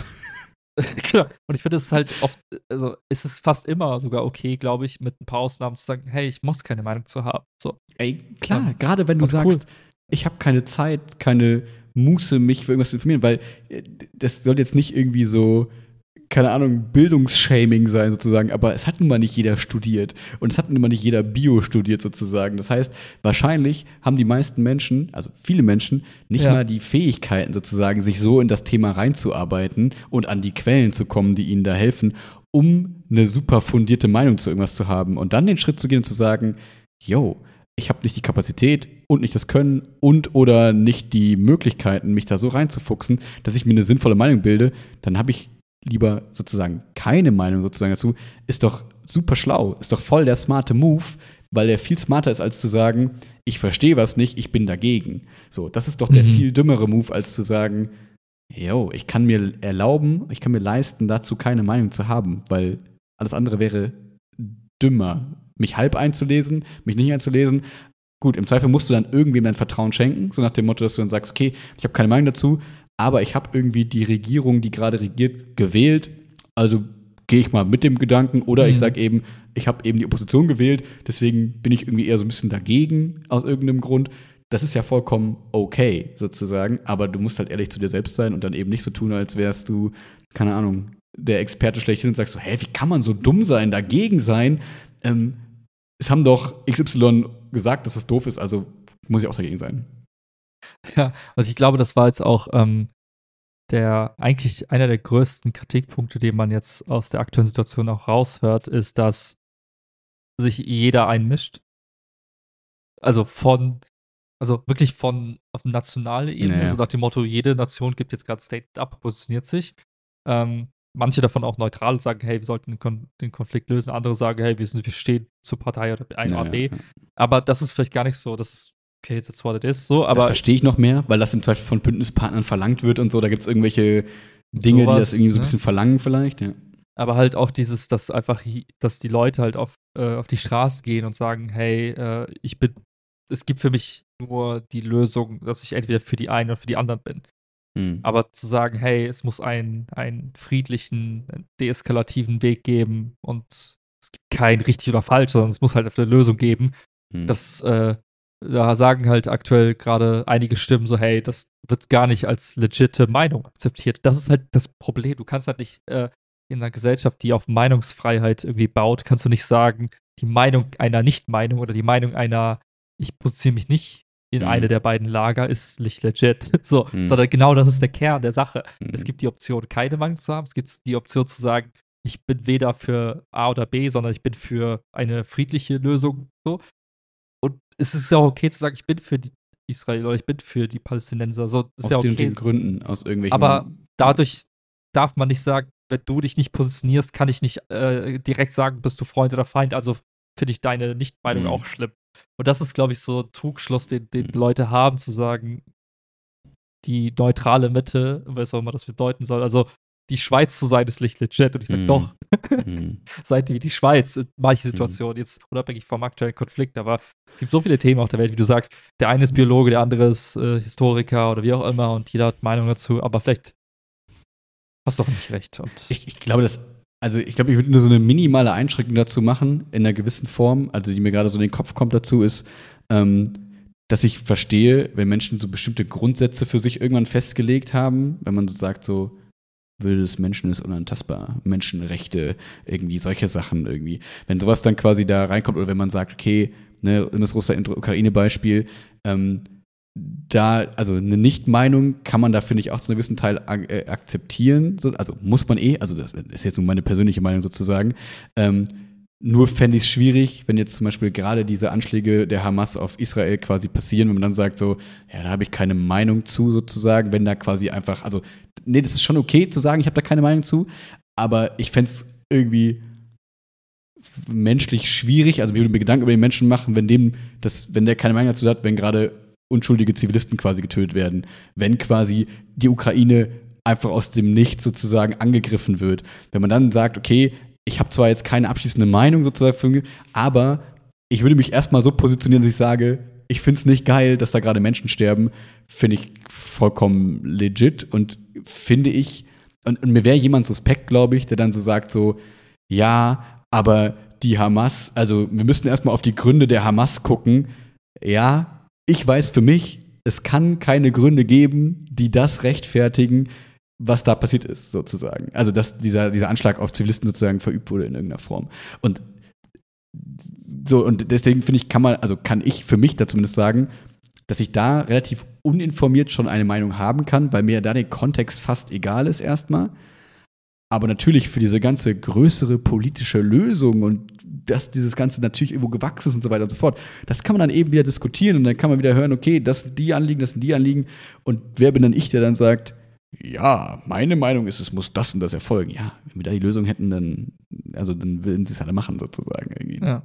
genau. Und ich finde es halt oft, also ist es fast immer sogar okay, glaube ich, mit ein paar Ausnahmen zu sagen, hey, ich muss keine Meinung zu haben. So. Ey, klar, ja. gerade wenn du sagst, cool. ich habe keine Zeit, keine Muße, mich für irgendwas zu informieren, weil äh, das soll jetzt nicht irgendwie so keine Ahnung, Bildungsshaming sein sozusagen, aber es hat nun mal nicht jeder studiert und es hat nun mal nicht jeder Bio studiert sozusagen. Das heißt, wahrscheinlich haben die meisten Menschen, also viele Menschen, nicht ja. mal die Fähigkeiten sozusagen, sich so in das Thema reinzuarbeiten und an die Quellen zu kommen, die ihnen da helfen, um eine super fundierte Meinung zu irgendwas zu haben und dann den Schritt zu gehen und zu sagen, yo, ich habe nicht die Kapazität und nicht das Können und oder nicht die Möglichkeiten, mich da so reinzufuchsen, dass ich mir eine sinnvolle Meinung bilde, dann habe ich lieber sozusagen keine Meinung sozusagen dazu, ist doch super schlau, ist doch voll der smarte Move, weil der viel smarter ist, als zu sagen, ich verstehe was nicht, ich bin dagegen. So, das ist doch der mhm. viel dümmere Move, als zu sagen, yo, ich kann mir erlauben, ich kann mir leisten, dazu keine Meinung zu haben, weil alles andere wäre dümmer. Mich halb einzulesen, mich nicht einzulesen. Gut, im Zweifel musst du dann irgendwem dein Vertrauen schenken, so nach dem Motto, dass du dann sagst, okay, ich habe keine Meinung dazu, aber ich habe irgendwie die Regierung, die gerade regiert, gewählt, also gehe ich mal mit dem Gedanken oder mhm. ich sage eben, ich habe eben die Opposition gewählt, deswegen bin ich irgendwie eher so ein bisschen dagegen aus irgendeinem Grund. Das ist ja vollkommen okay, sozusagen, aber du musst halt ehrlich zu dir selbst sein und dann eben nicht so tun, als wärst du, keine Ahnung, der Experte schlechthin und sagst so, hä, wie kann man so dumm sein, dagegen sein? Ähm, es haben doch XY gesagt, dass es doof ist, also muss ich auch dagegen sein. Ja, also ich glaube, das war jetzt auch ähm, der eigentlich einer der größten Kritikpunkte, den man jetzt aus der aktuellen Situation auch raushört, ist, dass sich jeder einmischt. Also von, also wirklich von auf nationaler Ebene, naja. also nach dem Motto, jede Nation gibt jetzt gerade State up, positioniert sich. Ähm, manche davon auch neutral sagen, hey, wir sollten den, Kon den Konflikt lösen. Andere sagen, hey, wir, sind, wir stehen zur Partei oder A oder B. Aber das ist vielleicht gar nicht so. Das ist okay, that's what it is. So, aber das verstehe ich noch mehr, weil das im Zweifel von Bündnispartnern verlangt wird und so. Da gibt es irgendwelche Dinge, sowas, die das irgendwie so ein ne? bisschen verlangen, vielleicht, ja. Aber halt auch dieses, dass einfach, dass die Leute halt auf, äh, auf die Straße gehen und sagen, hey, äh, ich bin, es gibt für mich nur die Lösung, dass ich entweder für die einen oder für die anderen bin. Mhm. Aber zu sagen, hey, es muss einen, einen friedlichen, deeskalativen Weg geben und es gibt kein richtig oder falsch, sondern es muss halt eine Lösung geben, mhm. das äh, da sagen halt aktuell gerade einige Stimmen so, hey, das wird gar nicht als legitime Meinung akzeptiert. Das ist halt das Problem. Du kannst halt nicht äh, in einer Gesellschaft, die auf Meinungsfreiheit irgendwie baut, kannst du nicht sagen, die Meinung einer Nicht-Meinung oder die Meinung einer, ich positioniere mich nicht in mhm. eine der beiden Lager, ist nicht legit. So, mhm. sondern genau das ist der Kern der Sache. Mhm. Es gibt die Option, keine Meinung zu haben. Es gibt die Option zu sagen, ich bin weder für A oder B, sondern ich bin für eine friedliche Lösung. So es ist ja auch okay zu sagen, ich bin für die Israel oder ich bin für die Palästinenser. So, ist Aus ja okay. den Gründen, aus irgendwelchen. Aber dadurch darf man nicht sagen, wenn du dich nicht positionierst, kann ich nicht äh, direkt sagen, bist du Freund oder Feind. Also finde ich deine Nichtmeinung mhm. auch schlimm. Und das ist, glaube ich, so ein Trugschluss, den, den mhm. Leute haben, zu sagen, die neutrale Mitte, was auch immer das bedeuten soll. Also die Schweiz zu sein, ist nicht legit. Und ich sage, mm. doch, mm. seid ihr wie die Schweiz in manchen mhm. Situationen, mm. jetzt unabhängig vom aktuellen Konflikt. Aber es gibt so viele Themen auf der Welt, wie du sagst. Der eine ist Biologe, der andere ist äh, Historiker oder wie auch immer und jeder hat Meinung dazu. Aber vielleicht hast du doch nicht recht. Und ich, ich glaube, dass also ich glaube, ich würde nur so eine minimale Einschränkung dazu machen, in einer gewissen Form, also die mir gerade so in den Kopf kommt dazu, ist, ähm, dass ich verstehe, wenn Menschen so bestimmte Grundsätze für sich irgendwann festgelegt haben, wenn man so sagt, so, Würde des Menschen ist unantastbar, Menschenrechte, irgendwie solche Sachen irgendwie. Wenn sowas dann quasi da reinkommt oder wenn man sagt, okay, ne, das Russland-Ukraine-Beispiel, ähm, da, also eine Nicht-Meinung kann man da, finde ich, auch zu einem gewissen Teil äh, akzeptieren. So, also muss man eh, also das ist jetzt nur meine persönliche Meinung sozusagen. Ähm, nur fände ich es schwierig, wenn jetzt zum Beispiel gerade diese Anschläge der Hamas auf Israel quasi passieren, wenn man dann sagt so, ja, da habe ich keine Meinung zu sozusagen, wenn da quasi einfach, also, nee, das ist schon okay zu sagen, ich habe da keine Meinung zu, aber ich fände es irgendwie menschlich schwierig, also mir würde mir Gedanken über den Menschen machen, wenn dem, das, wenn der keine Meinung dazu hat, wenn gerade unschuldige Zivilisten quasi getötet werden, wenn quasi die Ukraine einfach aus dem Nichts sozusagen angegriffen wird. Wenn man dann sagt, okay, ich habe zwar jetzt keine abschließende Meinung sozusagen, aber ich würde mich erstmal so positionieren, dass ich sage, ich finde es nicht geil, dass da gerade Menschen sterben. Finde ich vollkommen legit und finde ich, und, und mir wäre jemand suspekt, glaube ich, der dann so sagt, so, ja, aber die Hamas, also wir müssten erstmal auf die Gründe der Hamas gucken. Ja, ich weiß für mich, es kann keine Gründe geben, die das rechtfertigen, was da passiert ist, sozusagen. Also, dass dieser, dieser Anschlag auf Zivilisten sozusagen verübt wurde in irgendeiner Form. Und so, und deswegen finde ich, kann man, also kann ich für mich da zumindest sagen, dass ich da relativ uninformiert schon eine Meinung haben kann, weil mir da der Kontext fast egal ist erstmal. Aber natürlich für diese ganze größere politische Lösung und dass dieses Ganze natürlich irgendwo gewachsen ist und so weiter und so fort, das kann man dann eben wieder diskutieren und dann kann man wieder hören, okay, das sind die Anliegen, das sind die Anliegen. Und wer bin dann ich, der dann sagt, ja, meine Meinung ist, es muss das und das erfolgen. Ja, wenn wir da die Lösung hätten, dann, also dann würden sie es alle machen, sozusagen. Irgendwie. Ja.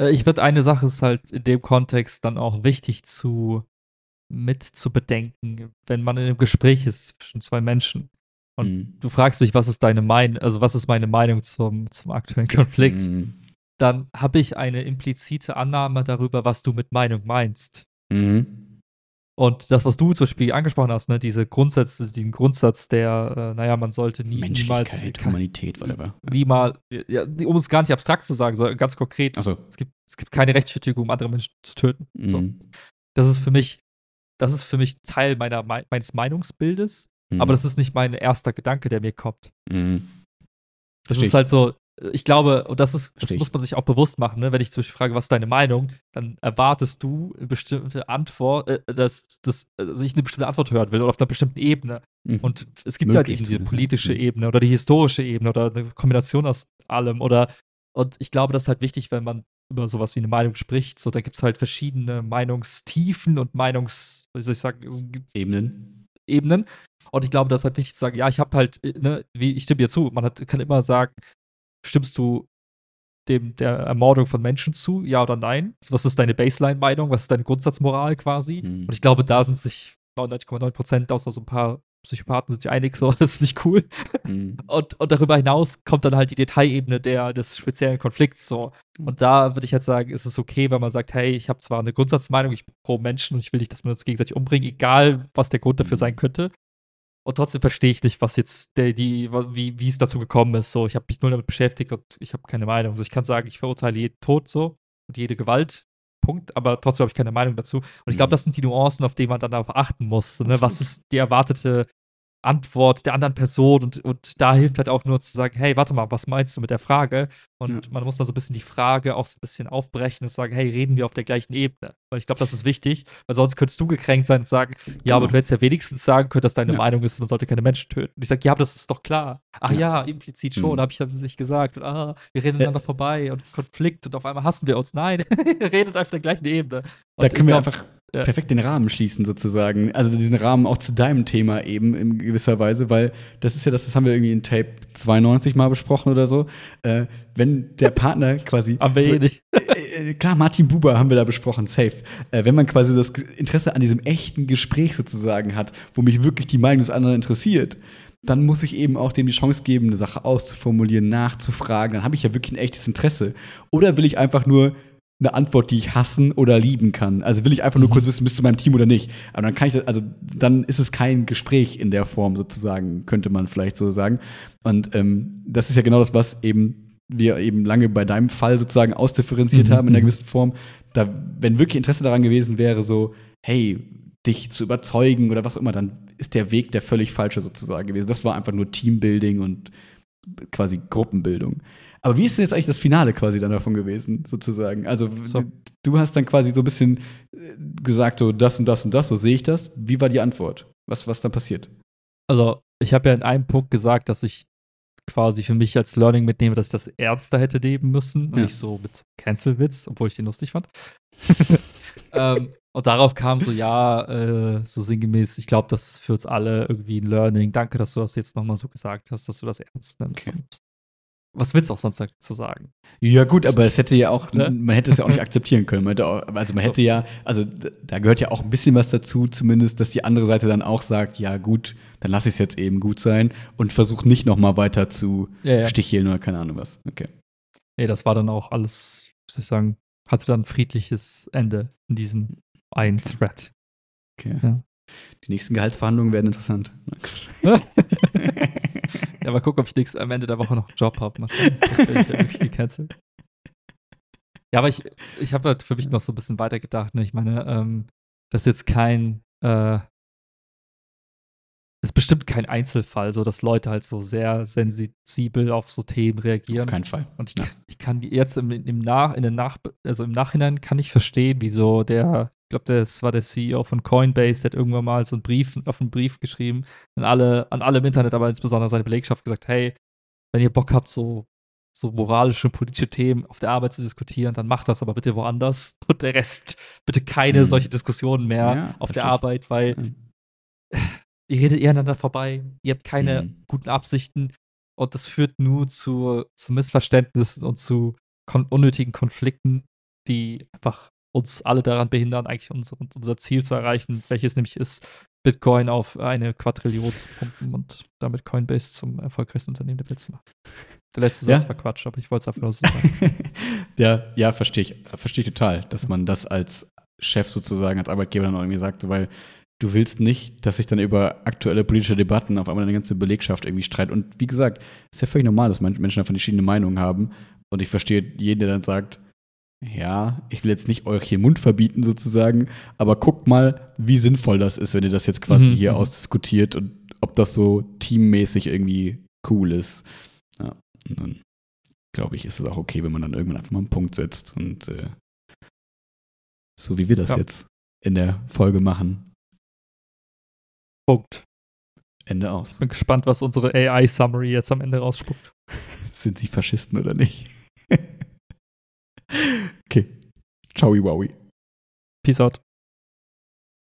Äh, ich würde eine Sache ist halt in dem Kontext dann auch wichtig zu mit zu bedenken, wenn man in einem Gespräch ist zwischen zwei Menschen. Und Mhm. du fragst mich, was ist deine Meinung, also was ist meine Meinung zum, zum aktuellen Konflikt? Mhm. Dann habe ich eine implizite Annahme darüber, was du mit Meinung meinst. Mhm. Und das, was du zum Beispiel angesprochen hast, ne, diese Grundsätze, diesen Grundsatz, der, äh, naja, man sollte nie, niemals, Menschlichkeit, Humanität, whatever. niemals, ja, um es gar nicht abstrakt zu sagen, sondern ganz konkret, Achso. es gibt, es gibt keine Rechtfertigung, um andere Menschen zu töten. So. Mhm. Das ist für mich, das ist für mich Teil meiner, mei- meines Meinungsbildes, Mhm. aber das ist nicht mein erster Gedanke, der mir kommt. Mhm. Das ist halt so, ich glaube, und das ist, das muss man sich auch bewusst machen, ne? wenn ich zum Beispiel frage, was ist deine Meinung, dann erwartest du eine bestimmte Antwort, äh, dass, dass also ich eine bestimmte Antwort hören will oder auf einer bestimmten Ebene. Mhm. Und es gibt halt Möglich eben diese politische ja. Ebene oder die historische Ebene oder eine Kombination aus allem oder und ich glaube, das ist halt wichtig, wenn man über sowas wie eine Meinung spricht. So, da gibt es halt verschiedene Meinungstiefen und Meinungs, wie soll ich sagen, Ebenen. Ebenen. Und ich glaube, das ist halt wichtig zu sagen, ja, ich habe halt, äh, ne, wie ich stimme dir zu. Man hat, kann immer sagen, stimmst du dem der Ermordung von Menschen zu, ja oder nein? Was ist deine Baseline-Meinung? Was ist deine Grundsatzmoral quasi? Mhm. Und ich glaube, da sind sich 99,9 Prozent, außer so ein paar Psychopathen, sind sich einig, so, das ist nicht cool. Mhm. Und, und darüber hinaus kommt dann halt die Detailebene der, des speziellen Konflikts so. Und da würde ich halt sagen, ist es okay, wenn man sagt, hey, ich habe zwar eine Grundsatzmeinung, ich bin pro Menschen und ich will nicht, dass wir uns gegenseitig umbringen, egal was der Grund dafür Mhm. sein könnte. Und trotzdem verstehe ich nicht, was jetzt der, die, wie, wie es dazu gekommen ist. So, ich habe mich nur damit beschäftigt und ich habe keine Meinung. So, ich kann sagen, ich verurteile jeden Tod so und jede Gewalt. Punkt, aber trotzdem habe ich keine Meinung dazu. Und ich glaube, Mhm. das sind die Nuancen, auf die man dann darauf achten muss. Ne? Was ist die erwartete Antwort der anderen Person? Und, und da hilft halt auch nur zu sagen, hey, warte mal, was meinst du mit der Frage? Und Ja. man muss dann so ein bisschen die Frage auch so ein bisschen aufbrechen und sagen, hey, reden wir auf der gleichen Ebene? Weil ich glaube, das ist wichtig, weil sonst könntest du gekränkt sein und sagen, ja, aber Genau. du hättest ja wenigstens sagen können, dass deine Ja. Meinung ist, man sollte keine Menschen töten. Und ich sage, ja, aber das ist doch klar. Ach ja, Ja. implizit schon, Mhm. habe ich das nicht gesagt. Und, ah, wir reden aneinander vorbei und Konflikt und auf einmal hassen wir uns. Nein, redet auf der gleichen Ebene. Da Und können ich wir glaub, einfach ja. perfekt den Rahmen schließen, sozusagen. Also diesen Rahmen auch zu deinem Thema eben in gewisser Weise, weil das ist ja das, das haben wir irgendwie in Tape 92 mal besprochen oder so. Äh, wenn der Partner quasi. So, eh nicht. äh, äh, klar, Martin Buber haben wir da besprochen, safe. Äh, wenn man quasi das Interesse an diesem echten Gespräch sozusagen hat, wo mich wirklich die Meinung des anderen interessiert, dann muss ich eben auch dem die Chance geben, eine Sache auszuformulieren, nachzufragen. Dann habe ich ja wirklich ein echtes Interesse. Oder will ich einfach nur eine Antwort, die ich hassen oder lieben kann? Also will ich einfach nur Mhm. kurz wissen, bist du meinem Team oder nicht? Aber dann kann ich das, also dann ist es kein Gespräch in der Form sozusagen, könnte man vielleicht so sagen. Und ähm, das ist ja genau das, was eben wir eben lange bei deinem Fall sozusagen ausdifferenziert Mhm, haben in einer mhm. gewissen Form. Da, wenn wirklich Interesse daran gewesen wäre, so, hey, dich zu überzeugen oder was auch immer, dann ist der Weg der völlig falsche sozusagen gewesen. Das war einfach nur Teambuilding und quasi Gruppenbildung. Aber wie ist denn jetzt eigentlich das Finale quasi dann davon gewesen, sozusagen? Also, So. du, hast dann quasi so ein bisschen äh, gesagt, so das und das und das, so sehe ich das. Wie war die Antwort? Was, was dann passiert? Also, ich habe ja in einem Punkt gesagt, dass ich quasi für mich als Learning mitnehme, dass ich das ernster hätte nehmen müssen und Ja. nicht so mit Cancel-Witz, obwohl ich den lustig fand. ähm, und darauf kam so, ja, äh, so sinngemäß, ich glaube, das ist für uns alle irgendwie ein Learning. Danke, dass du das jetzt nochmal so gesagt hast, dass du das ernst nimmst. Okay. Und was willst du auch sonst dazu sagen? Ja, gut, aber es hätte ja auch, Ne? man hätte es ja auch nicht akzeptieren können. Man hätte auch, also man hätte ja, also da gehört ja auch ein bisschen was dazu, zumindest, dass die andere Seite dann auch sagt, ja gut, dann lass ich es jetzt eben gut sein und versuch nicht noch mal weiter zu Ja, ja. sticheln oder keine Ahnung was. Okay. Nee, das war dann auch alles, soll ich sagen, hatte dann ein friedliches Ende in diesem einen Okay. Thread. okay. Ja. Die nächsten Gehaltsverhandlungen werden interessant. Ja, mal gucken, ob ich nächstes, am Ende der Woche noch einen Job habe. Mal schauen. Ich ja wirklich gecancelt. Ja, aber ich, ich habe halt für mich noch so ein bisschen weitergedacht. Ne? Ich meine, ähm, das ist jetzt kein, äh, ist bestimmt kein Einzelfall, so dass Leute halt so sehr sensibel auf so Themen Auf reagieren. keinen Fall. Und ich, Ja. ich kann jetzt im, im, Nach, in den Nach, also im Nachhinein kann ich verstehen, wieso der, ich glaube, das war der CEO von Coinbase, der hat irgendwann mal so einen Brief, auf einen Brief geschrieben, an alle, an alle im Internet, aber insbesondere seine Belegschaft gesagt, hey, wenn ihr Bock habt, so, so moralische, politische Themen auf der Arbeit zu diskutieren, dann macht das aber bitte woanders. Und der Rest, bitte keine Mhm. solche Diskussionen mehr Ja, auf der. Arbeit, weil Ja. ihr redet eher aneinander vorbei, ihr habt keine Mhm. guten Absichten und das führt nur zu, zu Missverständnissen und zu kon unnötigen Konflikten, die einfach uns alle daran behindern, eigentlich unser, unser Ziel zu erreichen, welches nämlich ist, Bitcoin auf eine Quadrillion zu pumpen und damit Coinbase zum erfolgreichsten Unternehmen der Welt zu machen. Der letzte Satz Ja. war Quatsch, aber ich wollte es einfach nur so sagen. ja, ja, verstehe ich. Verstehe ich total, dass man das als Chef sozusagen, als Arbeitgeber dann auch irgendwie sagt, so, weil du willst nicht, dass sich dann über aktuelle politische Debatten auf einmal eine ganze Belegschaft irgendwie streitet. Und wie gesagt, ist ja völlig normal, dass Menschen davon verschiedene Meinungen haben. Und ich verstehe jeden, der dann sagt, ja, ich will jetzt nicht euch hier Mund verbieten sozusagen, aber guckt mal, wie sinnvoll das ist, wenn ihr das jetzt quasi Mhm, hier mhm. ausdiskutiert und ob das so teammäßig irgendwie cool ist. Ja, und dann glaube ich, ist es auch okay, wenn man dann irgendwann einfach mal einen Punkt setzt und äh, so wie wir das Ja. jetzt in der Folge machen, Punkt. Ende aus. Bin gespannt, was unsere AI-Summary jetzt am Ende rausspuckt. Sind sie Faschisten oder nicht? Ciao, Wowie. Peace out.